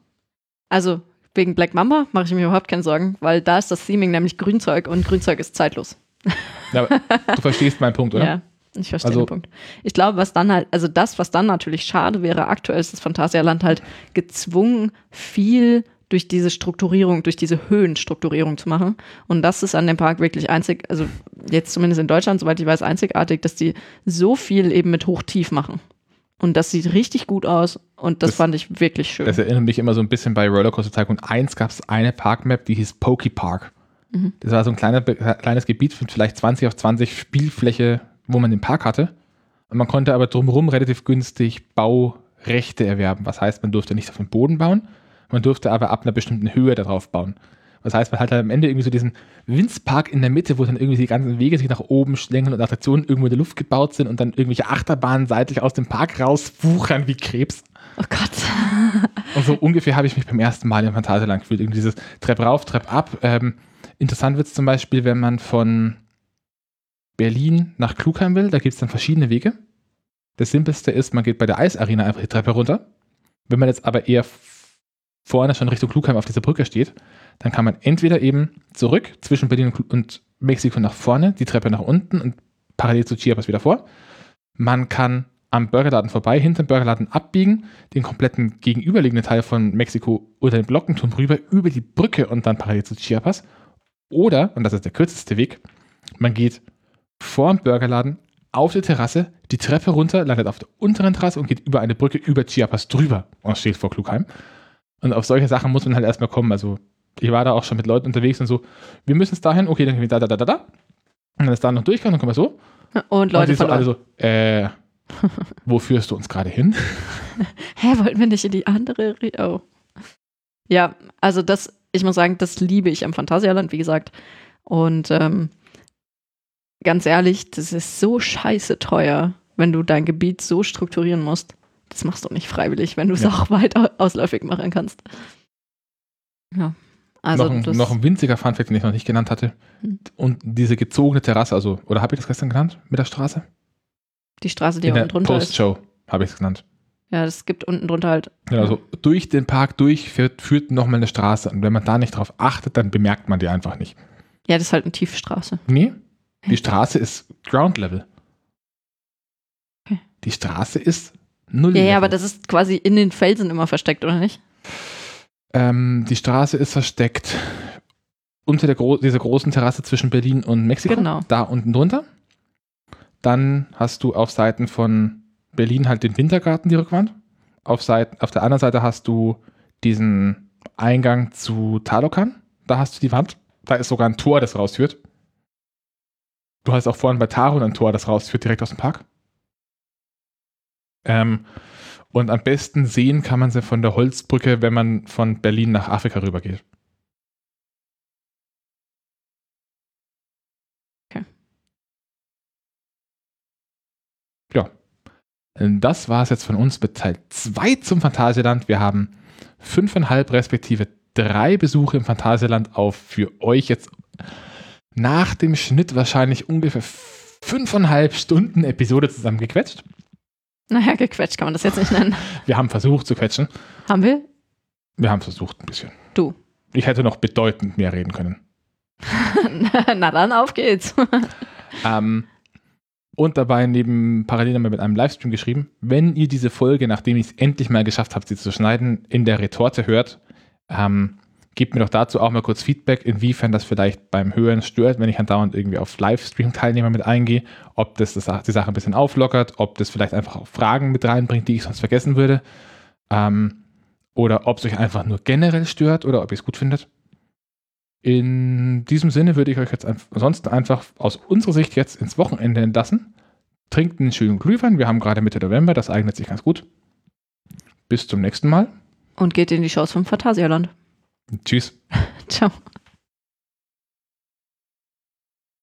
Also wegen Black Mamba mache ich mir überhaupt keine Sorgen, weil da ist das Theming nämlich Grünzeug und Grünzeug ist zeitlos. Ja, du verstehst meinen Punkt, oder? Ja, ich verstehe Also- den Punkt. Ich glaube, was dann halt, also das, was dann natürlich schade wäre, aktuell ist das Phantasialand halt gezwungen, viel durch diese Strukturierung, durch diese Höhenstrukturierung zu machen. Und das ist an dem Park wirklich einzig, also jetzt zumindest in Deutschland, soweit ich weiß, einzigartig, dass die so viel eben mit Hoch-Tief machen. Und das sieht richtig gut aus und das, Das- fand ich wirklich schön. Das erinnert mich immer so ein bisschen bei Rollercoaster Tycoon 1 gab es eine Parkmap, die hieß Pokey Park. Mhm. Das war so ein kleiner, kleines Gebiet mit vielleicht 20 auf 20 Spielfläche, wo man den Park hatte. Und man konnte aber drumherum relativ günstig Bau, Rechte erwerben. Was heißt, man durfte nicht auf dem Boden bauen, man durfte aber ab einer bestimmten Höhe darauf bauen. Das heißt, man hat dann am Ende irgendwie so diesen Winzpark in der Mitte, wo dann irgendwie die ganzen Wege sich nach oben schlängeln und Attraktionen irgendwo in der Luft gebaut sind und dann irgendwelche Achterbahnen seitlich aus dem Park rauswuchern wie Krebs. Oh Gott. und so ungefähr habe ich mich beim ersten Mal im Phantasialand gefühlt. Irgendwie dieses Trepp rauf, Trepp ab. Ähm, interessant wird es zum Beispiel, wenn man von Berlin nach Klugheim will, da gibt es dann verschiedene Wege. Das simpelste ist, man geht bei der Eisarena einfach die Treppe runter. Wenn man jetzt aber eher vorne schon Richtung Klugheim auf dieser Brücke steht, dann kann man entweder eben zurück zwischen Berlin und Mexiko nach vorne, die Treppe nach unten und parallel zu Chiapas wieder vor. Man kann am Burgerladen vorbei, hinter dem Burgerladen abbiegen, den kompletten gegenüberliegenden Teil von Mexiko oder den Glockenturm rüber, über die Brücke und dann parallel zu Chiapas. Oder, und das ist der kürzeste Weg, man geht vor dem Burgerladen auf die Terrasse, die Treppe runter, landet auf der unteren Terrasse und geht über eine Brücke über Chiapas drüber und steht vor Klugheim. Und auf solche Sachen muss man halt erstmal kommen. Also, ich war da auch schon mit Leuten unterwegs und so, wir müssen es dahin, okay, dann gehen wir da, da, da, da, da. Und dann ist da noch durchgegangen, dann kommen wir so. Und Leute und die so verloren. alle so, äh, wo führst du uns gerade hin? Hä, wollten wir nicht in die andere? Re oh. Ja, also das, ich muss sagen, das liebe ich am Phantasialand, wie gesagt. Und ähm, ganz ehrlich, das ist so scheiße teuer, wenn du dein Gebiet so strukturieren musst. Das machst du nicht freiwillig, wenn du es Ja. auch weit au- ausläufig machen kannst. Ja. Also noch, ein, das, noch ein winziger Funfact, den ich noch nicht genannt hatte. Hm. Und diese gezogene Terrasse, also, oder habe ich das gestern genannt mit der Straße? die Straße, die In unten drunter ist. Postshow habe ich es genannt. Ja, es gibt unten drunter halt. Genau, also durch den Park durch führt, führt nochmal eine Straße. Und wenn man da nicht drauf achtet, dann bemerkt man die einfach nicht. Ja, das ist halt eine Tiefstraße. Nee, die Straße ist Ground Level. Okay. Die Straße ist null. Ja, ja, aber das ist quasi in den Felsen immer versteckt, oder nicht? Ähm, die Straße ist versteckt unter der Gro dieser großen Terrasse zwischen Berlin und Mexiko. Genau. Da unten drunter. Dann hast du auf Seiten von Berlin halt den Wintergarten, die Rückwand. Auf, Seiten, auf der anderen Seite hast du diesen Eingang zu Talokan. Da hast du die Wand. Da ist sogar ein Tor, das rausführt. Du hast auch vorhin bei Taron ein Tor, das rausführt direkt aus dem Park. Ähm, und am besten sehen kann man sie von der Holzbrücke, wenn man von Berlin nach Afrika rübergeht. Okay. Ja. Das war es jetzt von uns mit Teil 2 zum Phantasialand. Wir haben fünfeinhalb respektive drei Besuche im Phantasialand auf für euch jetzt nach dem Schnitt wahrscheinlich ungefähr fünfeinhalb Stunden Episode zusammengequetscht. Naja, gequetscht kann man das jetzt nicht nennen. Wir haben versucht zu quetschen. Haben wir? Wir haben versucht ein bisschen. Du. Ich hätte noch bedeutend mehr reden können. Na dann, auf geht's. Ähm, und dabei neben parallel haben wir mit einem Livestream geschrieben, wenn ihr diese Folge, nachdem ich es endlich mal geschafft habe, sie zu schneiden, in der Retorte hört, ähm, gebt mir doch dazu auch mal kurz Feedback, inwiefern das vielleicht beim Hören stört, wenn ich andauernd irgendwie auf Livestream-Teilnehmer mit eingehe, ob das, das die Sache ein bisschen auflockert, ob das vielleicht einfach auch Fragen mit reinbringt, die ich sonst vergessen würde, ähm, oder ob es euch einfach nur generell stört oder ob ihr es gut findet. In diesem Sinne würde ich euch jetzt ansonsten einfach aus unserer Sicht jetzt ins Wochenende entlassen. Trinkt einen schönen Glühwein. Wir haben gerade Mitte November, das eignet sich ganz gut. Bis zum nächsten Mal. Und geht in die Shows vom Phantasialand. Tschüss. Ciao.